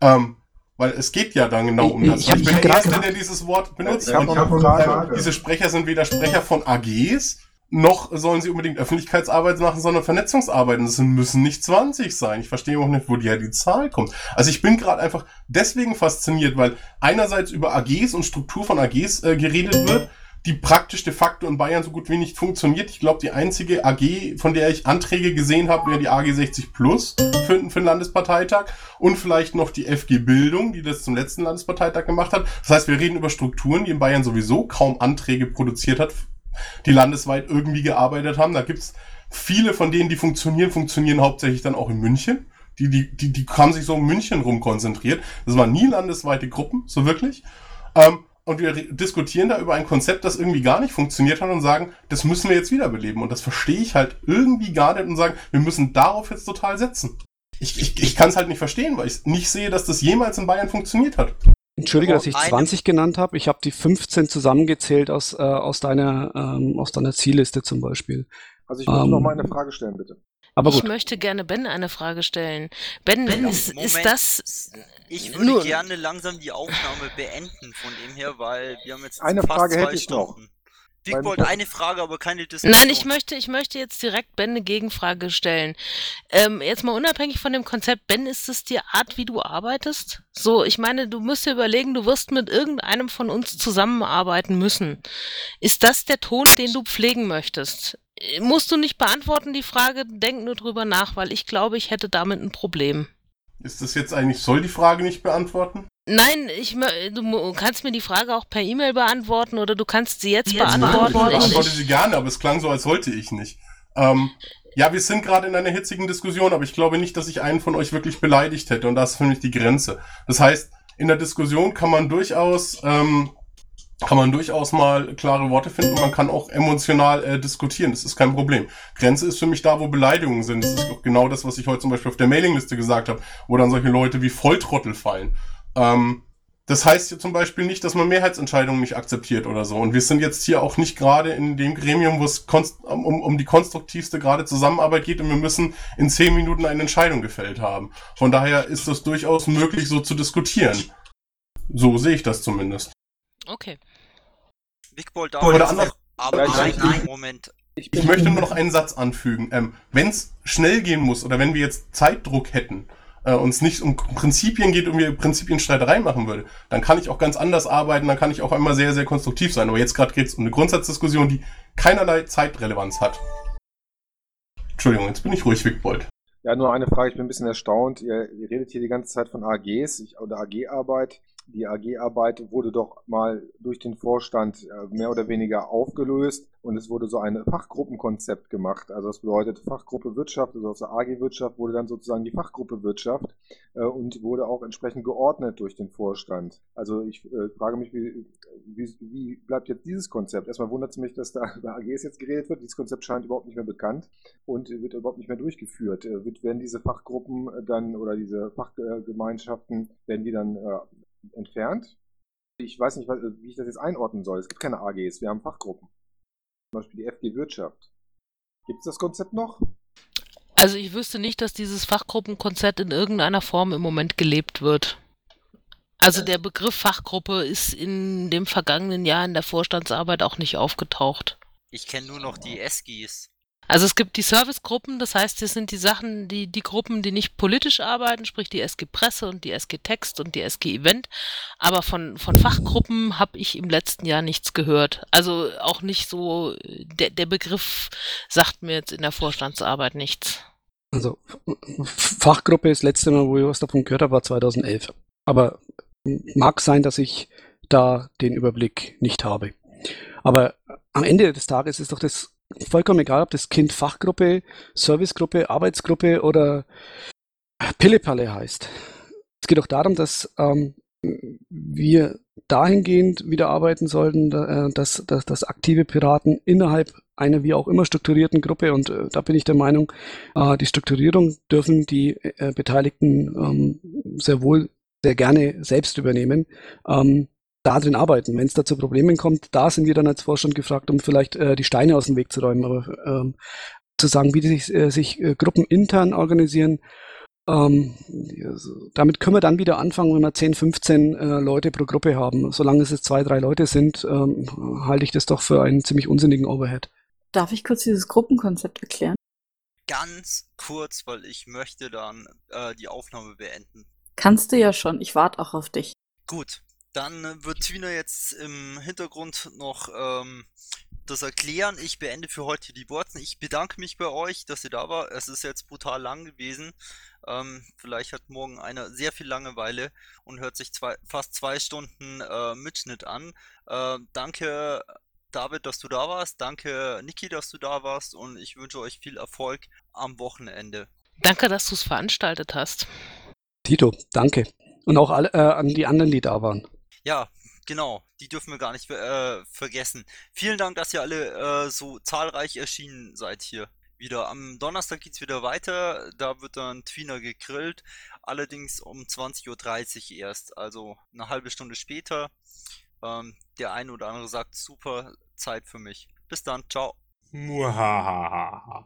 Ähm, weil es geht ja dann genau um Ich- das. ich hab bin der Erste, der dieses Wort benutzt. Ich hab Und, äh, diese Sprecher sind weder Sprecher von AGs, noch sollen sie unbedingt Öffentlichkeitsarbeit machen, sondern Vernetzungsarbeit. Und das müssen nicht 20 sein. Ich verstehe auch nicht, wo die, die Zahl kommt. Also ich bin gerade einfach deswegen fasziniert, weil einerseits über AGs und Struktur von AGs äh, geredet wird, die praktisch de facto in Bayern so gut wie nicht funktioniert. Ich glaube, die einzige AG, von der ich Anträge gesehen habe, wäre die AG 60 Plus für, für den Landesparteitag und vielleicht noch die FG Bildung, die das zum letzten Landesparteitag gemacht hat. Das heißt, wir reden über Strukturen, die in Bayern sowieso kaum Anträge produziert hat, die landesweit irgendwie gearbeitet haben. Da gibt's viele von denen, die funktionieren, funktionieren hauptsächlich dann auch in München. Die, die, die, die haben sich so um München rum konzentriert. Das waren nie landesweite Gruppen, so wirklich. Ähm, und wir re- diskutieren da über ein Konzept, das irgendwie gar nicht funktioniert hat und sagen, das müssen wir jetzt wiederbeleben. Und das verstehe ich halt irgendwie gar nicht und sagen, wir müssen darauf jetzt total setzen. Ich, ich, ich kann es halt nicht verstehen, weil ich nicht sehe, dass das jemals in Bayern funktioniert hat. Entschuldige, dass ich Eine- 20 genannt habe. Ich habe die 15 zusammengezählt aus, äh, aus, deiner, ähm, aus deiner Zielliste zum Beispiel. Also ich muss Ähm, noch mal eine Frage stellen, bitte. Aber ich gut. möchte gerne Ben eine Frage stellen. Ben, ist, ist Moment. das Ich würde nur- gerne langsam die Aufnahme beenden von dem her, weil wir haben jetzt Eine fast Frage zwei hätte ich noch. Stunden. Wigbold, Beim- eine Frage, aber keine Diskussion. Nein, ich möchte, ich möchte jetzt direkt Ben eine Gegenfrage stellen. Ähm, jetzt mal unabhängig von dem Konzept, Ben, ist es die Art, wie du arbeitest? So, ich meine, du musst dir überlegen, du wirst mit irgendeinem von uns zusammenarbeiten müssen. Ist das der Ton, den du pflegen möchtest? Musst du nicht beantworten, die Frage, denk nur drüber nach, weil ich glaube, ich hätte damit ein Problem. Ist das jetzt eigentlich, soll die Frage nicht beantworten? Nein, ich, du kannst mir die Frage auch per E-Mail beantworten oder du kannst sie jetzt, Ich beantworten. beantworte Ich, sie gerne, aber es klang so, als sollte ich nicht. Ähm, ja, wir sind gerade in einer hitzigen Diskussion, aber ich glaube nicht, dass ich einen von euch wirklich beleidigt hätte und das ist für mich die Grenze. Das heißt, in der Diskussion kann man durchaus, ähm, kann man durchaus mal klare Worte finden. Man kann auch emotional äh, diskutieren. Das ist kein Problem. Grenze ist für mich da, wo Beleidigungen sind. Das ist auch genau das, was ich heute zum Beispiel auf der Mailingliste gesagt habe, wo dann solche Leute wie Volltrottel fallen. Ähm, das heißt ja zum Beispiel nicht, dass man Mehrheitsentscheidungen nicht akzeptiert oder so. Und wir sind jetzt hier auch nicht gerade in dem Gremium, wo es um, um die konstruktivste gerade Zusammenarbeit geht und wir müssen in zehn Minuten eine Entscheidung gefällt haben. Von daher ist das durchaus möglich, so zu diskutieren. So sehe ich das zumindest. Okay. Wickbold da Oder anders- aber nein, nein, Moment. Ich, Ich möchte nur noch einen Satz anfügen. Ähm, wenn es schnell gehen muss oder wenn wir jetzt Zeitdruck hätten, äh, uns nicht um Prinzipien geht und wir Prinzipienstreiterei machen würde, dann kann ich auch ganz anders arbeiten, dann kann ich auch einmal sehr, sehr konstruktiv sein. Aber jetzt gerade geht es um eine Grundsatzdiskussion, die keinerlei Zeitrelevanz hat. Entschuldigung, jetzt bin ich ruhig, Wickbold. Ja, nur eine Frage, ich bin ein bisschen erstaunt. Ihr, ihr redet hier die ganze Zeit von AGs ich, oder AG-Arbeit. Die AG-Arbeit wurde doch mal durch den Vorstand äh, mehr oder weniger aufgelöst und es wurde so ein Fachgruppenkonzept gemacht. Also das bedeutet Fachgruppe Wirtschaft, also aus der AG-Wirtschaft wurde dann sozusagen die Fachgruppe Wirtschaft äh, und wurde auch entsprechend geordnet durch den Vorstand. Also ich äh, frage mich, wie, wie, wie bleibt jetzt dieses Konzept? Erstmal wundert es mich, dass da über AGs jetzt geredet wird. Dieses Konzept scheint überhaupt nicht mehr bekannt und wird überhaupt nicht mehr durchgeführt. Wird, werden diese Fachgruppen dann oder diese Fachgemeinschaften, werden die dann entfernt? Ich weiß nicht, wie ich das jetzt einordnen soll. Es gibt keine AGs, wir haben Fachgruppen. Zum Beispiel die FG Wirtschaft. Gibt es das Konzept noch? Also ich wüsste nicht, dass dieses Fachgruppenkonzept in irgendeiner Form im Moment gelebt wird. Also der Begriff Fachgruppe ist in dem vergangenen Jahr in der Vorstandsarbeit auch nicht aufgetaucht. Ich kenne nur noch die SGs. Also es gibt die Servicegruppen, das heißt, das sind die Sachen, die, die Gruppen, die nicht politisch arbeiten, sprich die SG Presse und die SG Text und die SG Event. Aber von, von Fachgruppen habe ich im letzten Jahr nichts gehört. Also auch nicht so, der, der Begriff sagt mir jetzt in der Vorstandsarbeit nichts. Also Fachgruppe, das letzte Mal, wo ich was davon gehört habe, war 2011. Aber mag sein, dass ich da den Überblick nicht habe. Aber am Ende des Tages ist doch das vollkommen egal, ob das Kind Fachgruppe, Servicegruppe, Arbeitsgruppe oder Pillepalle heißt. Es geht doch darum, dass ähm, wir dahingehend wieder arbeiten sollten, äh, dass, dass, dass aktive Piraten innerhalb einer wie auch immer strukturierten Gruppe, und äh, da bin ich der Meinung, äh, die Strukturierung dürfen die äh, Beteiligten ähm, sehr wohl sehr gerne selbst übernehmen, ähm, da drin arbeiten. Wenn es da zu Problemen kommt, da sind wir dann als Vorstand gefragt, um vielleicht äh, die Steine aus dem Weg zu räumen, aber ähm, zu sagen, wie die sich, äh, sich äh, Gruppen intern organisieren, ähm, also, damit können wir dann wieder anfangen, wenn wir 10, 15 äh, Leute pro Gruppe haben. Solange es jetzt zwei, drei Leute sind, ähm, halte ich das doch für einen ziemlich unsinnigen Overhead. Darf ich kurz dieses Gruppenkonzept erklären? Ganz kurz, weil ich möchte dann äh, die Aufnahme beenden. Kannst du ja schon, ich warte auch auf dich. Gut, dann äh, wird Twina jetzt im Hintergrund noch ähm, das erklären. Ich beende für heute die Worte. Ich bedanke mich bei euch, dass ihr da war. Es ist jetzt brutal lang gewesen. Ähm, vielleicht hat morgen einer sehr viel Langeweile und hört sich zwei, fast zwei Stunden äh, Mitschnitt an. Äh, danke, David, dass du da warst. Danke, Niki, dass du da warst. Und ich wünsche euch viel Erfolg am Wochenende. Danke, dass du es veranstaltet hast. Tito, danke. Und auch alle, äh, an die anderen, die da waren. Ja, genau. Die dürfen wir gar nicht äh, vergessen. Vielen Dank, dass ihr alle äh, so zahlreich erschienen seid hier. Wieder am Donnerstag geht's wieder weiter. Da wird dann Twina gegrillt. Allerdings um 20.30 Uhr erst. Also eine halbe Stunde später. Ähm, der eine oder andere sagt super Zeit für mich. Bis dann. Ciao. Muhahaha.